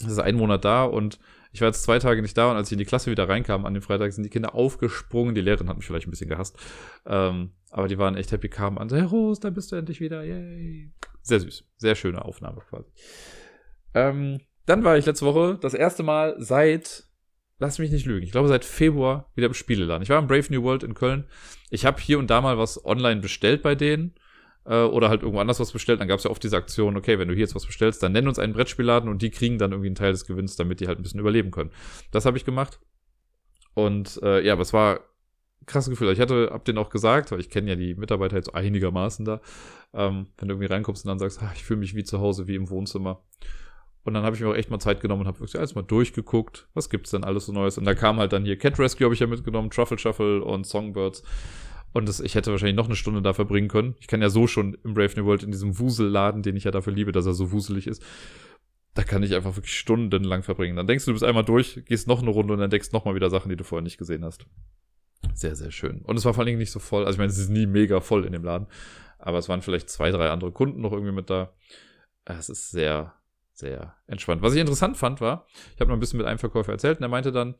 das ist ein Monat da und ich war jetzt zwei Tage nicht da und als ich in die Klasse wieder reinkam an dem Freitag, sind die Kinder aufgesprungen. Die Lehrerin hat mich vielleicht ein bisschen gehasst. Ähm, aber die waren echt happy, kamen an, so, hey Rose, da bist du endlich wieder. Yay. Sehr süß. Sehr schöne Aufnahme quasi. Ähm, dann war ich letzte Woche das erste Mal seit lass mich nicht lügen, ich glaube seit Februar wieder im Spieleladen. Ich war im Brave New World in Köln. Ich habe hier und da mal was online bestellt bei denen äh, oder halt irgendwo anders was bestellt. Dann gab es ja oft diese Aktion, okay, wenn du hier jetzt was bestellst, dann nenn uns einen Brettspielladen und die kriegen dann irgendwie einen Teil des Gewinns, damit die halt ein bisschen überleben können. Das habe ich gemacht. Und äh, ja, aber es war krasses Gefühl. Ich hatte, hab denen auch gesagt, weil ich kenne ja die Mitarbeiter jetzt einigermaßen da, ähm, wenn du irgendwie reinkommst und dann sagst, ach, ich fühle mich wie zu Hause, wie im Wohnzimmer. Und dann habe ich mir auch echt mal Zeit genommen und habe wirklich alles mal durchgeguckt, was gibt's denn alles so Neues. Und da kam halt dann hier Cat Rescue habe ich ja mitgenommen, Truffle Shuffle und Songbirds. Und das, ich hätte wahrscheinlich noch eine Stunde da verbringen können. Ich kann ja so schon im Brave New World in diesem Wuselladen, den ich ja dafür liebe, dass er so wuselig ist. Da kann ich einfach wirklich stundenlang verbringen. Dann denkst du, du bist einmal durch, gehst noch eine Runde und entdeckst noch mal wieder Sachen, die du vorher nicht gesehen hast. Sehr, sehr schön. Und es war vor allen Dingen nicht so voll. Also ich meine, es ist nie mega voll in dem Laden. Aber es waren vielleicht zwei, drei andere Kunden noch irgendwie mit da. Es ist sehr, sehr entspannt. Was ich interessant fand, war, ich habe noch ein bisschen mit einem Verkäufer erzählt und er meinte dann,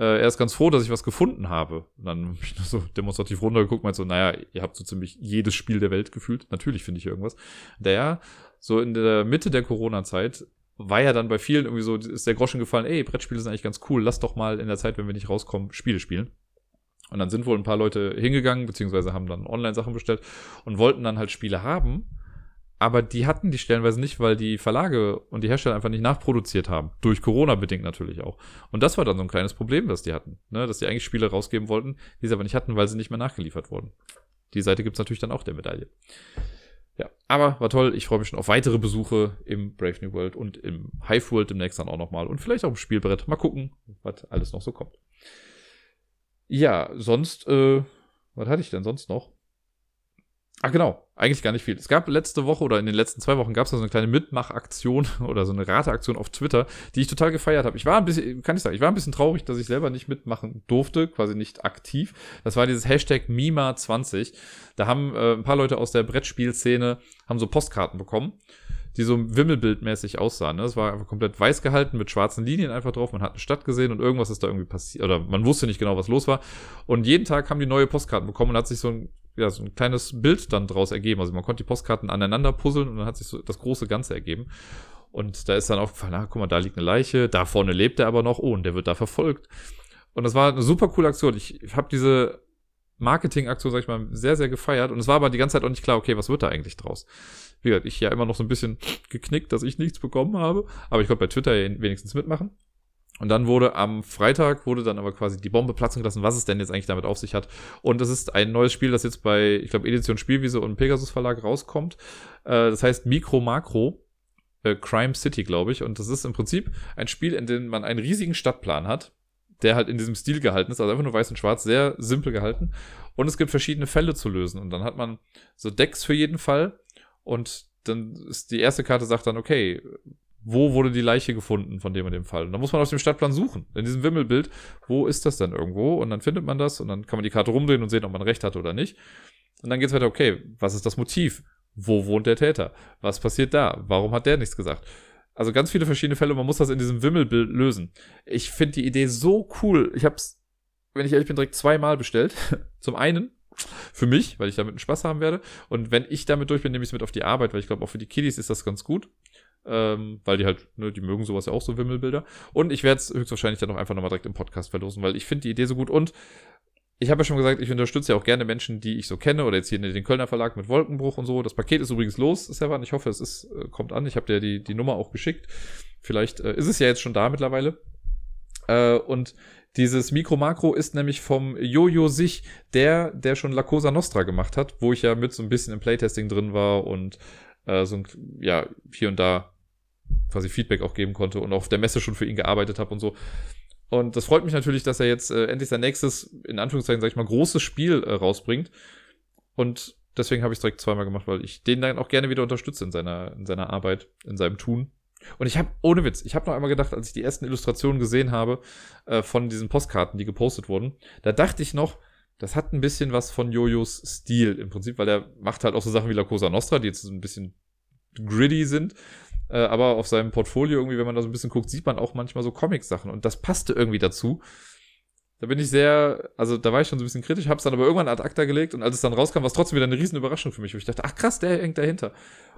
äh, er ist ganz froh, dass ich was gefunden habe. Und dann habe ich so demonstrativ runtergeguckt, meinte so, naja, ihr habt so ziemlich jedes Spiel der Welt gefühlt. Natürlich finde ich irgendwas. Der so in der Mitte der Corona-Zeit war ja dann bei vielen irgendwie so, ist der Groschen gefallen, ey, Brettspiele sind eigentlich ganz cool, lass doch mal in der Zeit, wenn wir nicht rauskommen, Spiele spielen. Und dann sind wohl ein paar Leute hingegangen, beziehungsweise haben dann Online-Sachen bestellt und wollten dann halt Spiele haben. Aber die hatten die stellenweise nicht, weil die Verlage und die Hersteller einfach nicht nachproduziert haben. Durch Corona bedingt natürlich auch. Und das war dann so ein kleines Problem, das die hatten. Ne? Dass die eigentlich Spiele rausgeben wollten, die sie aber nicht hatten, weil sie nicht mehr nachgeliefert wurden. Die Seite gibt's natürlich dann auch der Medaille. Ja, aber war toll. Ich freue mich schon auf weitere Besuche im Brave New World und im Hive World demnächst dann auch nochmal. Und vielleicht auch im Spielbrett. Mal gucken, was alles noch so kommt. Ja, sonst, äh, was hatte ich denn sonst noch? Ah, genau. Eigentlich gar nicht viel. Es gab letzte Woche oder in den letzten zwei Wochen gab es so eine kleine Mitmachaktion oder so eine Rateaktion auf Twitter, die ich total gefeiert habe. Ich war ein bisschen, kann ich sagen, ich war ein bisschen traurig, dass ich selber nicht mitmachen durfte, quasi nicht aktiv. Das war dieses Hashtag Mima20. Da haben äh, ein paar Leute aus der Brettspielszene haben so Postkarten bekommen die so wimmelbildmäßig aussahen. Ne? Das war einfach komplett weiß gehalten mit schwarzen Linien einfach drauf. Man hat eine Stadt gesehen und irgendwas ist da irgendwie passiert. Oder man wusste nicht genau, was los war. Und jeden Tag haben die neue Postkarten bekommen und hat sich so ein, ja, so ein kleines Bild dann draus ergeben. Also man konnte die Postkarten aneinander puzzeln und dann hat sich so das große Ganze ergeben. Und da ist dann aufgefallen, ah, guck mal, da liegt eine Leiche, da vorne lebt er aber noch, oh, und der wird da verfolgt. Und das war eine super coole Aktion. Ich habe diese Marketingaktion, sag ich mal, sehr, sehr gefeiert. Und es war aber die ganze Zeit auch nicht klar, okay, was wird da eigentlich draus? Wie gesagt, ich ja immer noch so ein bisschen geknickt, dass ich nichts bekommen habe. Aber ich konnte bei Twitter wenigstens mitmachen. Und dann wurde am Freitag, wurde dann aber quasi die Bombe platzen gelassen, was es denn jetzt eigentlich damit auf sich hat. Und das ist ein neues Spiel, das jetzt bei, ich glaube, Edition Spielwiese und Pegasus Verlag rauskommt. Äh, das heißt Micro Macro. Äh, Crime City, glaube ich. Und das ist im Prinzip ein Spiel, in dem man einen riesigen Stadtplan hat der halt in diesem Stil gehalten ist, also einfach nur weiß und schwarz, sehr simpel gehalten. Und es gibt verschiedene Fälle zu lösen. Und dann hat man so Decks für jeden Fall. Und dann ist die erste Karte sagt dann, okay, wo wurde die Leiche gefunden von dem und dem Fall? Und dann muss man auf dem Stadtplan suchen, in diesem Wimmelbild, wo ist das denn irgendwo? Und dann findet man das und dann kann man die Karte rumdrehen und sehen, ob man recht hat oder nicht. Und dann geht's weiter, okay, was ist das Motiv? Wo wohnt der Täter? Was passiert da? Warum hat der nichts gesagt? Also ganz viele verschiedene Fälle, man muss das in diesem Wimmelbild lösen. Ich finde die Idee so cool. Ich habe es, wenn ich ehrlich bin, direkt zweimal bestellt. Zum einen für mich, weil ich damit einen Spaß haben werde. Und wenn ich damit durch bin, nehme ich es mit auf die Arbeit, weil ich glaube, auch für die Kiddies ist das ganz gut. Ähm, weil die halt, ne, die mögen sowas ja auch so Wimmelbilder. Und ich werde es höchstwahrscheinlich dann auch einfach nochmal direkt im Podcast verlosen, weil ich finde die Idee so gut. Und ich habe ja schon gesagt, ich unterstütze ja auch gerne Menschen, die ich so kenne, oder jetzt hier den Kölner Verlag mit Wolkenbruch und so. Das Paket ist übrigens los, Sevan. Ich hoffe, es ist, äh, kommt an. Ich habe dir die, die Nummer auch geschickt. Vielleicht äh, ist es ja jetzt schon da mittlerweile. Äh, und dieses Mikro-Makro ist nämlich vom Jojo sich, der, der schon La Cosa Nostra gemacht hat, wo ich ja mit so ein bisschen im Playtesting drin war und äh, so ein, ja, hier und da quasi Feedback auch geben konnte und auf der Messe schon für ihn gearbeitet habe und so. Und das freut mich natürlich, dass er jetzt äh, endlich sein nächstes, in Anführungszeichen, sag ich mal, großes Spiel äh, rausbringt. Und deswegen habe ich es direkt zweimal gemacht, weil ich den dann auch gerne wieder unterstütze in seiner, in seiner Arbeit, in seinem Tun. Und ich habe, ohne Witz, ich habe noch einmal gedacht, als ich die ersten Illustrationen gesehen habe äh, von diesen Postkarten, die gepostet wurden, da dachte ich noch, das hat ein bisschen was von Jojos Stil im Prinzip, weil der macht halt auch so Sachen wie La Cosa Nostra, die jetzt ein bisschen gritty sind. Äh, aber auf seinem Portfolio irgendwie, wenn man da so ein bisschen guckt, sieht man auch manchmal so Comic-Sachen und das passte irgendwie dazu. Da bin ich sehr, also da war ich schon so ein bisschen kritisch, hab's dann aber irgendwann ad acta gelegt und als es dann rauskam, war es trotzdem wieder eine riesen Überraschung für mich, wo ich dachte, ach krass, der hängt dahinter.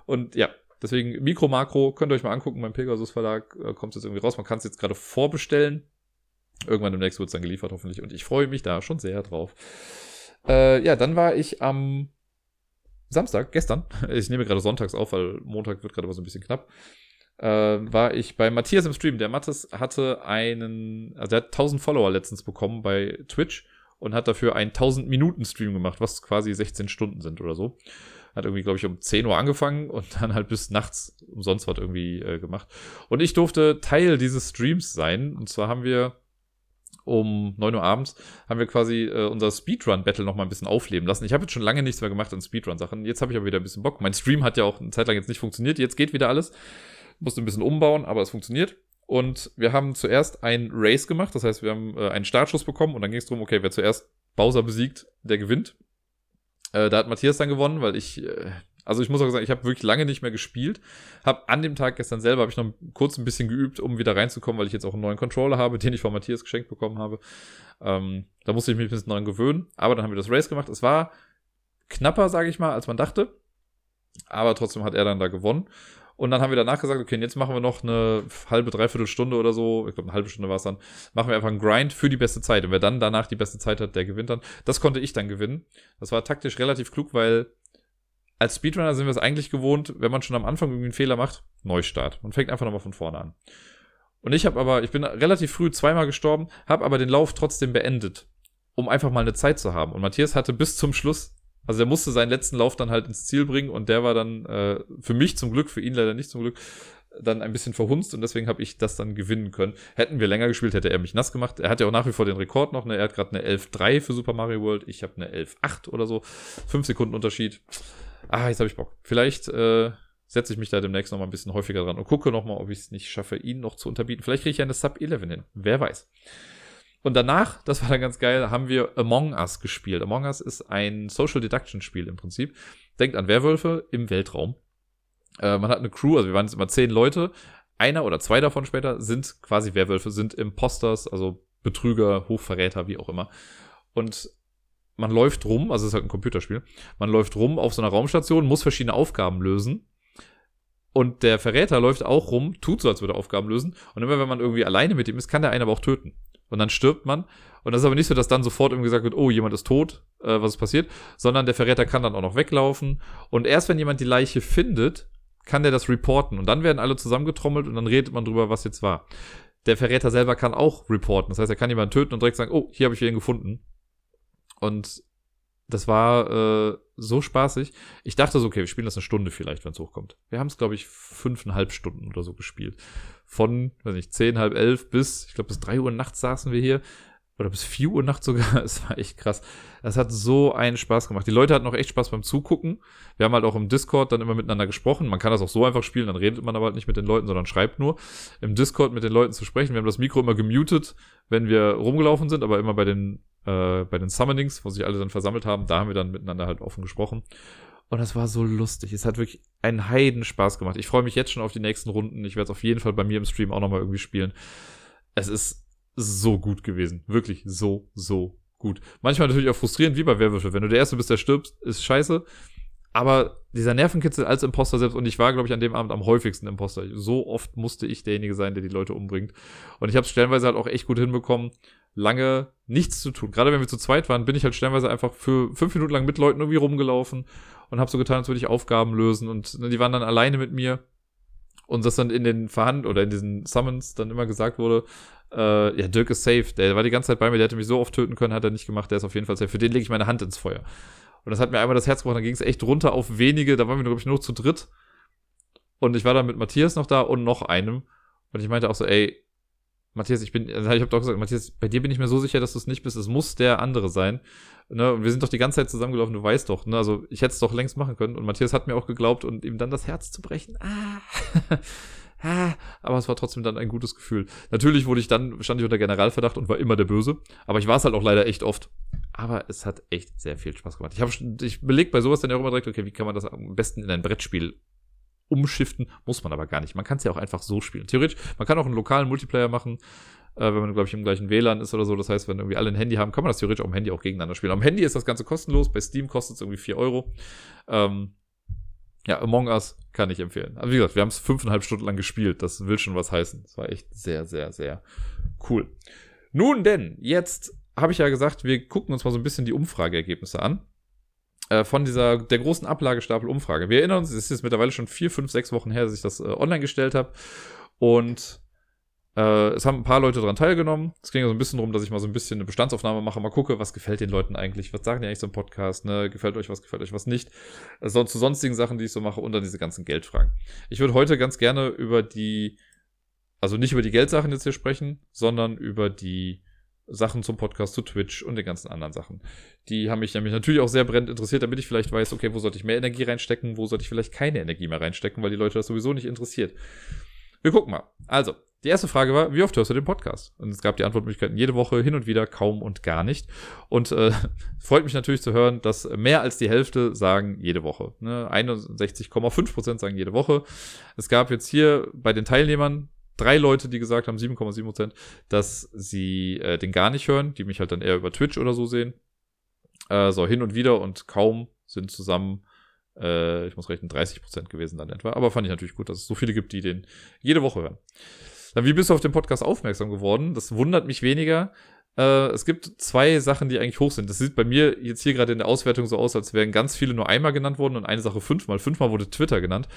Und ja, deswegen Mikro, Makro, könnt ihr euch mal angucken, beim Pegasus Verlag äh, kommt jetzt irgendwie raus. Man kann es jetzt gerade vorbestellen. Irgendwann demnächst wird es dann geliefert, hoffentlich. Und ich freue mich da schon sehr drauf. Äh, ja, dann war ich am Samstag, gestern, ich nehme gerade sonntags auf, weil Montag wird gerade aber so ein bisschen knapp, äh, war ich bei Matthias im Stream. Der Matthias hatte einen, also der hat 1000 Follower letztens bekommen bei Twitch und hat dafür einen 1000 Minuten Stream gemacht, was quasi 16 Stunden sind oder so. Hat irgendwie, glaube ich, um 10 Uhr angefangen und dann halt bis nachts umsonst was irgendwie äh, gemacht. Und ich durfte Teil dieses Streams sein. Und zwar haben wir um 9 Uhr abends haben wir quasi äh, unser Speedrun-Battle noch mal ein bisschen aufleben lassen. Ich habe jetzt schon lange nichts mehr gemacht an Speedrun-Sachen. Jetzt habe ich aber wieder ein bisschen Bock. Mein Stream hat ja auch eine Zeit lang jetzt nicht funktioniert. Jetzt geht wieder alles. Musste ein bisschen umbauen, aber es funktioniert. Und wir haben zuerst ein Race gemacht. Das heißt, wir haben äh, einen Startschuss bekommen und dann ging es darum, okay, wer zuerst Bowser besiegt, der gewinnt. Äh, da hat Matthias dann gewonnen, weil ich äh, also ich muss auch sagen, ich habe wirklich lange nicht mehr gespielt. Hab an dem Tag gestern selber habe ich noch kurz ein bisschen geübt, um wieder reinzukommen, weil ich jetzt auch einen neuen Controller habe, den ich von Matthias geschenkt bekommen habe. Ähm, da musste ich mich ein bisschen neu gewöhnen. Aber dann haben wir das Race gemacht. Es war knapper, sage ich mal, als man dachte. Aber trotzdem hat er dann da gewonnen. Und dann haben wir danach gesagt, okay, jetzt machen wir noch eine halbe, dreiviertel Stunde oder so, ich glaube eine halbe Stunde war es dann, machen wir einfach einen Grind für die beste Zeit. Und wer dann danach die beste Zeit hat, der gewinnt dann. Das konnte ich dann gewinnen. Das war taktisch relativ klug, weil als Speedrunner sind wir es eigentlich gewohnt, wenn man schon am Anfang irgendwie einen Fehler macht, Neustart. Man fängt einfach nochmal von vorne an. Und ich habe aber, ich bin relativ früh zweimal gestorben, habe aber den Lauf trotzdem beendet, um einfach mal eine Zeit zu haben. Und Matthias hatte bis zum Schluss, also er musste seinen letzten Lauf dann halt ins Ziel bringen und der war dann äh, für mich zum Glück, für ihn leider nicht zum Glück, dann ein bisschen verhunzt und deswegen habe ich das dann gewinnen können. Hätten wir länger gespielt, hätte er mich nass gemacht. Er hat ja auch nach wie vor den Rekord noch. Ne? Er hat gerade eine 11.3 für Super Mario World. Ich habe eine 11.8 oder so. Fünf Sekunden Unterschied ah, jetzt habe ich Bock. Vielleicht äh, setze ich mich da demnächst noch mal ein bisschen häufiger dran und gucke noch mal, ob ich es nicht schaffe, ihn noch zu unterbieten. Vielleicht kriege ich eine Sub 11 hin. Wer weiß. Und danach, das war dann ganz geil, haben wir Among Us gespielt. Among Us ist ein Social Deduction Spiel im Prinzip. Denkt an Werwölfe im Weltraum. Äh, man hat eine Crew, also wir waren jetzt immer zehn Leute. Einer oder zwei davon später sind quasi Werwölfe, sind Imposters, also Betrüger, Hochverräter, wie auch immer. Und man läuft rum, also es ist halt ein Computerspiel, man läuft rum auf so einer Raumstation, muss verschiedene Aufgaben lösen. Und der Verräter läuft auch rum, tut so, als würde er Aufgaben lösen. Und immer wenn man irgendwie alleine mit ihm ist, kann der einen aber auch töten. Und dann stirbt man. Und das ist aber nicht so, dass dann sofort irgendwie gesagt wird, oh, jemand ist tot, äh, was ist passiert, sondern der Verräter kann dann auch noch weglaufen. Und erst wenn jemand die Leiche findet, kann der das reporten. Und dann werden alle zusammengetrommelt und dann redet man drüber, was jetzt war. Der Verräter selber kann auch reporten. Das heißt, er kann jemanden töten und direkt sagen, oh, hier habe ich wen gefunden. Und das war äh, so spaßig. Ich dachte so, okay, wir spielen das eine Stunde vielleicht, wenn es hochkommt. Wir haben es, glaube ich, fünfeinhalb Stunden oder so gespielt. Von, weiß nicht, zehn, halb elf bis, ich glaube, bis drei Uhr nachts saßen wir hier oder bis 4 Uhr nachts sogar. Es war echt krass. Das hat so einen Spaß gemacht. Die Leute hatten auch echt Spaß beim Zugucken. Wir haben halt auch im Discord dann immer miteinander gesprochen. Man kann das auch so einfach spielen, dann redet man aber halt nicht mit den Leuten, sondern schreibt nur. Im Discord mit den Leuten zu sprechen. Wir haben das Mikro immer gemutet, wenn wir rumgelaufen sind, aber immer bei den, äh, bei den Summonings, wo sich alle dann versammelt haben, da haben wir dann miteinander halt offen gesprochen. Und das war so lustig. Es hat wirklich einen Heiden Spaß gemacht. Ich freue mich jetzt schon auf die nächsten Runden. Ich werde es auf jeden Fall bei mir im Stream auch nochmal irgendwie spielen. Es ist so gut gewesen. Wirklich so, so gut. Manchmal natürlich auch frustrierend, wie bei Werwölfe. Wenn du der Erste bist, der stirbt, ist scheiße. Aber dieser Nervenkitzel als Imposter selbst, und ich war, glaube ich, an dem Abend am häufigsten Imposter. So oft musste ich derjenige sein, der die Leute umbringt. Und ich habe es stellenweise halt auch echt gut hinbekommen, lange nichts zu tun. Gerade wenn wir zu zweit waren, bin ich halt stellenweise einfach für fünf Minuten lang mit Leuten irgendwie rumgelaufen und habe so getan, als würde ich Aufgaben lösen. Und die waren dann alleine mit mir. Und das dann in den Verhand oder in diesen Summons dann immer gesagt wurde, äh, ja, Dirk ist safe. Der war die ganze Zeit bei mir, der hätte mich so oft töten können, hat er nicht gemacht, der ist auf jeden Fall safe. Für den lege ich meine Hand ins Feuer. Und das hat mir einmal das Herz gebrochen, dann ging es echt runter auf wenige, da waren wir, glaube ich, nur zu dritt. Und ich war dann mit Matthias noch da und noch einem. Und ich meinte auch so, ey, Matthias, ich bin, also ich habe doch gesagt, Matthias, bei dir bin ich mir so sicher, dass du es nicht bist. Es muss der andere sein. Ne? Und wir sind doch die ganze Zeit zusammengelaufen, du weißt doch. Ne? Also ich hätte es doch längst machen können. Und Matthias hat mir auch geglaubt und ihm dann das Herz zu brechen. Ah. ah, aber es war trotzdem dann ein gutes Gefühl. Natürlich wurde ich dann, stand ich unter Generalverdacht und war immer der Böse. Aber ich war es halt auch leider echt oft. Aber es hat echt sehr viel Spaß gemacht. Ich, hab, ich beleg bei sowas dann ja auch immer direkt, okay, wie kann man das am besten in ein Brettspiel umschiften? Muss man aber gar nicht. Man kann es ja auch einfach so spielen. Theoretisch, man kann auch einen lokalen Multiplayer machen, äh, wenn man, glaube ich, im gleichen WLAN ist oder so. Das heißt, wenn irgendwie alle ein Handy haben, kann man das theoretisch am Handy auch gegeneinander spielen. Am Handy ist das Ganze kostenlos. Bei Steam kostet es irgendwie 4 Euro. Ähm, ja, Among Us kann ich empfehlen. Also wie gesagt, wir haben es fünfeinhalb Stunden lang gespielt. Das will schon was heißen. Das war echt sehr, sehr, sehr cool. Nun denn, jetzt habe ich ja gesagt, wir gucken uns mal so ein bisschen die Umfrageergebnisse an. Äh, von dieser, der großen Ablagestapel-Umfrage. Wir erinnern uns, es ist jetzt mittlerweile schon vier, fünf, sechs Wochen her, dass ich das äh, online gestellt habe. Und Äh, es haben ein paar Leute daran teilgenommen. Es ging so ein bisschen darum, dass ich mal so ein bisschen eine Bestandsaufnahme mache, mal gucke, was gefällt den Leuten eigentlich, was sagen die eigentlich so im Podcast, ne? Gefällt euch was, gefällt euch was nicht. Also zu sonstigen Sachen, die ich so mache und dann diese ganzen Geldfragen. Ich würde heute ganz gerne über die, also nicht über die Geldsachen jetzt hier sprechen, sondern über die Sachen zum Podcast, zu Twitch und den ganzen anderen Sachen. Die haben mich nämlich natürlich auch sehr brennend interessiert, damit ich vielleicht weiß, okay, wo sollte ich mehr Energie reinstecken, wo sollte ich vielleicht keine Energie mehr reinstecken, weil die Leute das sowieso nicht interessiert. Wir gucken mal. Also, die erste Frage war, wie oft hörst du den Podcast? Und es gab die Antwortmöglichkeiten jede Woche, hin und wieder, kaum und gar nicht. Und äh, freut mich natürlich zu hören, dass mehr als die Hälfte sagen jede Woche. Ne? 61,5 Prozent sagen jede Woche. Es gab jetzt hier bei den Teilnehmern drei Leute, die gesagt haben, 7,7 Prozent, dass sie äh, den gar nicht hören, die mich halt dann eher über Twitch oder so sehen. Äh, so hin und wieder und kaum sind zusammen, äh, ich muss rechnen, 30 Prozent gewesen dann etwa. Aber fand ich natürlich gut, dass es so viele gibt, die den jede Woche hören. Dann, wie bist du auf den Podcast aufmerksam geworden? Das wundert mich weniger. Äh, es gibt zwei Sachen, die eigentlich hoch sind. Das sieht bei mir jetzt hier gerade in der Auswertung so aus, als wären ganz viele nur einmal genannt worden und eine Sache fünfmal. Fünfmal wurde Twitter genannt.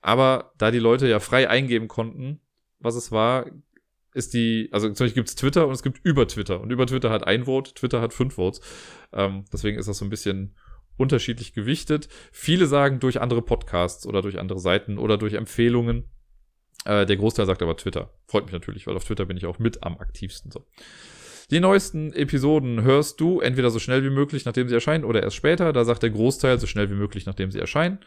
Aber da die Leute ja frei eingeben konnten, was es war, ist die, also zum Beispiel gibt es Twitter und es gibt über Twitter. Und über Twitter hat ein Vote, Twitter hat fünf Votes. Ähm, deswegen ist das so ein bisschen unterschiedlich gewichtet. Viele sagen durch andere Podcasts oder durch andere Seiten oder durch Empfehlungen. Äh, der Großteil sagt aber Twitter. Freut mich natürlich, weil auf Twitter bin ich auch mit am aktivsten so. Die neuesten Episoden hörst du entweder so schnell wie möglich, nachdem sie erscheinen, oder erst später. Da sagt der Großteil so schnell wie möglich, nachdem sie erscheinen.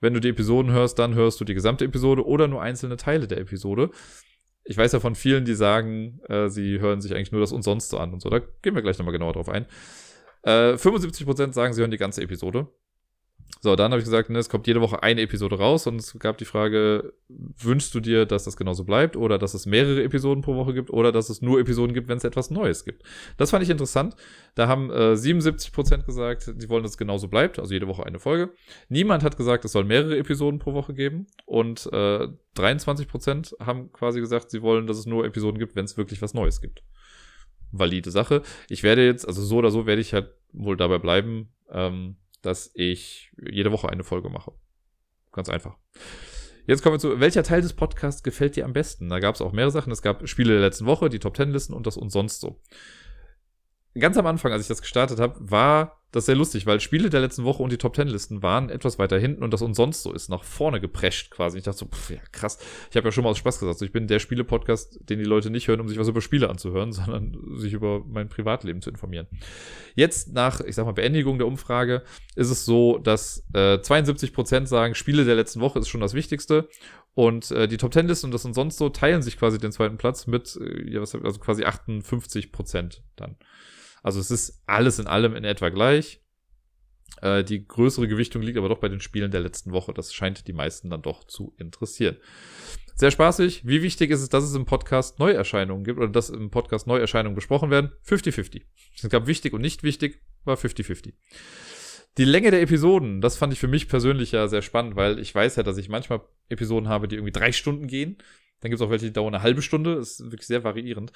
Wenn du die Episoden hörst, dann hörst du die gesamte Episode oder nur einzelne Teile der Episode. Ich weiß ja von vielen, die sagen, äh, sie hören sich eigentlich nur das und sonst so an und so. Da gehen wir gleich nochmal genauer drauf ein. Äh, 75% sagen, sie hören die ganze Episode. So, dann habe ich gesagt, ne, es kommt jede Woche eine Episode raus und es gab die Frage, wünschst du dir, dass das genauso bleibt oder dass es mehrere Episoden pro Woche gibt oder dass es nur Episoden gibt, wenn es etwas Neues gibt? Das fand ich interessant. Da haben äh, 77% gesagt, sie wollen, dass es genauso bleibt, also jede Woche eine Folge. Niemand hat gesagt, es soll mehrere Episoden pro Woche geben und äh, 23% haben quasi gesagt, sie wollen, dass es nur Episoden gibt, wenn es wirklich was Neues gibt. Valide Sache. Ich werde jetzt, also so oder so werde ich halt wohl dabei bleiben, ähm, dass ich jede Woche eine Folge mache. Ganz einfach. Jetzt kommen wir zu, welcher Teil des Podcasts gefällt dir am besten? Da gab es auch mehrere Sachen. Es gab Spiele der letzten Woche, die Top Ten Listen und das und sonst so. Ganz am Anfang, als ich das gestartet habe, war das ist sehr lustig, weil Spiele der letzten Woche und die Top Ten Listen waren etwas weiter hinten und das und sonst so ist nach vorne geprescht quasi. Ich dachte so, pff, ja, krass. Ich habe ja schon mal aus Spaß gesagt, ich bin der Spiele-Podcast, den die Leute nicht hören, um sich was über Spiele anzuhören, sondern sich über mein Privatleben zu informieren. Jetzt nach, ich sag mal, Beendigung der Umfrage ist es so, dass äh, 72% sagen, Spiele der letzten Woche ist schon das Wichtigste und äh, die Top Ten Listen und das und sonst so teilen sich quasi den zweiten Platz mit, äh, ja, was, also quasi 58% dann. Also es ist alles in allem in etwa gleich. Äh, die größere Gewichtung liegt aber doch bei den Spielen der letzten Woche. Das scheint die meisten dann doch zu interessieren. Sehr spaßig. Wie wichtig ist es, dass es im Podcast Neuerscheinungen gibt oder dass im Podcast Neuerscheinungen besprochen werden? 50-50. Es gab wichtig und nicht wichtig, war 50-50. Die Länge der Episoden, das fand ich für mich persönlich ja sehr spannend, weil ich weiß ja, dass ich manchmal Episoden habe, die irgendwie drei Stunden gehen. Dann gibt es auch welche, die dauern eine halbe Stunde. Ist wirklich sehr variierend.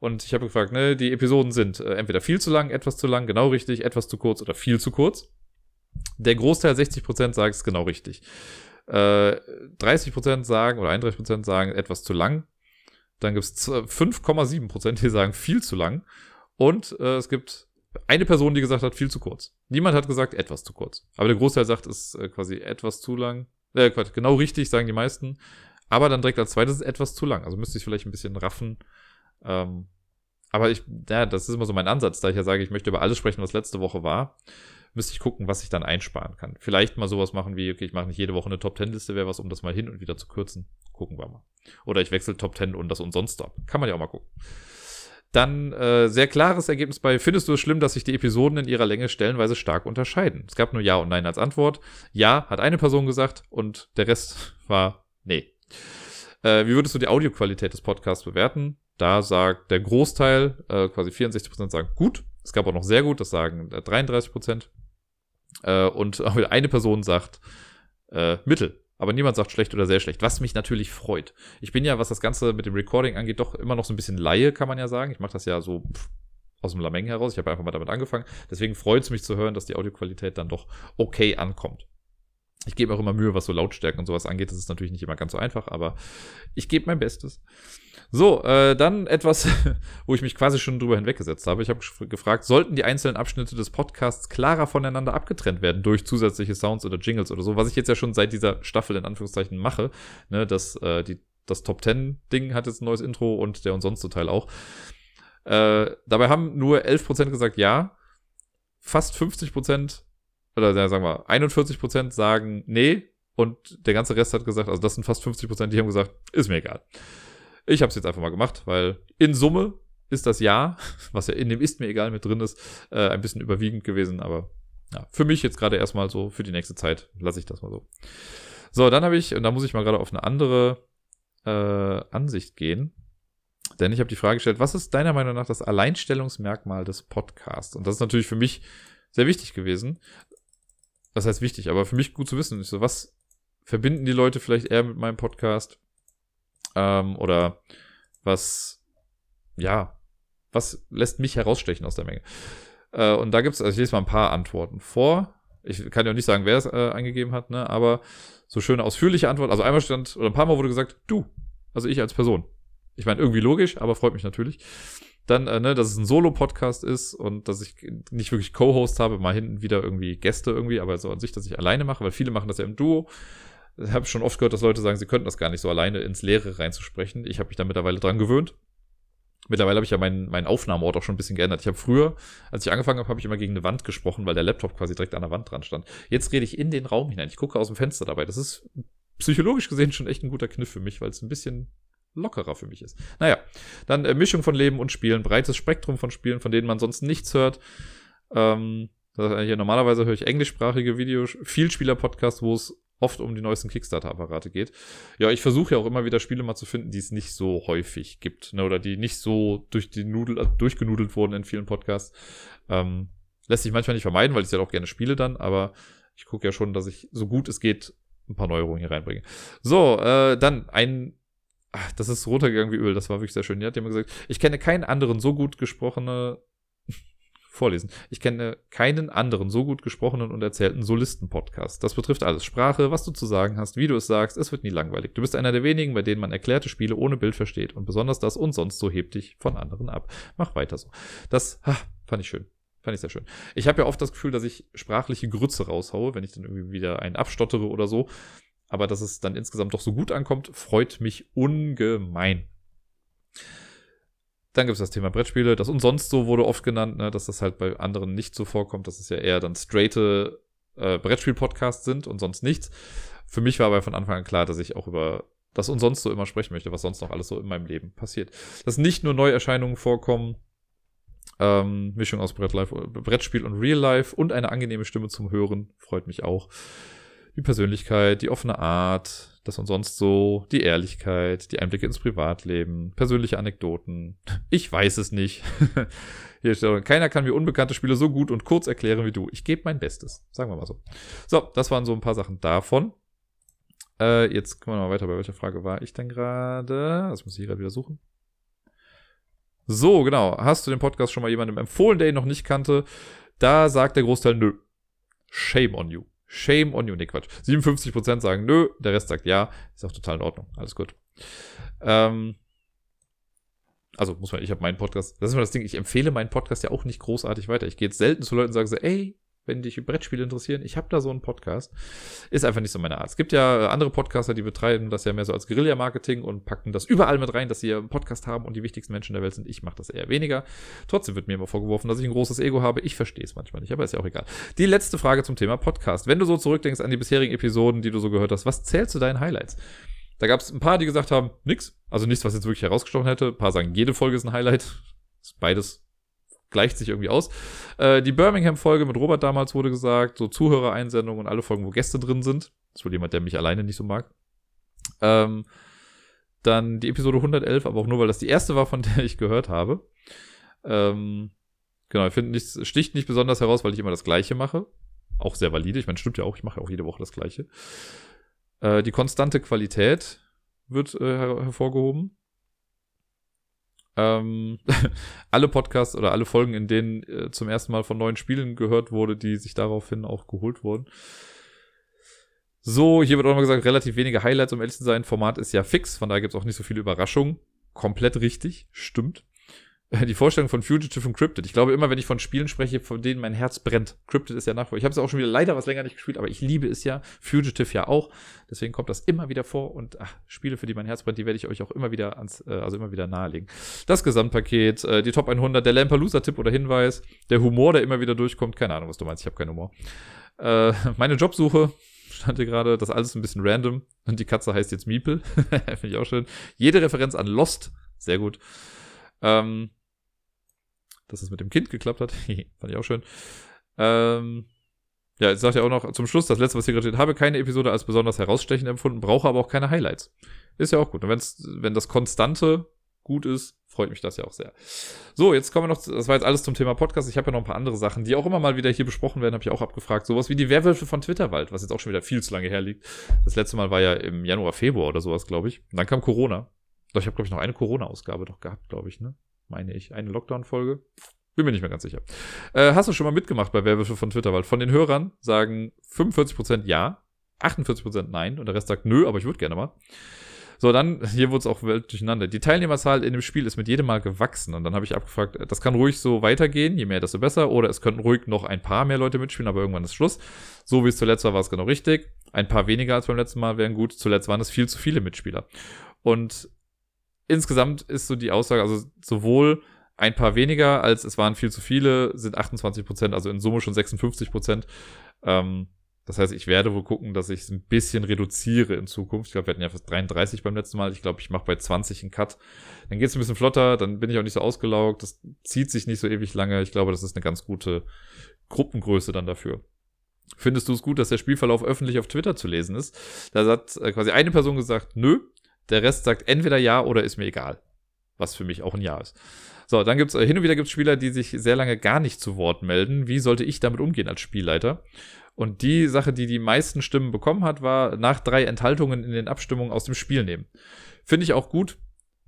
Und ich habe gefragt, ne, die Episoden sind äh, entweder viel zu lang, etwas zu lang, genau richtig, etwas zu kurz oder viel zu kurz. Der Großteil, 60%, sagt es genau richtig. Äh, 30% sagen oder 31% sagen etwas zu lang. Dann gibt es 5,7%, die sagen viel zu lang. Und äh, es gibt eine Person, die gesagt hat, viel zu kurz. Niemand hat gesagt, etwas zu kurz. Aber der Großteil sagt, es ist äh, quasi etwas zu lang. Äh, Quatsch, genau richtig, sagen die meisten. Aber dann direkt als zweites etwas zu lang. Also müsste ich vielleicht ein bisschen raffen. Ähm, aber ich, ja, das ist immer so mein Ansatz, da ich ja sage, ich möchte über alles sprechen, was letzte Woche war. Müsste ich gucken, was ich dann einsparen kann. Vielleicht mal sowas machen wie, okay, ich mache nicht jede Woche eine Top Ten Liste, wäre was, um das mal hin und wieder zu kürzen. Gucken wir mal. Oder ich wechsle Top Ten und das und sonst ab. Kann man ja auch mal gucken. Dann äh, sehr klares Ergebnis bei, findest du es schlimm, dass sich die Episoden in ihrer Länge stellenweise stark unterscheiden? Es gab nur Ja und Nein als Antwort. Ja, hat eine Person gesagt und der Rest war Nee. Äh, wie würdest du die Audioqualität des Podcasts bewerten? Da sagt der Großteil, äh, quasi 64% sagen gut. Es gab auch noch sehr gut, das sagen 33%. Äh, und eine Person sagt äh, mittel. Aber niemand sagt schlecht oder sehr schlecht, was mich natürlich freut. Ich bin ja, was das Ganze mit dem Recording angeht, doch immer noch so ein bisschen Laie, kann man ja sagen. Ich mache das ja so pff, aus dem Lameng heraus. Ich habe einfach mal damit angefangen. Deswegen freut es mich zu hören, dass die Audioqualität dann doch okay ankommt. Ich gebe auch immer Mühe, was so Lautstärken und sowas angeht. Das ist natürlich nicht immer ganz so einfach, aber ich gebe mein Bestes. So, äh, dann etwas, wo ich mich quasi schon drüber hinweggesetzt habe. Ich habe gefragt, sollten die einzelnen Abschnitte des Podcasts klarer voneinander abgetrennt werden durch zusätzliche Sounds oder Jingles oder so, was ich jetzt ja schon seit dieser Staffel in Anführungszeichen mache. Ne, das, äh, die, das Top Ten Ding hat jetzt ein neues Intro und der und sonst so Teil auch. Äh, dabei haben nur 11% gesagt ja, fast 50% oder sagen wir 41 Prozent sagen nee und der ganze Rest hat gesagt, also das sind fast 50 Prozent, die haben gesagt, ist mir egal. Ich habe es jetzt einfach mal gemacht, weil in Summe ist das Ja, was ja in dem ist mir egal mit drin ist, äh, ein bisschen überwiegend gewesen, aber ja, für mich jetzt gerade erstmal so, für die nächste Zeit lasse ich das mal so. So, dann habe ich, und da muss ich mal gerade auf eine andere äh, Ansicht gehen. Denn ich habe die Frage gestellt, was ist deiner Meinung nach das Alleinstellungsmerkmal des Podcasts? Und das ist natürlich für mich sehr wichtig gewesen was heißt wichtig, aber für mich gut zu wissen. Ich so, was verbinden die Leute vielleicht eher mit meinem Podcast? Ähm, oder was, ja, was lässt mich herausstechen aus der Menge? Äh, und da gibt's, also ich lese mal ein paar Antworten vor. Ich kann ja nicht sagen, wer es äh, eingegeben hat, ne? aber so schöne ausführliche Antworten. Also einmal stand, oder ein paar Mal wurde gesagt, du, also ich als Person. Ich meine, irgendwie logisch, aber freut mich natürlich. Dann, äh, ne, dass es ein Solo-Podcast ist und dass ich nicht wirklich Co-Host habe, mal hinten wieder irgendwie Gäste irgendwie, aber so an sich, dass ich alleine mache, weil viele machen das ja im Duo. Ich habe schon oft gehört, dass Leute sagen, sie könnten das gar nicht so alleine ins Leere reinzusprechen. Ich habe mich da mittlerweile dran gewöhnt. Mittlerweile habe ich ja meinen, meinen Aufnahmeort auch schon ein bisschen geändert. Ich habe früher, als ich angefangen habe, habe ich immer gegen eine Wand gesprochen, weil der Laptop quasi direkt an der Wand dran stand. Jetzt rede ich in den Raum hinein. Ich gucke aus dem Fenster dabei. Das ist psychologisch gesehen schon echt ein guter Kniff für mich, weil es ein bisschen lockerer für mich ist. Naja, dann äh, Mischung von Leben und Spielen, breites Spektrum von Spielen, von denen man sonst nichts hört. Ähm, hier normalerweise höre ich englischsprachige Videos, Vielspieler-Podcasts, wo es oft um die neuesten Kickstarter-Apparate geht. Ja, ich versuche ja auch immer wieder Spiele mal zu finden, die es nicht so häufig gibt, ne, oder die nicht so durch die Nudel, äh, durchgenudelt wurden in vielen Podcasts. Ähm, lässt sich manchmal nicht vermeiden, weil ich ja auch gerne spiele dann, aber ich gucke ja schon, dass ich so gut es geht ein paar Neuerungen hier reinbringe. So, äh, dann ein ach, das ist runtergegangen wie Öl, das war wirklich sehr schön. Die hat immer gesagt, ich kenne keinen anderen so gut gesprochene, vorlesen, ich kenne keinen anderen so gut gesprochenen und erzählten Solisten-Podcast. Das betrifft alles. Sprache, was du zu sagen hast, wie du es sagst, es wird nie langweilig. Du bist einer der wenigen, bei denen man erklärte Spiele ohne Bild versteht und besonders das und sonst so hebt dich von anderen ab. Mach weiter so. Das ach, fand ich schön. Fand ich sehr schön. Ich habe ja oft das Gefühl, dass ich sprachliche Grütze raushaue, wenn ich dann irgendwie wieder einen abstottere oder so. Aber dass es dann insgesamt doch so gut ankommt, freut mich ungemein. Dann gibt es das Thema Brettspiele. Das und sonst so wurde oft genannt, ne, dass das halt bei anderen nicht so vorkommt, dass es ja eher dann straighte äh, Brettspiel-Podcasts sind und sonst nichts. Für mich war aber von Anfang an klar, dass ich auch über das und sonst so immer sprechen möchte, was sonst noch alles so in meinem Leben passiert. Dass nicht nur Neuerscheinungen vorkommen, ähm, Mischung aus Brett Life, Brettspiel und Real Life und eine angenehme Stimme zum Hören, freut mich auch die Persönlichkeit, die offene Art, das und sonst so, die Ehrlichkeit, die Einblicke ins Privatleben, persönliche Anekdoten. Ich weiß es nicht. Keiner kann mir unbekannte Spiele so gut und kurz erklären wie du. Ich gebe mein Bestes. Sagen wir mal so. So, das waren so ein paar Sachen davon. Äh, jetzt kommen wir mal weiter. Bei welcher Frage war ich denn gerade? Das muss ich gerade wieder suchen. So, genau. Hast du den Podcast schon mal jemandem empfohlen, der ihn noch nicht kannte? Da sagt der Großteil nö. Shame on you. Shame on you. Nee, Quatsch. 57% sagen nö, der Rest sagt ja. Ist auch total in Ordnung. Alles gut. Ähm, also muss man, ich habe meinen Podcast, das ist immer das Ding, ich empfehle meinen Podcast ja auch nicht großartig weiter. Ich gehe jetzt selten zu Leuten und sage so, ey, wenn dich Brettspiele interessieren, ich habe da so einen Podcast. Ist einfach nicht so meine Art. Es gibt ja andere Podcaster, die betreiben das ja mehr so als Guerilla-Marketing und packen das überall mit rein, dass sie einen Podcast haben und die wichtigsten Menschen der Welt sind. Ich mache das eher weniger. Trotzdem wird mir immer vorgeworfen, dass ich ein großes Ego habe. Ich verstehe es manchmal nicht, aber ist ja auch egal. Die letzte Frage zum Thema Podcast. Wenn du so zurückdenkst an die bisherigen Episoden, die du so gehört hast, was zählt zu deinen Highlights? Da gab es ein paar, die gesagt haben, nix. Also nichts, was jetzt wirklich herausgestochen hätte. Ein paar sagen, jede Folge ist ein Highlight. Ist beides gleicht sich irgendwie aus. Äh, die Birmingham-Folge mit Robert damals wurde gesagt, so Zuhörereinsendungen und alle Folgen, wo Gäste drin sind. Das ist wohl jemand, der mich alleine nicht so mag. Ähm, dann die Episode 111, aber auch nur, weil das die erste war, von der ich gehört habe. Ähm, genau, ich finde, es sticht nicht besonders heraus, weil ich immer das Gleiche mache. Auch sehr valide. Ich meine, stimmt ja auch, ich mache ja auch jede Woche das Gleiche. Äh, die konstante Qualität wird äh, her hervorgehoben. Ähm, alle Podcasts oder alle Folgen, in denen äh, zum ersten Mal von neuen Spielen gehört wurde, die sich daraufhin auch geholt wurden. So, hier wird auch mal gesagt, relativ wenige Highlights, um ehrlich zu sein. Format ist ja fix, von daher gibt es auch nicht so viele Überraschungen. Komplett richtig, stimmt. die Vorstellung von Fugitive und Cryptid. Ich glaube immer, wenn ich von Spielen spreche, von denen mein Herz brennt. Cryptid ist ja nach. Ich habe es auch schon wieder leider was länger nicht gespielt, aber ich liebe es ja. Fugitive ja auch. Deswegen kommt das immer wieder vor und ach, Spiele, für die mein Herz brennt, die werde ich euch auch immer wieder ans, äh, also immer wieder nahelegen. Das Gesamtpaket, äh, die Top 100, der Lamperloser-Tipp oder Hinweis, der Humor, der immer wieder durchkommt. Keine Ahnung, was du meinst. Ich habe keinen Humor. Äh, meine Jobsuche, stand hier gerade, das alles ein bisschen random. Und die Katze heißt jetzt Miepel. Finde ich auch schön. Jede Referenz an Lost. Sehr gut. Ähm, dass es mit dem Kind geklappt hat. Fand ich auch schön. Ähm, ja, jetzt sagt er auch noch zum Schluss, das letzte, was hier gerade steht, habe keine Episode als besonders herausstechend empfunden, brauche aber auch keine Highlights. Ist ja auch gut. Und wenn's, wenn das Konstante gut ist, freut mich das ja auch sehr. So, jetzt kommen wir noch, das war jetzt alles zum Thema Podcast. Ich habe ja noch ein paar andere Sachen, die auch immer mal wieder hier besprochen werden, habe ich auch abgefragt. Sowas wie die Werwölfe von Twitterwald, was jetzt auch schon wieder viel zu lange herliegt. Das letzte Mal war ja im Januar, Februar oder sowas, glaube ich. Und dann kam Corona. Ich habe, glaube ich, noch eine Corona-Ausgabe doch gehabt, glaube ich, ne? meine ich, eine Lockdown-Folge. Bin mir nicht mehr ganz sicher. Äh, hast du schon mal mitgemacht bei Werbewürfe von Twitter? Weil von den Hörern sagen 45% ja, 48% nein und der Rest sagt nö, aber ich würde gerne mal. So, dann, hier wurde es auch wild durcheinander. Die Teilnehmerzahl in dem Spiel ist mit jedem Mal gewachsen. Und dann habe ich abgefragt, das kann ruhig so weitergehen, je mehr, desto besser. Oder es könnten ruhig noch ein paar mehr Leute mitspielen, aber irgendwann ist Schluss. So wie es zuletzt war, war es genau richtig. Ein paar weniger als beim letzten Mal wären gut. Zuletzt waren es viel zu viele Mitspieler. Und insgesamt ist so die Aussage, also sowohl ein paar weniger als es waren viel zu viele, sind 28 Prozent, also in Summe schon 56 Prozent. Ähm, das heißt, ich werde wohl gucken, dass ich es ein bisschen reduziere in Zukunft. Ich glaube, wir hatten ja fast 33 beim letzten Mal. Ich glaube, ich mache bei 20 einen Cut. Dann geht es ein bisschen flotter, dann bin ich auch nicht so ausgelaugt. Das zieht sich nicht so ewig lange. Ich glaube, das ist eine ganz gute Gruppengröße dann dafür. Findest du es gut, dass der Spielverlauf öffentlich auf Twitter zu lesen ist? Da hat äh, quasi eine Person gesagt, nö, der Rest sagt entweder ja oder ist mir egal. Was für mich auch ein Ja ist. So, dann gibt's äh, hin und wieder gibt's Spieler, die sich sehr lange gar nicht zu Wort melden. Wie sollte ich damit umgehen als Spielleiter? Und die Sache, die die meisten Stimmen bekommen hat, war nach drei Enthaltungen in den Abstimmungen aus dem Spiel nehmen. Finde ich auch gut,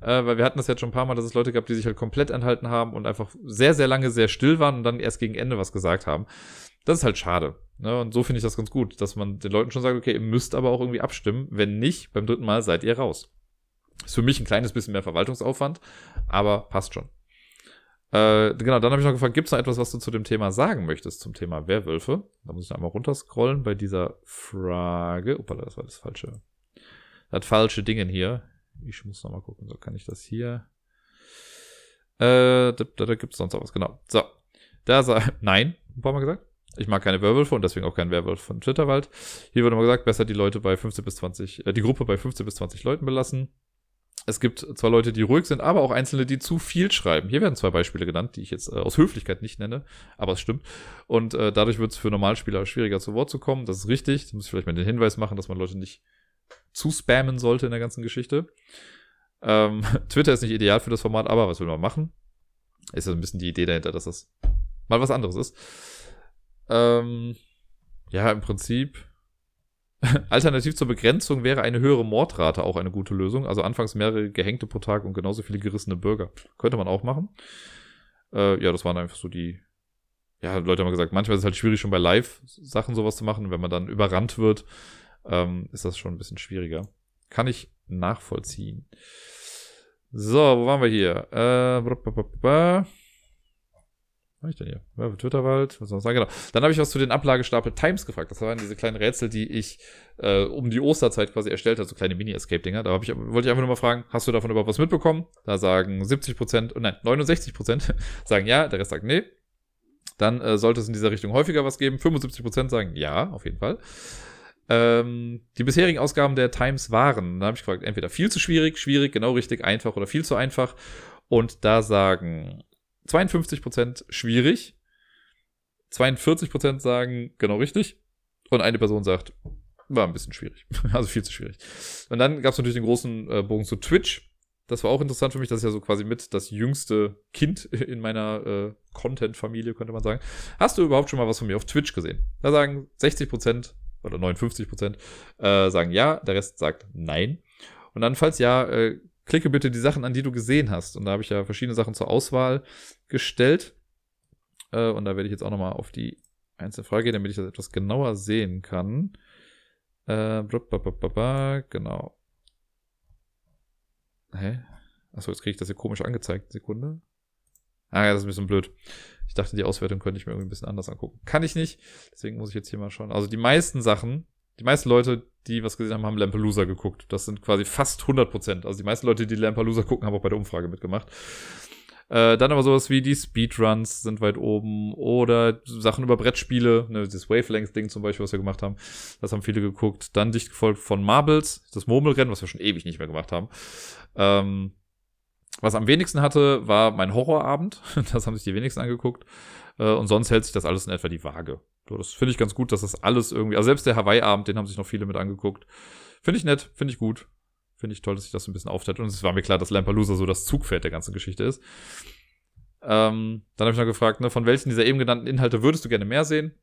äh, weil wir hatten das jetzt schon ein paar Mal, dass es Leute gab, die sich halt komplett enthalten haben und einfach sehr, sehr lange sehr still waren und dann erst gegen Ende was gesagt haben. Das ist halt schade. Ne? Und so finde ich das ganz gut, dass man den Leuten schon sagt, okay, ihr müsst aber auch irgendwie abstimmen. Wenn nicht, beim dritten Mal seid ihr raus. Ist für mich ein kleines bisschen mehr Verwaltungsaufwand, aber passt schon. Äh, genau, dann habe ich noch gefragt, gibt es noch etwas, was du zu dem Thema sagen möchtest, zum Thema Werwölfe? Da muss ich einmal runterscrollen bei dieser Frage. Opala, das war das falsche. Das falsche Dingen hier. Ich muss noch mal gucken, so kann ich das hier. Äh, da, da, da gibt es sonst auch was, genau. So. Da sah, nein, ein paar Mal gesagt. Ich mag keine Werwölfe und deswegen auch keinen Werwolf von Twitterwald. Hier wurde mal gesagt, besser die Leute bei 15 bis 20, äh, die Gruppe bei 15 bis 20 Leuten belassen. Es gibt zwar Leute, die ruhig sind, aber auch Einzelne, die zu viel schreiben. Hier werden zwei Beispiele genannt, die ich jetzt äh, aus Höflichkeit nicht nenne, aber es stimmt. Und äh, dadurch wird es für Normalspieler schwieriger zu Wort zu kommen. Das ist richtig. Da muss ich vielleicht mal den Hinweis machen, dass man Leute nicht zu spammen sollte in der ganzen Geschichte. Ähm, Twitter ist nicht ideal für das Format, aber was will man machen? Ist ja so ein bisschen die Idee dahinter, dass das mal was anderes ist. Ähm, ja, im Prinzip. Alternativ zur Begrenzung wäre eine höhere Mordrate auch eine gute Lösung. Also anfangs mehrere Gehängte pro Tag und genauso viele gerissene Bürger. Könnte man auch machen. Äh, ja, das waren einfach so die. Ja, Leute haben gesagt, manchmal ist es halt schwierig, schon bei Live-Sachen sowas zu machen. Wenn man dann überrannt wird, ähm, ist das schon ein bisschen schwieriger. Kann ich nachvollziehen. So, wo waren wir hier? Äh, was ich denn hier? Ja, Twitterwald, was soll ich sagen? Genau. Dann habe ich was zu den Ablagestapel Times gefragt. Das waren diese kleinen Rätsel, die ich äh, um die Osterzeit quasi erstellt habe, so kleine Mini-Escape-Dinger. Da ich, wollte ich einfach nur mal fragen, hast du davon überhaupt was mitbekommen? Da sagen 70 Prozent, oh nein, 69 Prozent sagen ja, der Rest sagt nee. Dann äh, sollte es in dieser Richtung häufiger was geben. 75 Prozent sagen ja, auf jeden Fall. Ähm, die bisherigen Ausgaben der Times waren, da habe ich gefragt, entweder viel zu schwierig, schwierig, genau richtig, einfach oder viel zu einfach. Und da sagen 52% schwierig. 42% sagen genau richtig. Und eine Person sagt, war ein bisschen schwierig. also viel zu schwierig. Und dann gab es natürlich den großen äh, Bogen zu Twitch. Das war auch interessant für mich. Das ist ja so quasi mit das jüngste Kind in meiner äh, Content-Familie, könnte man sagen. Hast du überhaupt schon mal was von mir auf Twitch gesehen? Da sagen 60% oder 59% äh, sagen ja, der Rest sagt nein. Und dann, falls ja, äh, klicke bitte die Sachen an, die du gesehen hast. Und da habe ich ja verschiedene Sachen zur Auswahl gestellt. Äh, und da werde ich jetzt auch nochmal auf die einzelne Frage gehen, damit ich das etwas genauer sehen kann. Äh, genau. Hä? Achso, jetzt kriege ich das hier komisch angezeigt. Sekunde. Ah ja, das ist ein bisschen blöd. Ich dachte, die Auswertung könnte ich mir irgendwie ein bisschen anders angucken. Kann ich nicht. Deswegen muss ich jetzt hier mal schauen. Also die meisten Sachen, die meisten Leute, die was gesehen haben, haben Lampelusa geguckt. Das sind quasi fast 100 Prozent. Also die meisten Leute, die Lampelusa gucken, haben auch bei der Umfrage mitgemacht. Äh, dann aber sowas wie die Speedruns sind weit oben oder Sachen über Brettspiele, ne, das Wavelength-Ding zum Beispiel, was wir gemacht haben. Das haben viele geguckt. Dann dicht gefolgt von Marbles, das Murmelrennen, was wir schon ewig nicht mehr gemacht haben. Ähm, was am wenigsten hatte, war mein Horrorabend. Das haben sich die wenigsten angeguckt. Äh, und sonst hält sich das alles in etwa die Waage. Das finde ich ganz gut, dass das alles irgendwie, also selbst der Hawaii-Abend, den haben sich noch viele mit angeguckt. Finde ich nett, finde ich gut. Finde ich toll, dass sich das so ein bisschen aufteilt. Und es war mir klar, dass Lampalooza so das Zugpferd der ganzen Geschichte ist. Ähm, dann habe ich noch gefragt, ne, von welchen dieser eben genannten Inhalte würdest du gerne mehr sehen?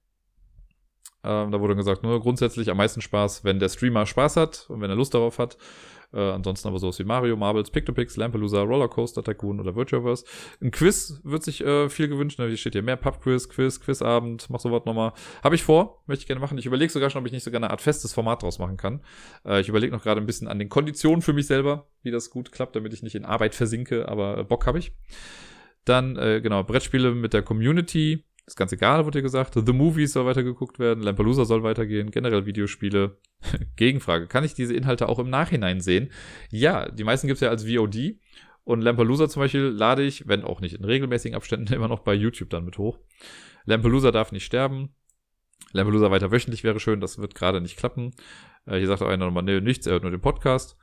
Ähm, da wurde gesagt, nur grundsätzlich am meisten Spaß, wenn der Streamer Spaß hat und wenn er Lust darauf hat. Äh, ansonsten aber sowas wie Mario, Marbles, Pictopix, Lampalooza, Rollercoaster Tycoon oder Virtuaverse. Ein Quiz wird sich äh, viel gewünscht. Ne? Hier steht hier mehr Pub-Quiz, Quiz, Quizabend, mach sowas nochmal. Habe ich vor, möchte ich gerne machen. Ich überlege sogar schon, ob ich nicht sogar eine Art festes Format draus machen kann. Äh, ich überlege noch gerade ein bisschen an den Konditionen für mich selber, wie das gut klappt, damit ich nicht in Arbeit versinke, aber äh, Bock habe ich. Dann, äh, genau, Brettspiele mit der Community ist ganz egal, wurde dir gesagt. The Movies soll weitergeguckt werden, Lampalooza soll weitergehen, generell Videospiele. Gegenfrage, kann ich diese Inhalte auch im Nachhinein sehen? Ja, die meisten gibt's ja als VOD. Und Lampalooza zum Beispiel lade ich, wenn auch nicht in regelmäßigen Abständen, immer noch bei YouTube dann mit hoch. Lampalooza darf nicht sterben. Lampalooza weiter wöchentlich wäre schön, das wird gerade nicht klappen. Äh, hier sagt auch einer nochmal, nee, nichts, er hört nur den Podcast.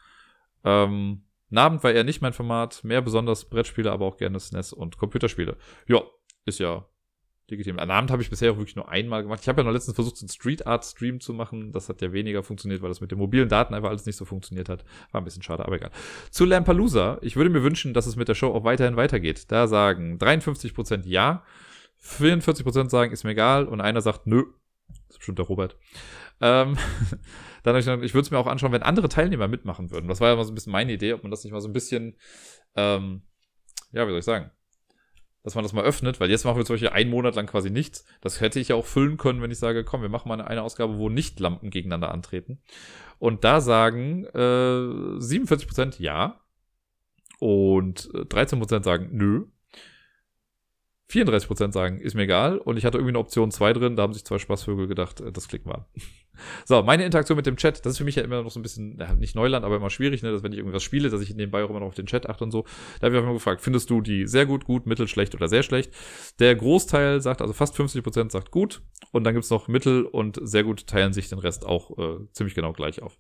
Ähm, Abend war eher nicht mein Format, mehr besonders Brettspiele, aber auch gerne SNES und Computerspiele. Ja, ist ja legitim. Abend habe ich bisher auch wirklich nur einmal gemacht. Ich habe ja noch letztens versucht, so einen Street Art Stream zu machen. Das hat ja weniger funktioniert, weil das mit den mobilen Daten einfach alles nicht so funktioniert hat. War ein bisschen schade, aber egal. Zu Lampalooza. Ich würde mir wünschen, dass es mit der Show auch weiterhin weitergeht. Da sagen 53% ja, 44% sagen, ist mir egal und einer sagt, nö. Das ist bestimmt der Robert. Ähm, dann ich, ich würde es mir auch anschauen, wenn andere Teilnehmer mitmachen würden. Das war ja mal so ein bisschen meine Idee, ob man das nicht mal so ein bisschen, ähm, ja, wie soll ich sagen, dass man das mal öffnet, weil jetzt machen wir zum Beispiel einen Monat lang quasi nichts. Das hätte ich ja auch füllen können, wenn ich sage, komm, wir machen mal eine Ausgabe, wo nicht Lampen gegeneinander antreten. Und da sagen äh, 47% ja und 13% äh, sagen nö. 34% sagen, ist mir egal. Und ich hatte irgendwie eine Option 2 drin, da haben sich zwei Spaßvögel gedacht, äh, das klicken wir an. So, meine Interaktion mit dem Chat, das ist für mich ja immer noch so ein bisschen, ja, nicht Neuland, aber immer schwierig, ne, dass wenn ich irgendwas spiele, dass ich nebenbei auch immer noch auf den Chat achte und so. Da habe ich auch immer gefragt, findest du die sehr gut, gut, mittel, schlecht oder sehr schlecht? Der Großteil sagt, also fast 50% sagt gut und dann gibt's noch mittel und sehr gut teilen sich den Rest auch äh, ziemlich genau gleich auf.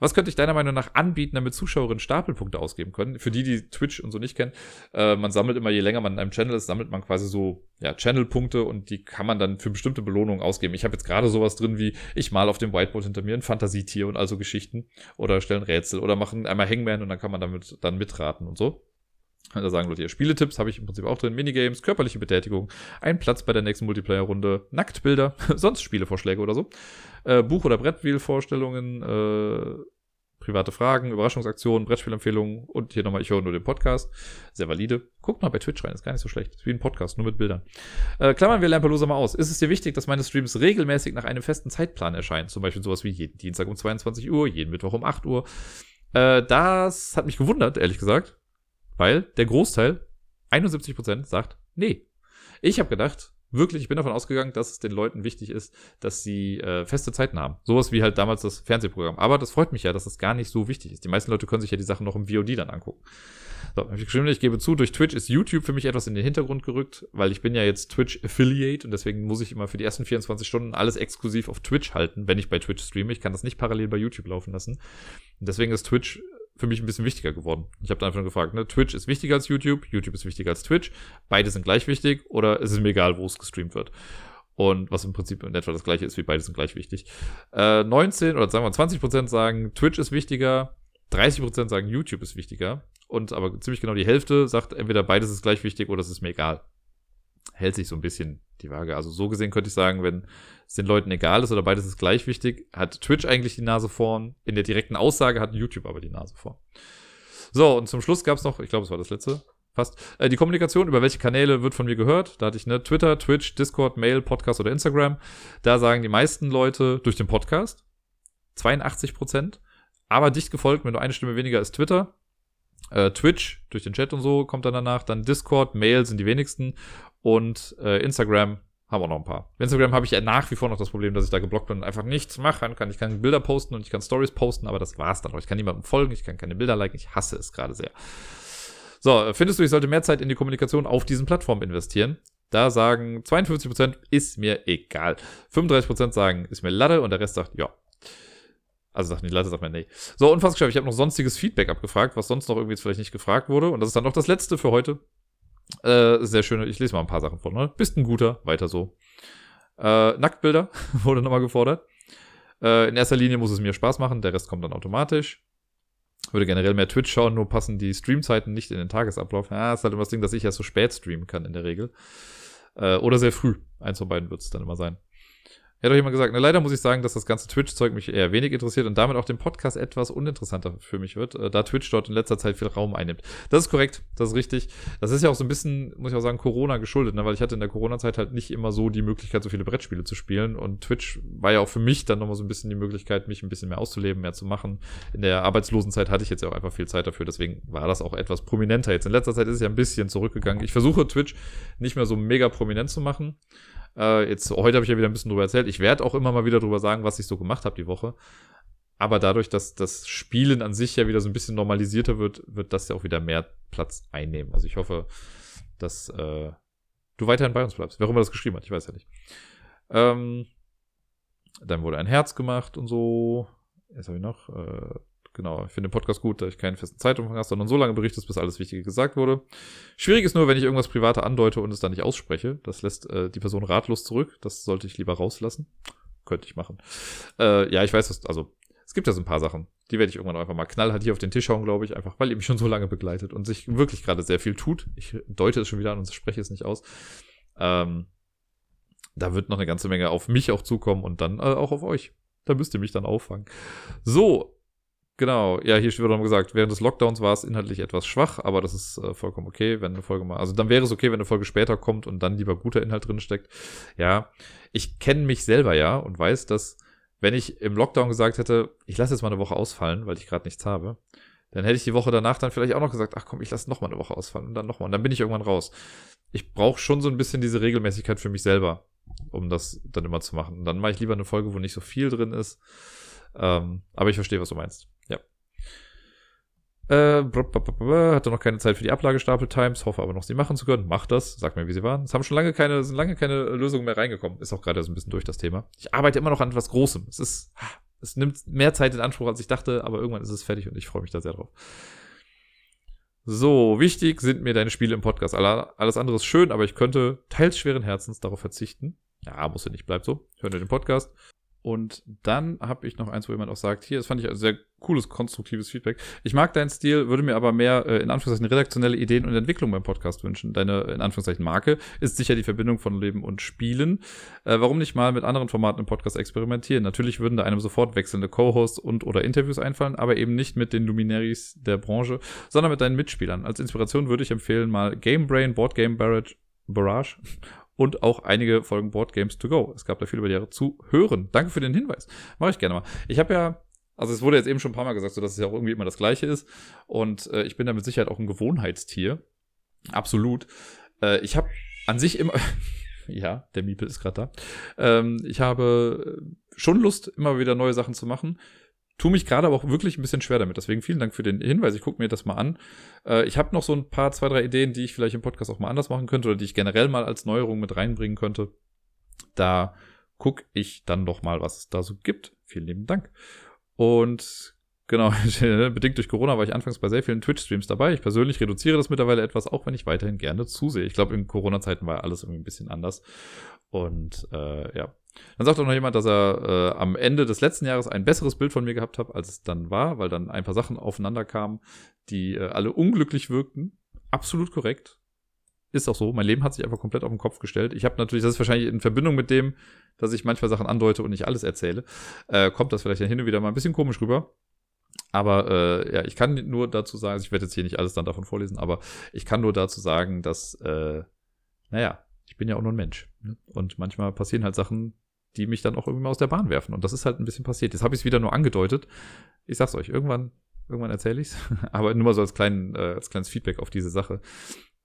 Was könnte ich deiner Meinung nach anbieten, damit Zuschauerinnen Stapelpunkte ausgeben können? Für die, die Twitch und so nicht kennen, äh, man sammelt immer, je länger man in einem Channel ist, sammelt man quasi so ja, Channel-Punkte und die kann man dann für bestimmte Belohnungen ausgeben. Ich habe jetzt gerade sowas drin wie, ich mal auf dem Whiteboard hinter mir ein Fantasietier und also Geschichten oder stellen Rätsel oder machen einmal Hangman und dann kann man damit dann mitraten und so. Da sagen Leute, hier Spieletipps habe ich im Prinzip auch drin, Minigames, körperliche Betätigung, ein Platz bei der nächsten Multiplayer-Runde, Nacktbilder, sonst Spielevorschläge oder so, äh, Buch- oder Brettspielvorstellungen, äh, private Fragen, Überraschungsaktionen, Brettspielempfehlungen und hier nochmal, ich höre nur den Podcast. Sehr valide. Guckt mal bei Twitch rein, ist gar nicht so schlecht. Ist wie ein Podcast, nur mit Bildern. Äh, klammern wir Lampalosa mal aus. Ist es dir wichtig, dass meine Streams regelmäßig nach einem festen Zeitplan erscheinen? Zum Beispiel sowas wie jeden Dienstag um 22 Uhr, jeden Mittwoch um 8 Uhr. Äh, das hat mich gewundert, ehrlich gesagt. Weil der Großteil, 71%, sagt, nee. Ich habe gedacht, wirklich, ich bin davon ausgegangen, dass es den Leuten wichtig ist, dass sie äh, feste Zeiten haben. Sowas wie halt damals das Fernsehprogramm. Aber das freut mich ja, dass das gar nicht so wichtig ist. Die meisten Leute können sich ja die Sachen noch im VOD dann angucken. So, ich gebe zu, durch Twitch ist YouTube für mich etwas in den Hintergrund gerückt, weil ich bin ja jetzt Twitch Affiliate und deswegen muss ich immer für die ersten 24 Stunden alles exklusiv auf Twitch halten, wenn ich bei Twitch streame. Ich kann das nicht parallel bei YouTube laufen lassen. Und deswegen ist Twitch für mich ein bisschen wichtiger geworden. Ich habe da einfach nur gefragt, ne, Twitch ist wichtiger als YouTube, YouTube ist wichtiger als Twitch, beide sind gleich wichtig oder ist es mir egal, wo es gestreamt wird. Und was im Prinzip in etwa das gleiche ist, wie beide sind gleich wichtig. Äh, 19 oder sagen wir 20 Prozent sagen, Twitch ist wichtiger, 30 Prozent sagen, YouTube ist wichtiger. Und aber ziemlich genau die Hälfte sagt, entweder beides ist gleich wichtig oder es ist mir egal. Hält sich so ein bisschen die Waage. Also so gesehen könnte ich sagen, wenn es den Leuten egal ist oder beides ist gleich wichtig, hat Twitch eigentlich die Nase vorn. In der direkten Aussage hat YouTube aber die Nase vorn. So, und zum Schluss gab es noch, ich glaube, es war das letzte, fast, äh, die Kommunikation, über welche Kanäle wird von mir gehört. Da hatte ich ne Twitter, Twitch, Discord, Mail, Podcast oder Instagram. Da sagen die meisten Leute durch den Podcast. 82 Prozent. Aber dicht gefolgt mit nur eine Stimme weniger ist Twitter. Äh, Twitch durch den Chat und so kommt dann danach. Dann Discord, Mail sind die wenigsten. Und äh, Instagram haben wir noch ein paar. Instagram habe ich ja nach wie vor noch das Problem, dass ich da geblockt bin und einfach nichts machen kann. Ich kann Bilder posten und ich kann Stories posten, aber das war's dann auch. Ich kann niemandem folgen, ich kann keine Bilder liken. Ich hasse es gerade sehr. So, findest du, ich sollte mehr Zeit in die Kommunikation auf diesen Plattformen investieren? Da sagen 52% ist mir egal. 35% sagen, ist mir Latte und der Rest sagt, ja. Also sagt nicht Latte, sagt mir nee. So, und geschafft. Ich habe noch sonstiges Feedback abgefragt, was sonst noch irgendwie jetzt vielleicht nicht gefragt wurde. Und das ist dann noch das letzte für heute. Äh, sehr schön. Ich lese mal ein paar Sachen vor. Ne? Bist ein guter, weiter so. Äh, Nacktbilder wurde nochmal gefordert. Äh, in erster Linie muss es mir Spaß machen, der Rest kommt dann automatisch. Würde generell mehr Twitch schauen, nur passen die Streamzeiten nicht in den Tagesablauf. Ja, ist halt immer das Ding, dass ich ja so spät streamen kann in der Regel. Äh, oder sehr früh. Eins von beiden wird es dann immer sein. Er hat doch jemand gesagt, na, leider muss ich sagen, dass das ganze Twitch-Zeug mich eher wenig interessiert und damit auch den Podcast etwas uninteressanter für mich wird, äh, da Twitch dort in letzter Zeit viel Raum einnimmt. Das ist korrekt, das ist richtig. Das ist ja auch so ein bisschen, muss ich auch sagen, Corona geschuldet, ne? weil ich hatte in der Corona-Zeit halt nicht immer so die Möglichkeit, so viele Brettspiele zu spielen und Twitch war ja auch für mich dann nochmal so ein bisschen die Möglichkeit, mich ein bisschen mehr auszuleben, mehr zu machen. In der Arbeitslosenzeit hatte ich jetzt ja auch einfach viel Zeit dafür, deswegen war das auch etwas prominenter. Jetzt in letzter Zeit ist es ja ein bisschen zurückgegangen. Ich versuche Twitch nicht mehr so mega prominent zu machen. Äh, jetzt, heute habe ich ja wieder ein bisschen drüber erzählt. Ich werde auch immer mal wieder drüber sagen, was ich so gemacht habe die Woche. Aber dadurch, dass das Spielen an sich ja wieder so ein bisschen normalisierter wird, wird das ja auch wieder mehr Platz einnehmen. Also ich hoffe, dass äh, du weiterhin bei uns bleibst. Wer auch immer das geschrieben hat, ich weiß ja nicht. Ähm, dann wurde ein Herz gemacht und so. Jetzt habe ich noch. Äh, Genau, ich finde den Podcast gut, da ich keinen festen Zeitumfang habe, sondern so lange berichtest, bis alles Wichtige gesagt wurde. Schwierig ist nur, wenn ich irgendwas Privater andeute und es dann nicht ausspreche. Das lässt äh, die Person ratlos zurück. Das sollte ich lieber rauslassen. Könnte ich machen. Äh, ja, ich weiß, was, also es gibt ja so ein paar Sachen. Die werde ich irgendwann einfach mal knallhart hier auf den Tisch hauen, glaube ich, einfach weil ihr mich schon so lange begleitet und sich wirklich gerade sehr viel tut. Ich deute es schon wieder an und spreche es nicht aus. Ähm, da wird noch eine ganze Menge auf mich auch zukommen und dann äh, auch auf euch. Da müsst ihr mich dann auffangen. So, Genau, ja, hier wird nochmal gesagt, während des Lockdowns war es inhaltlich etwas schwach, aber das ist äh, vollkommen okay, wenn eine Folge mal, also dann wäre es okay, wenn eine Folge später kommt und dann lieber guter Inhalt drin steckt. Ja, ich kenne mich selber ja und weiß, dass wenn ich im Lockdown gesagt hätte, ich lasse jetzt mal eine Woche ausfallen, weil ich gerade nichts habe, dann hätte ich die Woche danach dann vielleicht auch noch gesagt, ach komm, ich lasse noch mal eine Woche ausfallen und dann noch mal und dann bin ich irgendwann raus. Ich brauche schon so ein bisschen diese Regelmäßigkeit für mich selber, um das dann immer zu machen. Und dann mache ich lieber eine Folge, wo nicht so viel drin ist. Ähm, aber ich verstehe, was du meinst. Äh, hatte noch keine Zeit für die Ablagestapel-Times, hoffe aber noch, sie machen zu können. Macht das, sag mir, wie sie waren. Es haben schon lange keine, sind lange keine Lösungen mehr reingekommen. Ist auch gerade so ein bisschen durch das Thema. Ich arbeite immer noch an etwas Großem. Es ist, es nimmt mehr Zeit in Anspruch, als ich dachte, aber irgendwann ist es fertig und ich freue mich da sehr drauf. So, wichtig sind mir deine Spiele im Podcast. Alles andere ist schön, aber ich könnte teils schweren Herzens darauf verzichten. Ja, muss ja nicht, bleibt so. Hören wir den Podcast. Und dann habe ich noch eins, wo jemand auch sagt, hier, das fand ich ein sehr cooles, konstruktives Feedback. Ich mag deinen Stil, würde mir aber mehr, äh, in Anführungszeichen, redaktionelle Ideen und Entwicklung beim Podcast wünschen. Deine, in Anführungszeichen, Marke ist sicher die Verbindung von Leben und Spielen. Äh, warum nicht mal mit anderen Formaten im Podcast experimentieren? Natürlich würden da einem sofort wechselnde Co-Hosts und oder Interviews einfallen, aber eben nicht mit den Luminaries der Branche, sondern mit deinen Mitspielern. Als Inspiration würde ich empfehlen, mal Game Brain, Board Game Barrage, Barrage und auch einige Folgen Board Games to Go. Es gab da viel über die Jahre zu hören. Danke für den Hinweis. Mache ich gerne mal. Ich habe ja, also es wurde jetzt eben schon ein paar Mal gesagt, so dass es ja auch irgendwie immer das Gleiche ist. Und äh, ich bin da mit Sicherheit auch ein Gewohnheitstier. Absolut. Äh, ich habe an sich immer, ja, der Miepel ist gerade da. Ähm, ich habe schon Lust, immer wieder neue Sachen zu machen tue mich gerade aber auch wirklich ein bisschen schwer damit. Deswegen vielen Dank für den Hinweis. Ich gucke mir das mal an. Äh, ich habe noch so ein paar, zwei, drei Ideen, die ich vielleicht im Podcast auch mal anders machen könnte oder die ich generell mal als Neuerung mit reinbringen könnte. Da gucke ich dann doch mal, was es da so gibt. Vielen lieben Dank. Und genau, bedingt durch Corona war ich anfangs bei sehr vielen Twitch-Streams dabei. Ich persönlich reduziere das mittlerweile etwas, auch wenn ich weiterhin gerne zusehe. Ich glaube, in Corona-Zeiten war alles irgendwie ein bisschen anders. Und äh, ja, dann sagt auch noch jemand, dass er äh, am Ende des letzten Jahres ein besseres Bild von mir gehabt hat, als es dann war, weil dann ein paar Sachen aufeinander kamen, die äh, alle unglücklich wirkten. Absolut korrekt. Ist auch so. Mein Leben hat sich einfach komplett auf den Kopf gestellt. Ich habe natürlich, das ist wahrscheinlich in Verbindung mit dem, dass ich manchmal Sachen andeute und nicht alles erzähle, äh, kommt das vielleicht hin und wieder mal ein bisschen komisch rüber. Aber äh, ja, ich kann nur dazu sagen, also ich werde jetzt hier nicht alles dann davon vorlesen, aber ich kann nur dazu sagen, dass, äh, naja, ich bin ja auch nur ein Mensch. Ne? Und manchmal passieren halt Sachen, die mich dann auch irgendwie mal aus der Bahn werfen. Und das ist halt ein bisschen passiert. Jetzt habe ich es wieder nur angedeutet. Ich sag's euch, irgendwann, irgendwann erzähle ich's. Aber nur mal so als, kleinen, äh, als kleines Feedback auf diese Sache.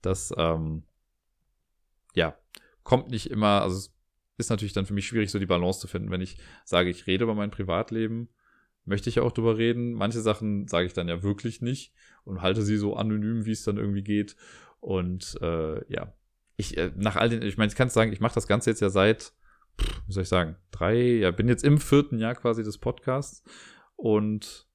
Das, ähm, ja, kommt nicht immer, also es ist natürlich dann für mich schwierig, so die Balance zu finden, wenn ich sage, ich rede über mein Privatleben, möchte ich ja auch drüber reden. Manche Sachen sage ich dann ja wirklich nicht und halte sie so anonym, wie es dann irgendwie geht. Und äh, ja, ich äh, nach all den, ich meine, ich kann sagen, ich mache das Ganze jetzt ja seit, wie soll ich sagen, drei, ja, bin jetzt im vierten Jahr quasi des Podcasts und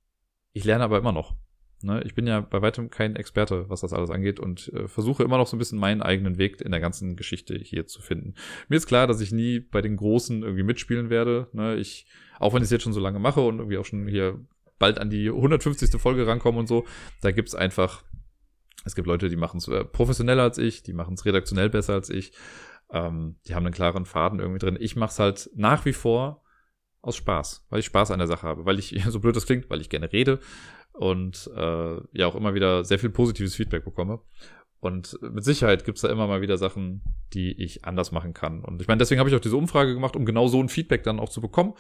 ich lerne aber immer noch. Ne? Ich bin ja bei weitem kein Experte, was das alles angeht und äh, versuche immer noch so ein bisschen meinen eigenen Weg in der ganzen Geschichte hier zu finden. Mir ist klar, dass ich nie bei den Großen irgendwie mitspielen werde. Ne? Ich, auch wenn ich es jetzt schon so lange mache und irgendwie auch schon hier bald an die 150. Folge rankomme und so, da gibt's einfach, es gibt Leute, die machen es äh, professioneller als ich, die machen es redaktionell besser als ich. Ähm, die haben einen klaren Faden irgendwie drin. Ich mache es halt nach wie vor aus Spaß, weil ich Spaß an der Sache habe, weil ich, so blöd das klingt, weil ich gerne rede, und äh, ja auch immer wieder sehr viel positives Feedback bekomme. Und mit Sicherheit gibt's da immer mal wieder Sachen, die ich anders machen kann. Und ich meine, deswegen habe ich auch diese Umfrage gemacht, um genau so ein Feedback dann auch zu bekommen,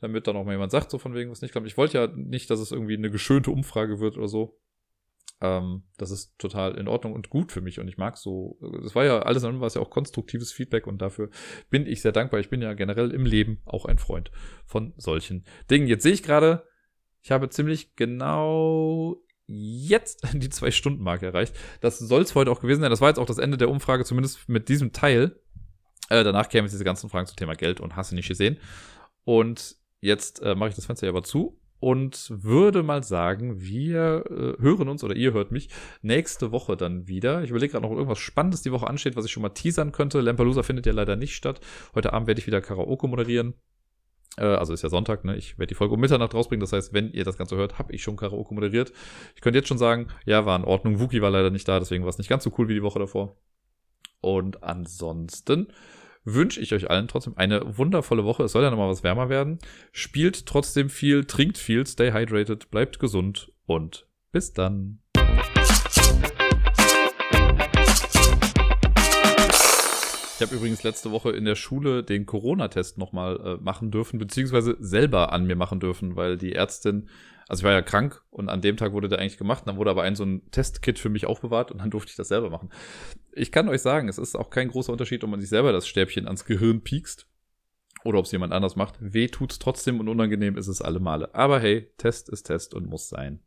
damit dann auch mal jemand sagt, so von wegen was nicht klappt. Ich wollte ja nicht, dass es irgendwie eine geschönte Umfrage wird oder so. Ähm, das ist total in Ordnung und gut für mich und ich mag so. Das war ja alles an war es ja auch konstruktives Feedback und dafür bin ich sehr dankbar. Ich bin ja generell im Leben auch ein Freund von solchen Dingen. Jetzt sehe ich gerade, ich habe ziemlich genau jetzt die zwei Stunden Marke erreicht. Das soll es heute auch gewesen sein. Das war jetzt auch das Ende der Umfrage, zumindest mit diesem Teil. Äh, danach kämen jetzt diese ganzen Fragen zum Thema Geld und hast du nicht gesehen. Und jetzt äh, mache ich das Fenster hier aber zu und würde mal sagen, wir äh, hören uns oder ihr hört mich nächste Woche dann wieder. Ich überlege gerade noch irgendwas Spannendes die Woche ansteht, was ich schon mal teasern könnte. Lampalooza findet ja leider nicht statt. Heute Abend werde ich wieder Karaoke moderieren. Äh, also ist ja Sonntag, ne? Ich werde die Folge um Mitternacht rausbringen. Das heißt, wenn ihr das Ganze hört, habe ich schon Karaoke moderiert. Ich könnte jetzt schon sagen, ja, war in Ordnung. Wookie war leider nicht da, deswegen war es nicht ganz so cool wie die Woche davor. Und ansonsten wünsche ich euch allen trotzdem eine wundervolle Woche. Es soll ja nochmal was wärmer werden. Spielt trotzdem viel, trinkt viel, stay hydrated, bleibt gesund und bis dann. Ich habe übrigens letzte Woche in der Schule den Corona-Test nochmal äh, machen dürfen, beziehungsweise selber an mir machen dürfen, weil die Ärztin, also ich war ja krank und an dem Tag wurde der eigentlich gemacht, dann wurde aber ein so ein Testkit für mich aufbewahrt und dann durfte ich das selber machen. Ich kann euch sagen, es ist auch kein großer Unterschied, ob man sich selber das Stäbchen ans Gehirn piekst oder ob es jemand anders macht. Weh tut's trotzdem und unangenehm ist es alle Male. Aber hey, Test ist Test und muss sein.